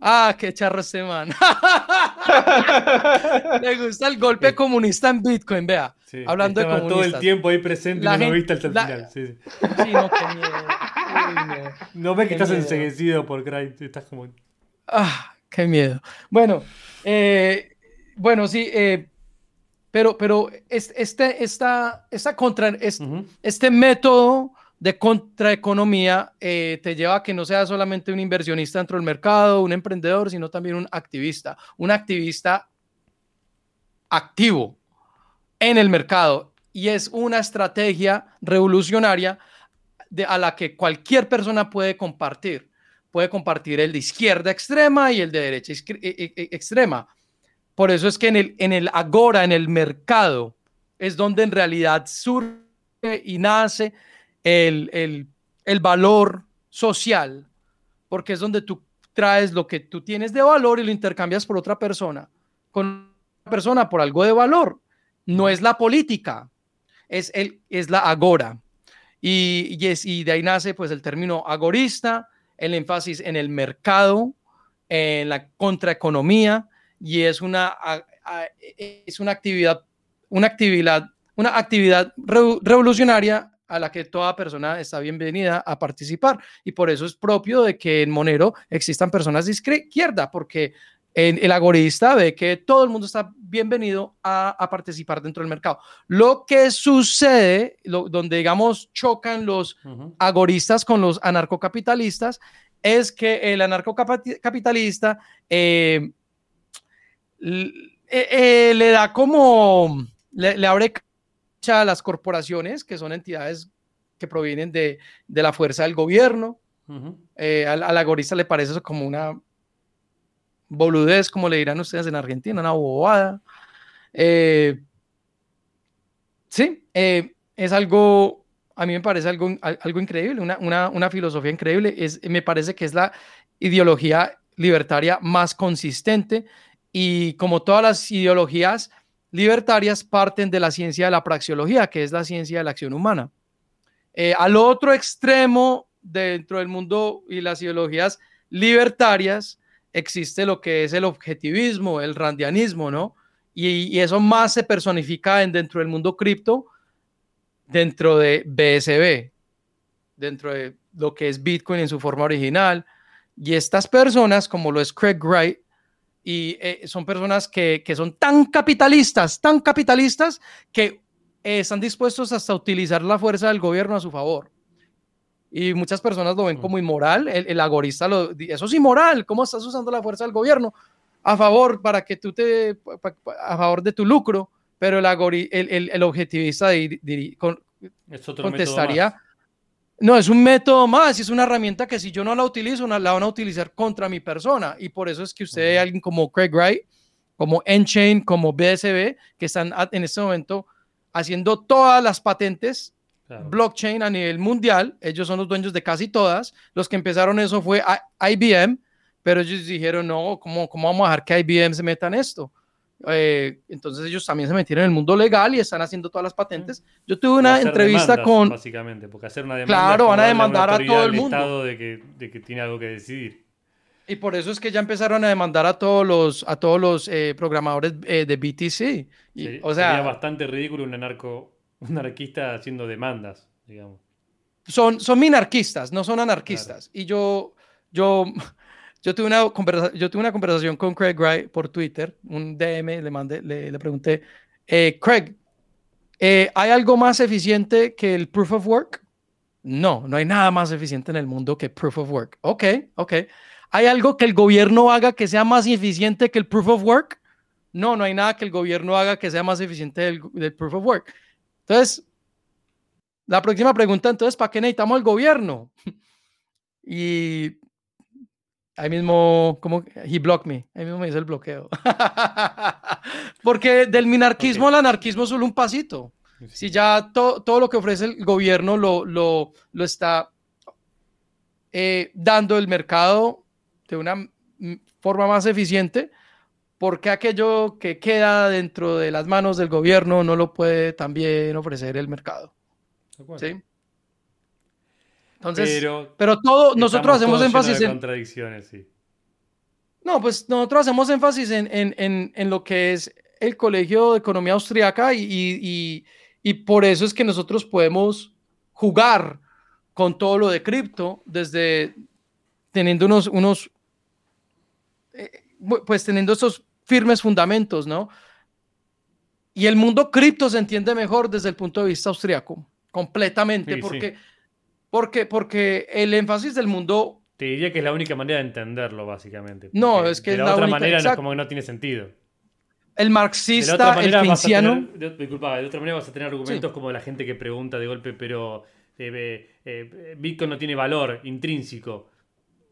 Ah, qué charro este man. *laughs* Le gusta el golpe comunista en Bitcoin, vea. hablando de comunistas. todo el tiempo ahí presente y no lo viste hasta el final. Sí, sí. no, qué miedo. no ves que estás enseguecido por Cry, estás como... Ah, qué miedo. Bueno, eh, bueno, sí, eh, pero, pero este, esta, esta contra, este, este método de contraeconomía eh, te lleva a que no seas solamente un inversionista dentro del mercado, un emprendedor, sino también un activista, un activista activo en el mercado. Y es una estrategia revolucionaria de, a la que cualquier persona puede compartir. Puede compartir el de izquierda extrema y el de derecha e, e, e, extrema. Por eso es que en el, en el agora, en el mercado, es donde en realidad surge y nace el, valor social, porque es donde tú traes lo que tú tienes de valor y lo intercambias por otra persona, con una persona por algo de valor. No es la política, es, el, es la agora. Y, y, es, y de ahí nace pues el término agorista, el énfasis en el mercado, en la contraeconomía, y es una, es una actividad, una actividad una actividad revolucionaria a la que toda persona está bienvenida a participar. Y por eso es propio de que en Monero existan personas de izquierda, porque el agorista ve que todo el mundo está bienvenido a, participar dentro del mercado. Lo que sucede, donde digamos chocan los agoristas con los anarcocapitalistas, es que el anarcocapitalista eh, eh, eh, le da como, le, abre a las corporaciones, que son entidades que provienen de, la fuerza del gobierno. al, al agorista le parece eso como una boludez, como le dirán ustedes en Argentina, una bobada. Eh, sí, eh, es algo, a mí me parece algo, algo increíble, una, una, filosofía increíble. Es, me parece que es la ideología libertaria más consistente y como todas las ideologías libertarias parten de la ciencia de la praxeología, que es la ciencia de la acción humana. Eh, al otro extremo dentro del mundo y las ideologías libertarias existe lo que es el objetivismo, el randianismo, ¿no? Y, eso más se personifica en, dentro del mundo cripto, dentro de BSB, dentro de lo que es Bitcoin en su forma original. Y estas personas, como lo es Craig Wright, y eh, son personas que, son tan capitalistas, tan capitalistas, que eh, están dispuestos hasta a utilizar la fuerza del gobierno a su favor y muchas personas lo ven como inmoral. El, el agorista lo eso es inmoral. ¿Cómo estás usando la fuerza del gobierno a favor para que tú te a favor de tu lucro? Pero el, el, el, objetivista contestaría. No, es un método más, es una herramienta que si yo no la utilizo, la van a utilizar contra mi persona. Y por eso es que usted, alguien como Craig Wright, como Enchain, como BSB, que están en este momento haciendo todas las patentes blockchain a nivel mundial. Ellos son los dueños de casi todas. Los que empezaron eso fue IBM, pero ellos dijeron, no, ¿cómo, cómo vamos a dejar que IBM se meta en esto? Eh, entonces ellos también se metieron en el mundo legal y están haciendo todas las patentes. Yo tuve una entrevista con... Básicamente, porque hacer una demanda... Claro, van a demandar a todo el mundo. De que, de que tiene algo que decidir. Y por eso es que ya empezaron a demandar a todos los, a todos los eh, programadores eh, de BTC. Y, o sea, sería bastante ridículo un anarco un anarquista haciendo demandas, digamos. Son, son minarquistas, no son anarquistas. Y yo, yo, yo, tuve una yo tuve una conversación con Craig Wright por Twitter, un DM, le, mandé, le, pregunté, eh, Craig, eh, ¿hay algo más eficiente que el proof of work? No, no hay nada más eficiente en el mundo que proof of work. Ok, ok. ¿Hay algo que el gobierno haga que sea más eficiente que el proof of work? No, no hay nada que el gobierno haga que sea más eficiente del, del proof of work. Entonces, la próxima pregunta, entonces, ¿para qué necesitamos el gobierno? *laughs* y ahí mismo, como, he blocked me, ahí mismo me hizo el bloqueo. *laughs* Porque del minarquismo al anarquismo solo un pasito. Si ya todo lo que ofrece el gobierno lo, lo, lo está eh, dando el mercado de una forma más eficiente, ¿por qué aquello que queda dentro de las manos del gobierno no lo puede también ofrecer el mercado? ¿Sí? Entonces, pero, todo, nosotros hacemos énfasis en... Contradicciones, sí. No, pues nosotros hacemos énfasis en, lo que es el Colegio de Economía Austriaca y, por eso es que nosotros podemos jugar con todo lo de cripto desde teniendo unos, unos eh, pues teniendo esos firmes fundamentos, ¿no? Y el mundo cripto se entiende mejor desde el punto de vista austriaco, completamente, porque, porque, porque el énfasis del mundo... Te diría que es la única manera de entenderlo, básicamente. No, es que de la, otra manera es como que no tiene sentido. El marxista, el keynesiano... Disculpa, de otra manera vas a tener argumentos como la gente que pregunta de golpe, pero eh, eh, Bitcoin no tiene valor intrínseco.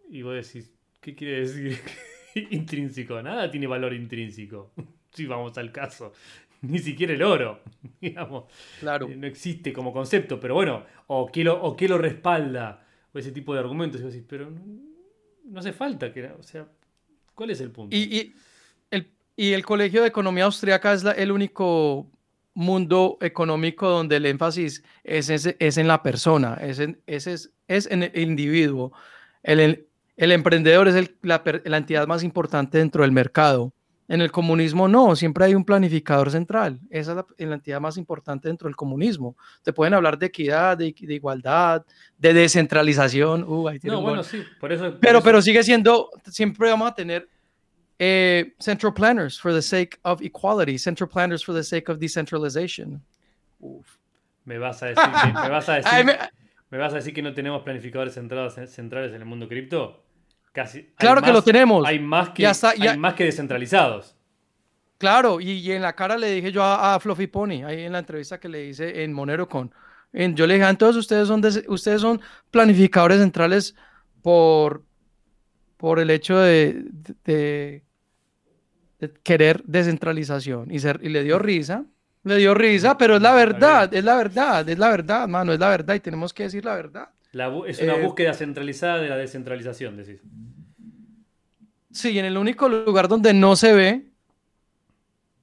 Y vos decís, ¿qué quiere decir? *laughs* intrínseco, nada tiene valor intrínseco. *laughs* Si vamos al caso. *laughs* Ni siquiera el oro, *laughs* digamos. Claro. No existe como concepto, pero bueno, o qué lo, o qué lo respalda, o ese tipo de argumentos. Y decís, pero no, hace falta que. O sea, ¿cuál es el punto? Y, el, y el Colegio de Economía Austriaca es el único mundo económico donde el énfasis es, es, en la persona, es en, es, es en el individuo. El, el emprendedor es la, entidad más importante dentro del mercado En el comunismo no, siempre hay un planificador central. Esa es la, entidad más importante dentro del comunismo. Te pueden hablar de equidad, de, igualdad, de descentralización. Uh, no, bueno, sí, por eso. pero, pero sigue siendo, siempre vamos a tener eh, central planners for the sake of equality, central planners for the sake of decentralization. Me vas a decir, que, me vas a *laughs* decir, me... vas a decir que no tenemos planificadores centrales, centrales en el mundo cripto. Casi. Claro que lo tenemos. Hay más que, hay más que descentralizados. Claro, y, en la cara le dije yo a, Fluffy Pony, ahí en la entrevista que le hice en Monero con, en, yo le dije, entonces ustedes son, ustedes son planificadores centrales por, por el hecho de, de, querer descentralización. Y, ser, y le dio risa, le dio risa, pero es la verdad, es la verdad, es la verdad, mano, es la verdad y tenemos que decir la verdad es una eh, búsqueda centralizada de la descentralización, decís. Sí, en el único lugar donde no se ve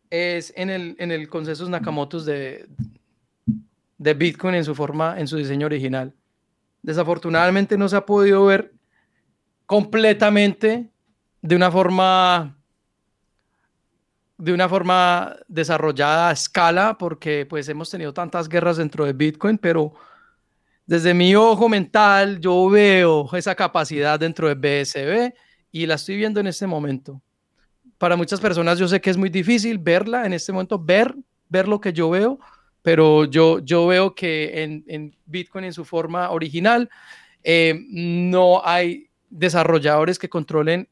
es en el, en el consenso Nakamoto de, de Bitcoin en su forma, en su diseño original. Desafortunadamente no se ha podido ver completamente de una forma de una forma desarrollada a escala porque pues hemos tenido tantas guerras dentro de Bitcoin, pero desde mi ojo mental, yo veo esa capacidad dentro de BSB y la estoy viendo en este momento. Para muchas personas yo sé que es muy difícil verla en este momento, ver, ver lo que yo veo, pero yo, yo veo que en, Bitcoin en su forma original eh, no hay desarrolladores que controlen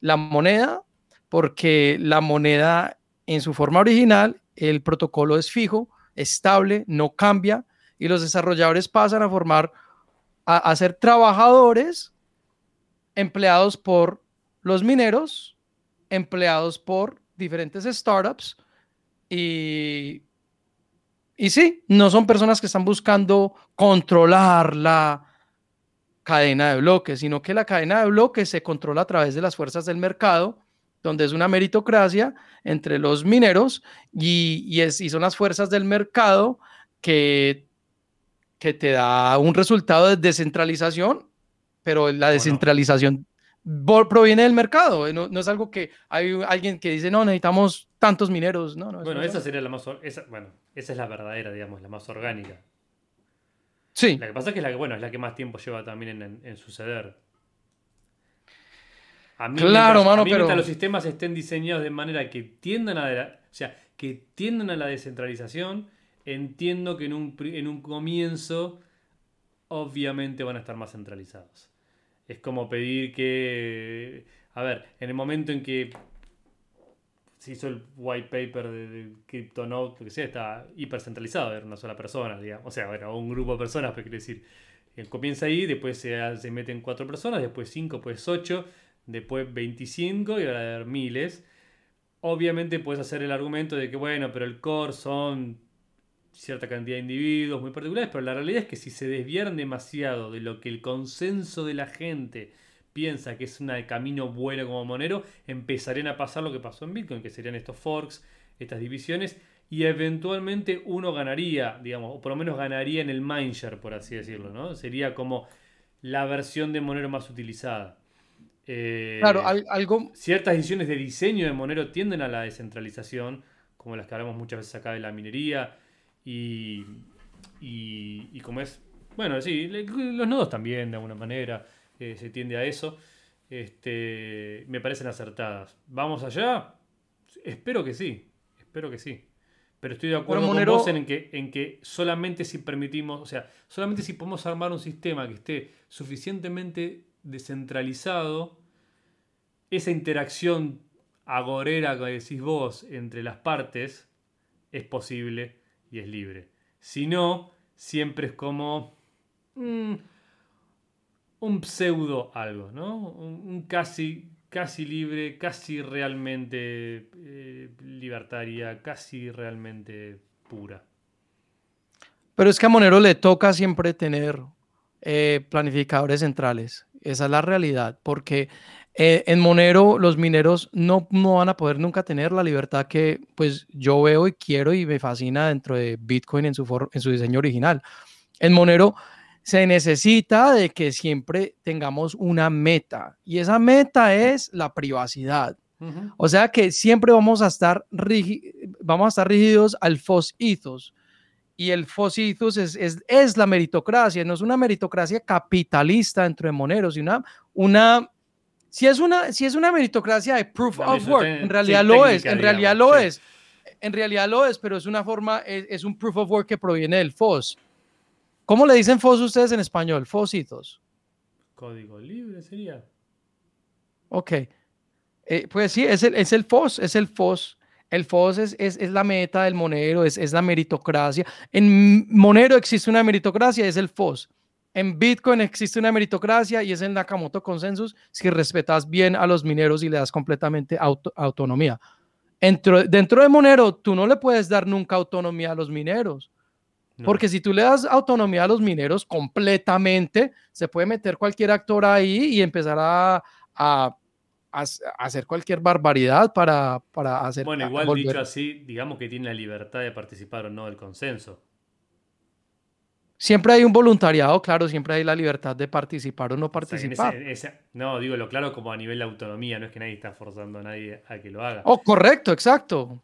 la moneda, porque la moneda en su forma original, el protocolo es fijo, estable, no cambia y los desarrolladores pasan a formar, a, ser trabajadores empleados por los mineros, empleados por diferentes startups y, y sí, no son personas que están buscando controlar la cadena de bloques, sino que la cadena de bloques se controla a través de las fuerzas del mercado, donde es una meritocracia entre los mineros y, y son las fuerzas del mercado que que te da un resultado de descentralización, pero la descentralización proviene del mercado, no, es algo que hay alguien que dice, no, necesitamos tantos mineros. No, bueno, esa sería la más, esa, bueno, esa es la verdadera, digamos, la más orgánica. Sí. La que pasa es que es la que, bueno, es la que más tiempo lleva también en, suceder. A mí, claro, mano, pero... los sistemas estén diseñados de manera que tiendan a, o sea, que tiendan a la descentralización, entiendo que en un, en un comienzo obviamente van a estar más centralizados. Es como pedir que, a ver, en el momento en que se hizo el white paper de, de CryptoNote, porque sea, está hiper centralizado, era una sola persona, digamos. O sea, bueno, un grupo de personas, pero quiere decir, eh, comienza ahí, después se, se meten cuatro personas, después cinco, después ocho, después 25 y ahora haber miles. Obviamente puedes hacer el argumento de que, bueno, pero el core son cierta cantidad de individuos muy particulares, pero la realidad es que si se desviaran demasiado de lo que el consenso de la gente piensa que es un camino bueno como Monero, empezarían a pasar lo que pasó en Bitcoin, que serían estos forks, estas divisiones, y eventualmente uno ganaría, digamos, o por lo menos ganaría en el mindshare, por así decirlo, ¿no? Sería como la versión de Monero más utilizada. Eh, claro, algo... Ciertas decisiones de diseño de Monero tienden a la descentralización, como las que hablamos muchas veces acá de la minería, y, y, como es, bueno, sí, los nodos también de alguna manera eh, se tiende a eso. Este, me parecen acertadas. ¿Vamos allá? Espero que sí, espero que sí. Pero estoy de acuerdo con vos en que, en que solamente si permitimos, o sea, solamente si podemos armar un sistema que esté suficientemente descentralizado, esa interacción agorera que decís vos entre las partes es posible y es libre. Si no, siempre es como mm, un pseudo algo, ¿no? Un, casi, casi libre, casi realmente eh, libertaria, casi realmente pura. Pero es que a Monero le toca siempre tener eh, planificadores centrales. Esa es la realidad, porque eh, en Monero los mineros no, no, van a poder nunca tener la libertad que pues yo veo y quiero y me fascina dentro de Bitcoin en su, en su diseño original. En Monero se necesita de que siempre tengamos una meta y esa meta es la privacidad. O sea que siempre vamos a estar, vamos a estar rígidos al FOS ethos. Y el FOS ethos es, es, es, la meritocracia, no es una meritocracia capitalista dentro de Monero, sino una, una si es una, si es una meritocracia de proof of work, en realidad lo es, en realidad lo es, en realidad lo es, pero es una forma, es, es, un proof of work que proviene del FOS. ¿Cómo le dicen FOS ustedes en español? FOSitos. Código libre sería. Ok. Eh, pues sí, es el, es el FOS, es el FOS. El FOS es, es, es la meta del Monero, es, es, la meritocracia. En Monero existe una meritocracia, es el FOS. En Bitcoin existe una meritocracia y es el Nakamoto Consensus si respetas bien a los mineros y le das completamente autonomía. Dentro, dentro de Monero, tú no le puedes dar nunca autonomía a los mineros. Porque si tú le das autonomía a los mineros completamente, se puede meter cualquier actor ahí y empezar a, a, hacer cualquier barbaridad para, para hacer. Bueno, igual dicho así, digamos que tiene la libertad de participar o no del consenso. Siempre hay un voluntariado, claro, siempre hay la libertad de participar o no participar. no, digo lo claro como a nivel de autonomía, no es que nadie está forzando a nadie a que lo haga. Oh, correcto, exacto.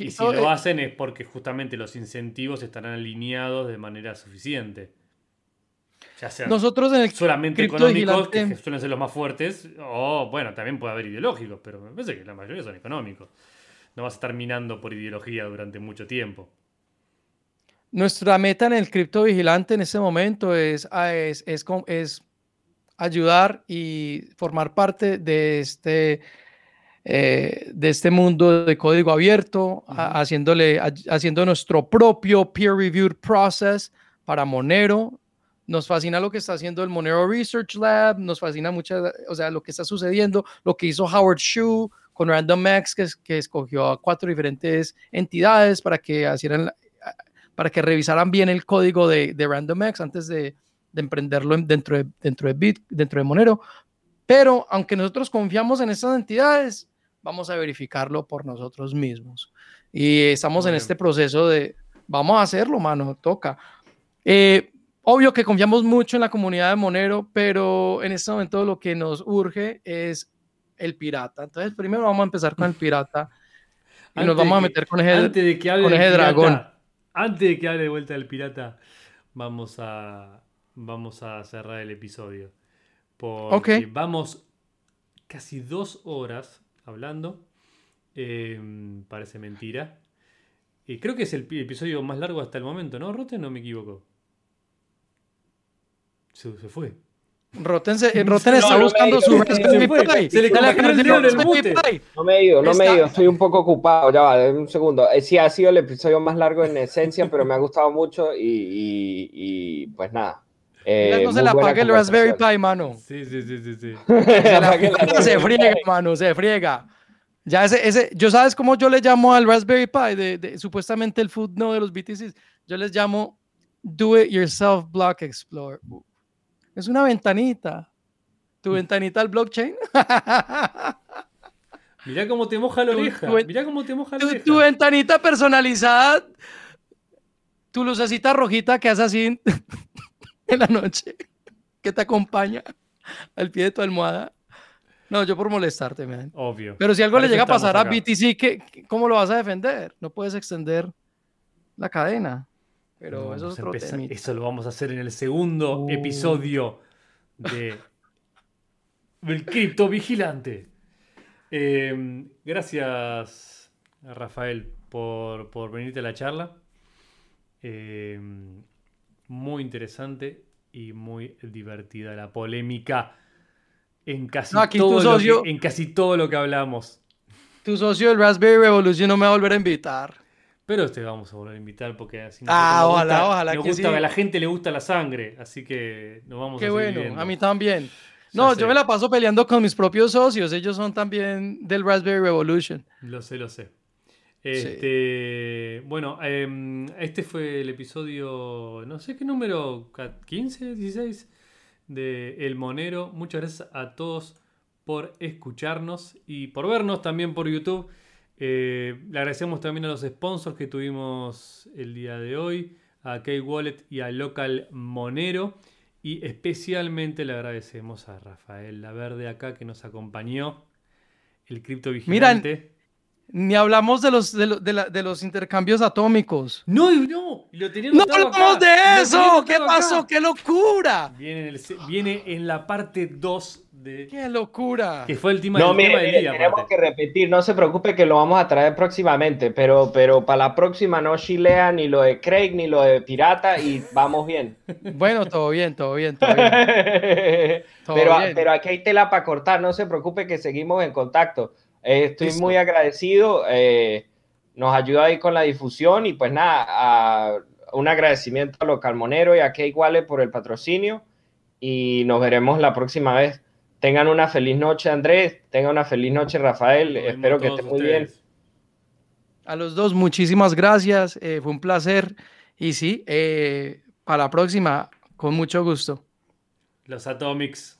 y si lo hacen es porque justamente los incentivos estarán alineados de manera suficiente. Ya sean Nosotros en el solamente económicos, que suelen ser los más fuertes, o bueno, también puede haber ideológicos, pero me parece que la mayoría son económicos. No vas a estar minando por ideología durante mucho tiempo. Nuestra meta en el cripto vigilante en este momento es, es, es, es ayudar y formar parte de este, eh, de este mundo de código abierto, haciéndole, haciendo nuestro propio peer-reviewed process para Monero. Nos fascina lo que está haciendo el Monero Research Lab, nos fascina mucho, o sea, lo que está sucediendo, lo que hizo Howard Shue con RandomX, que, que escogió a cuatro diferentes entidades para que hicieran para que revisaran bien el código de, de RandomX antes de, de emprenderlo dentro de, dentro de Bit, dentro de Monero. Pero aunque nosotros confiamos en estas entidades, vamos a verificarlo por nosotros mismos. Y estamos en este proceso de, vamos a hacerlo, mano, toca. Eh, obvio que confiamos mucho en la comunidad de Monero, pero en este momento lo que nos urge es el pirata. Entonces, primero vamos a empezar con el *laughs* pirata y nos vamos a meter con ese, de que con ese dragón antes de que hable de vuelta del pirata, vamos a, vamos a cerrar el episodio. Porque vamos casi dos horas hablando. Em, parece mentira. Y creo que es el episodio más largo hasta el momento, ¿no? Rote, no me equivoco. se fue. Roten, se, *laughs* está buscando su Raspberry Pi. Se le el No me he ido, no me he ido. Estoy un poco ocupado. Ya va, un segundo. Eh, sí, ha sido el episodio más largo en esencia, pero me ha gustado mucho y, y, pues nada. Eh, no se la apague el Raspberry Pi, mano. Sí, sí, sí, sí. sí. *laughs* se, se friega, mano, se friega. Ya ese, ese, yo sabes cómo yo le llamo al Raspberry Pi, de, de, supuestamente el food no de los BTCs. Yo les llamo Do It Yourself Block Explorer. Es una ventanita. Tu mm. ventanita al blockchain. *laughs* Mirá cómo te moja la oreja. Mirá cómo te moja la oreja. Tu ventanita personalizada. Tu lucecita rojita que hace así *laughs* en la noche. Que te acompaña al pie de tu almohada. No, yo por molestarte, man. Obvio. Pero si algo le llega a pasar a BTC, ¿qué, ¿cómo lo vas a defender? No puedes extender la cadena. Pero eso es otro Eso lo vamos a hacer en el segundo uh. episodio de *laughs* El Cripto Vigilante. Em, gracias, Rafael, por, por, venirte a la charla. Em, muy interesante y muy divertida la polémica en casi, todo, lo que, en casi todo lo que hablamos. Tu socio del Raspberry Revolution no me va a volver a invitar. Pero te vamos a volver a invitar porque así ah, ojalá, ojalá A la gente le gusta la sangre, así que nos vamos Qué a Qué bueno, a mí también. No, yo me la paso peleando con mis propios socios. Ellos son también del Raspberry Revolution. Lo sé, lo sé. Este, Bueno, em, este fue el episodio, no sé qué número, 15, 16 de El Monero. Muchas gracias a todos por escucharnos y por vernos también por YouTube. Eh, le agradecemos también a los sponsors que tuvimos el día de hoy, a K-Wallet y a Local Monero. Y especialmente le agradecemos a Rafael Laverde acá que nos acompañó el cripto vigilante. Ni hablamos de los, de, los intercambios atómicos. No, no, lo No hablamos de eso. ¿Qué pasó? ¡Qué locura! Viene en, la parte 2 de. ¡Qué locura! Que fue el tema, no, del día. Tenemos que repetir, no se preocupe que lo vamos a traer próximamente, pero, pero para la próxima no chilea ni lo de Craig ni lo de Pirata y vamos bien. *laughs* Bueno, todo bien, todo bien, todo bien. *laughs* pero, pero aquí hay tela para cortar, no se preocupe que seguimos en contacto. Eh, estoy muy agradecido. Eh, nos ayuda ahí con la difusión y pues nada, un agradecimiento a Local Monero y a Kate Wallet por el patrocinio y nos veremos la próxima vez. Tengan una feliz noche, Andrés. Tengan una feliz noche, Rafael. Espero que estén muy bien. A los dos, muchísimas gracias. Eh, fue un placer. Y sí, para la próxima, con mucho gusto. Los Atomics.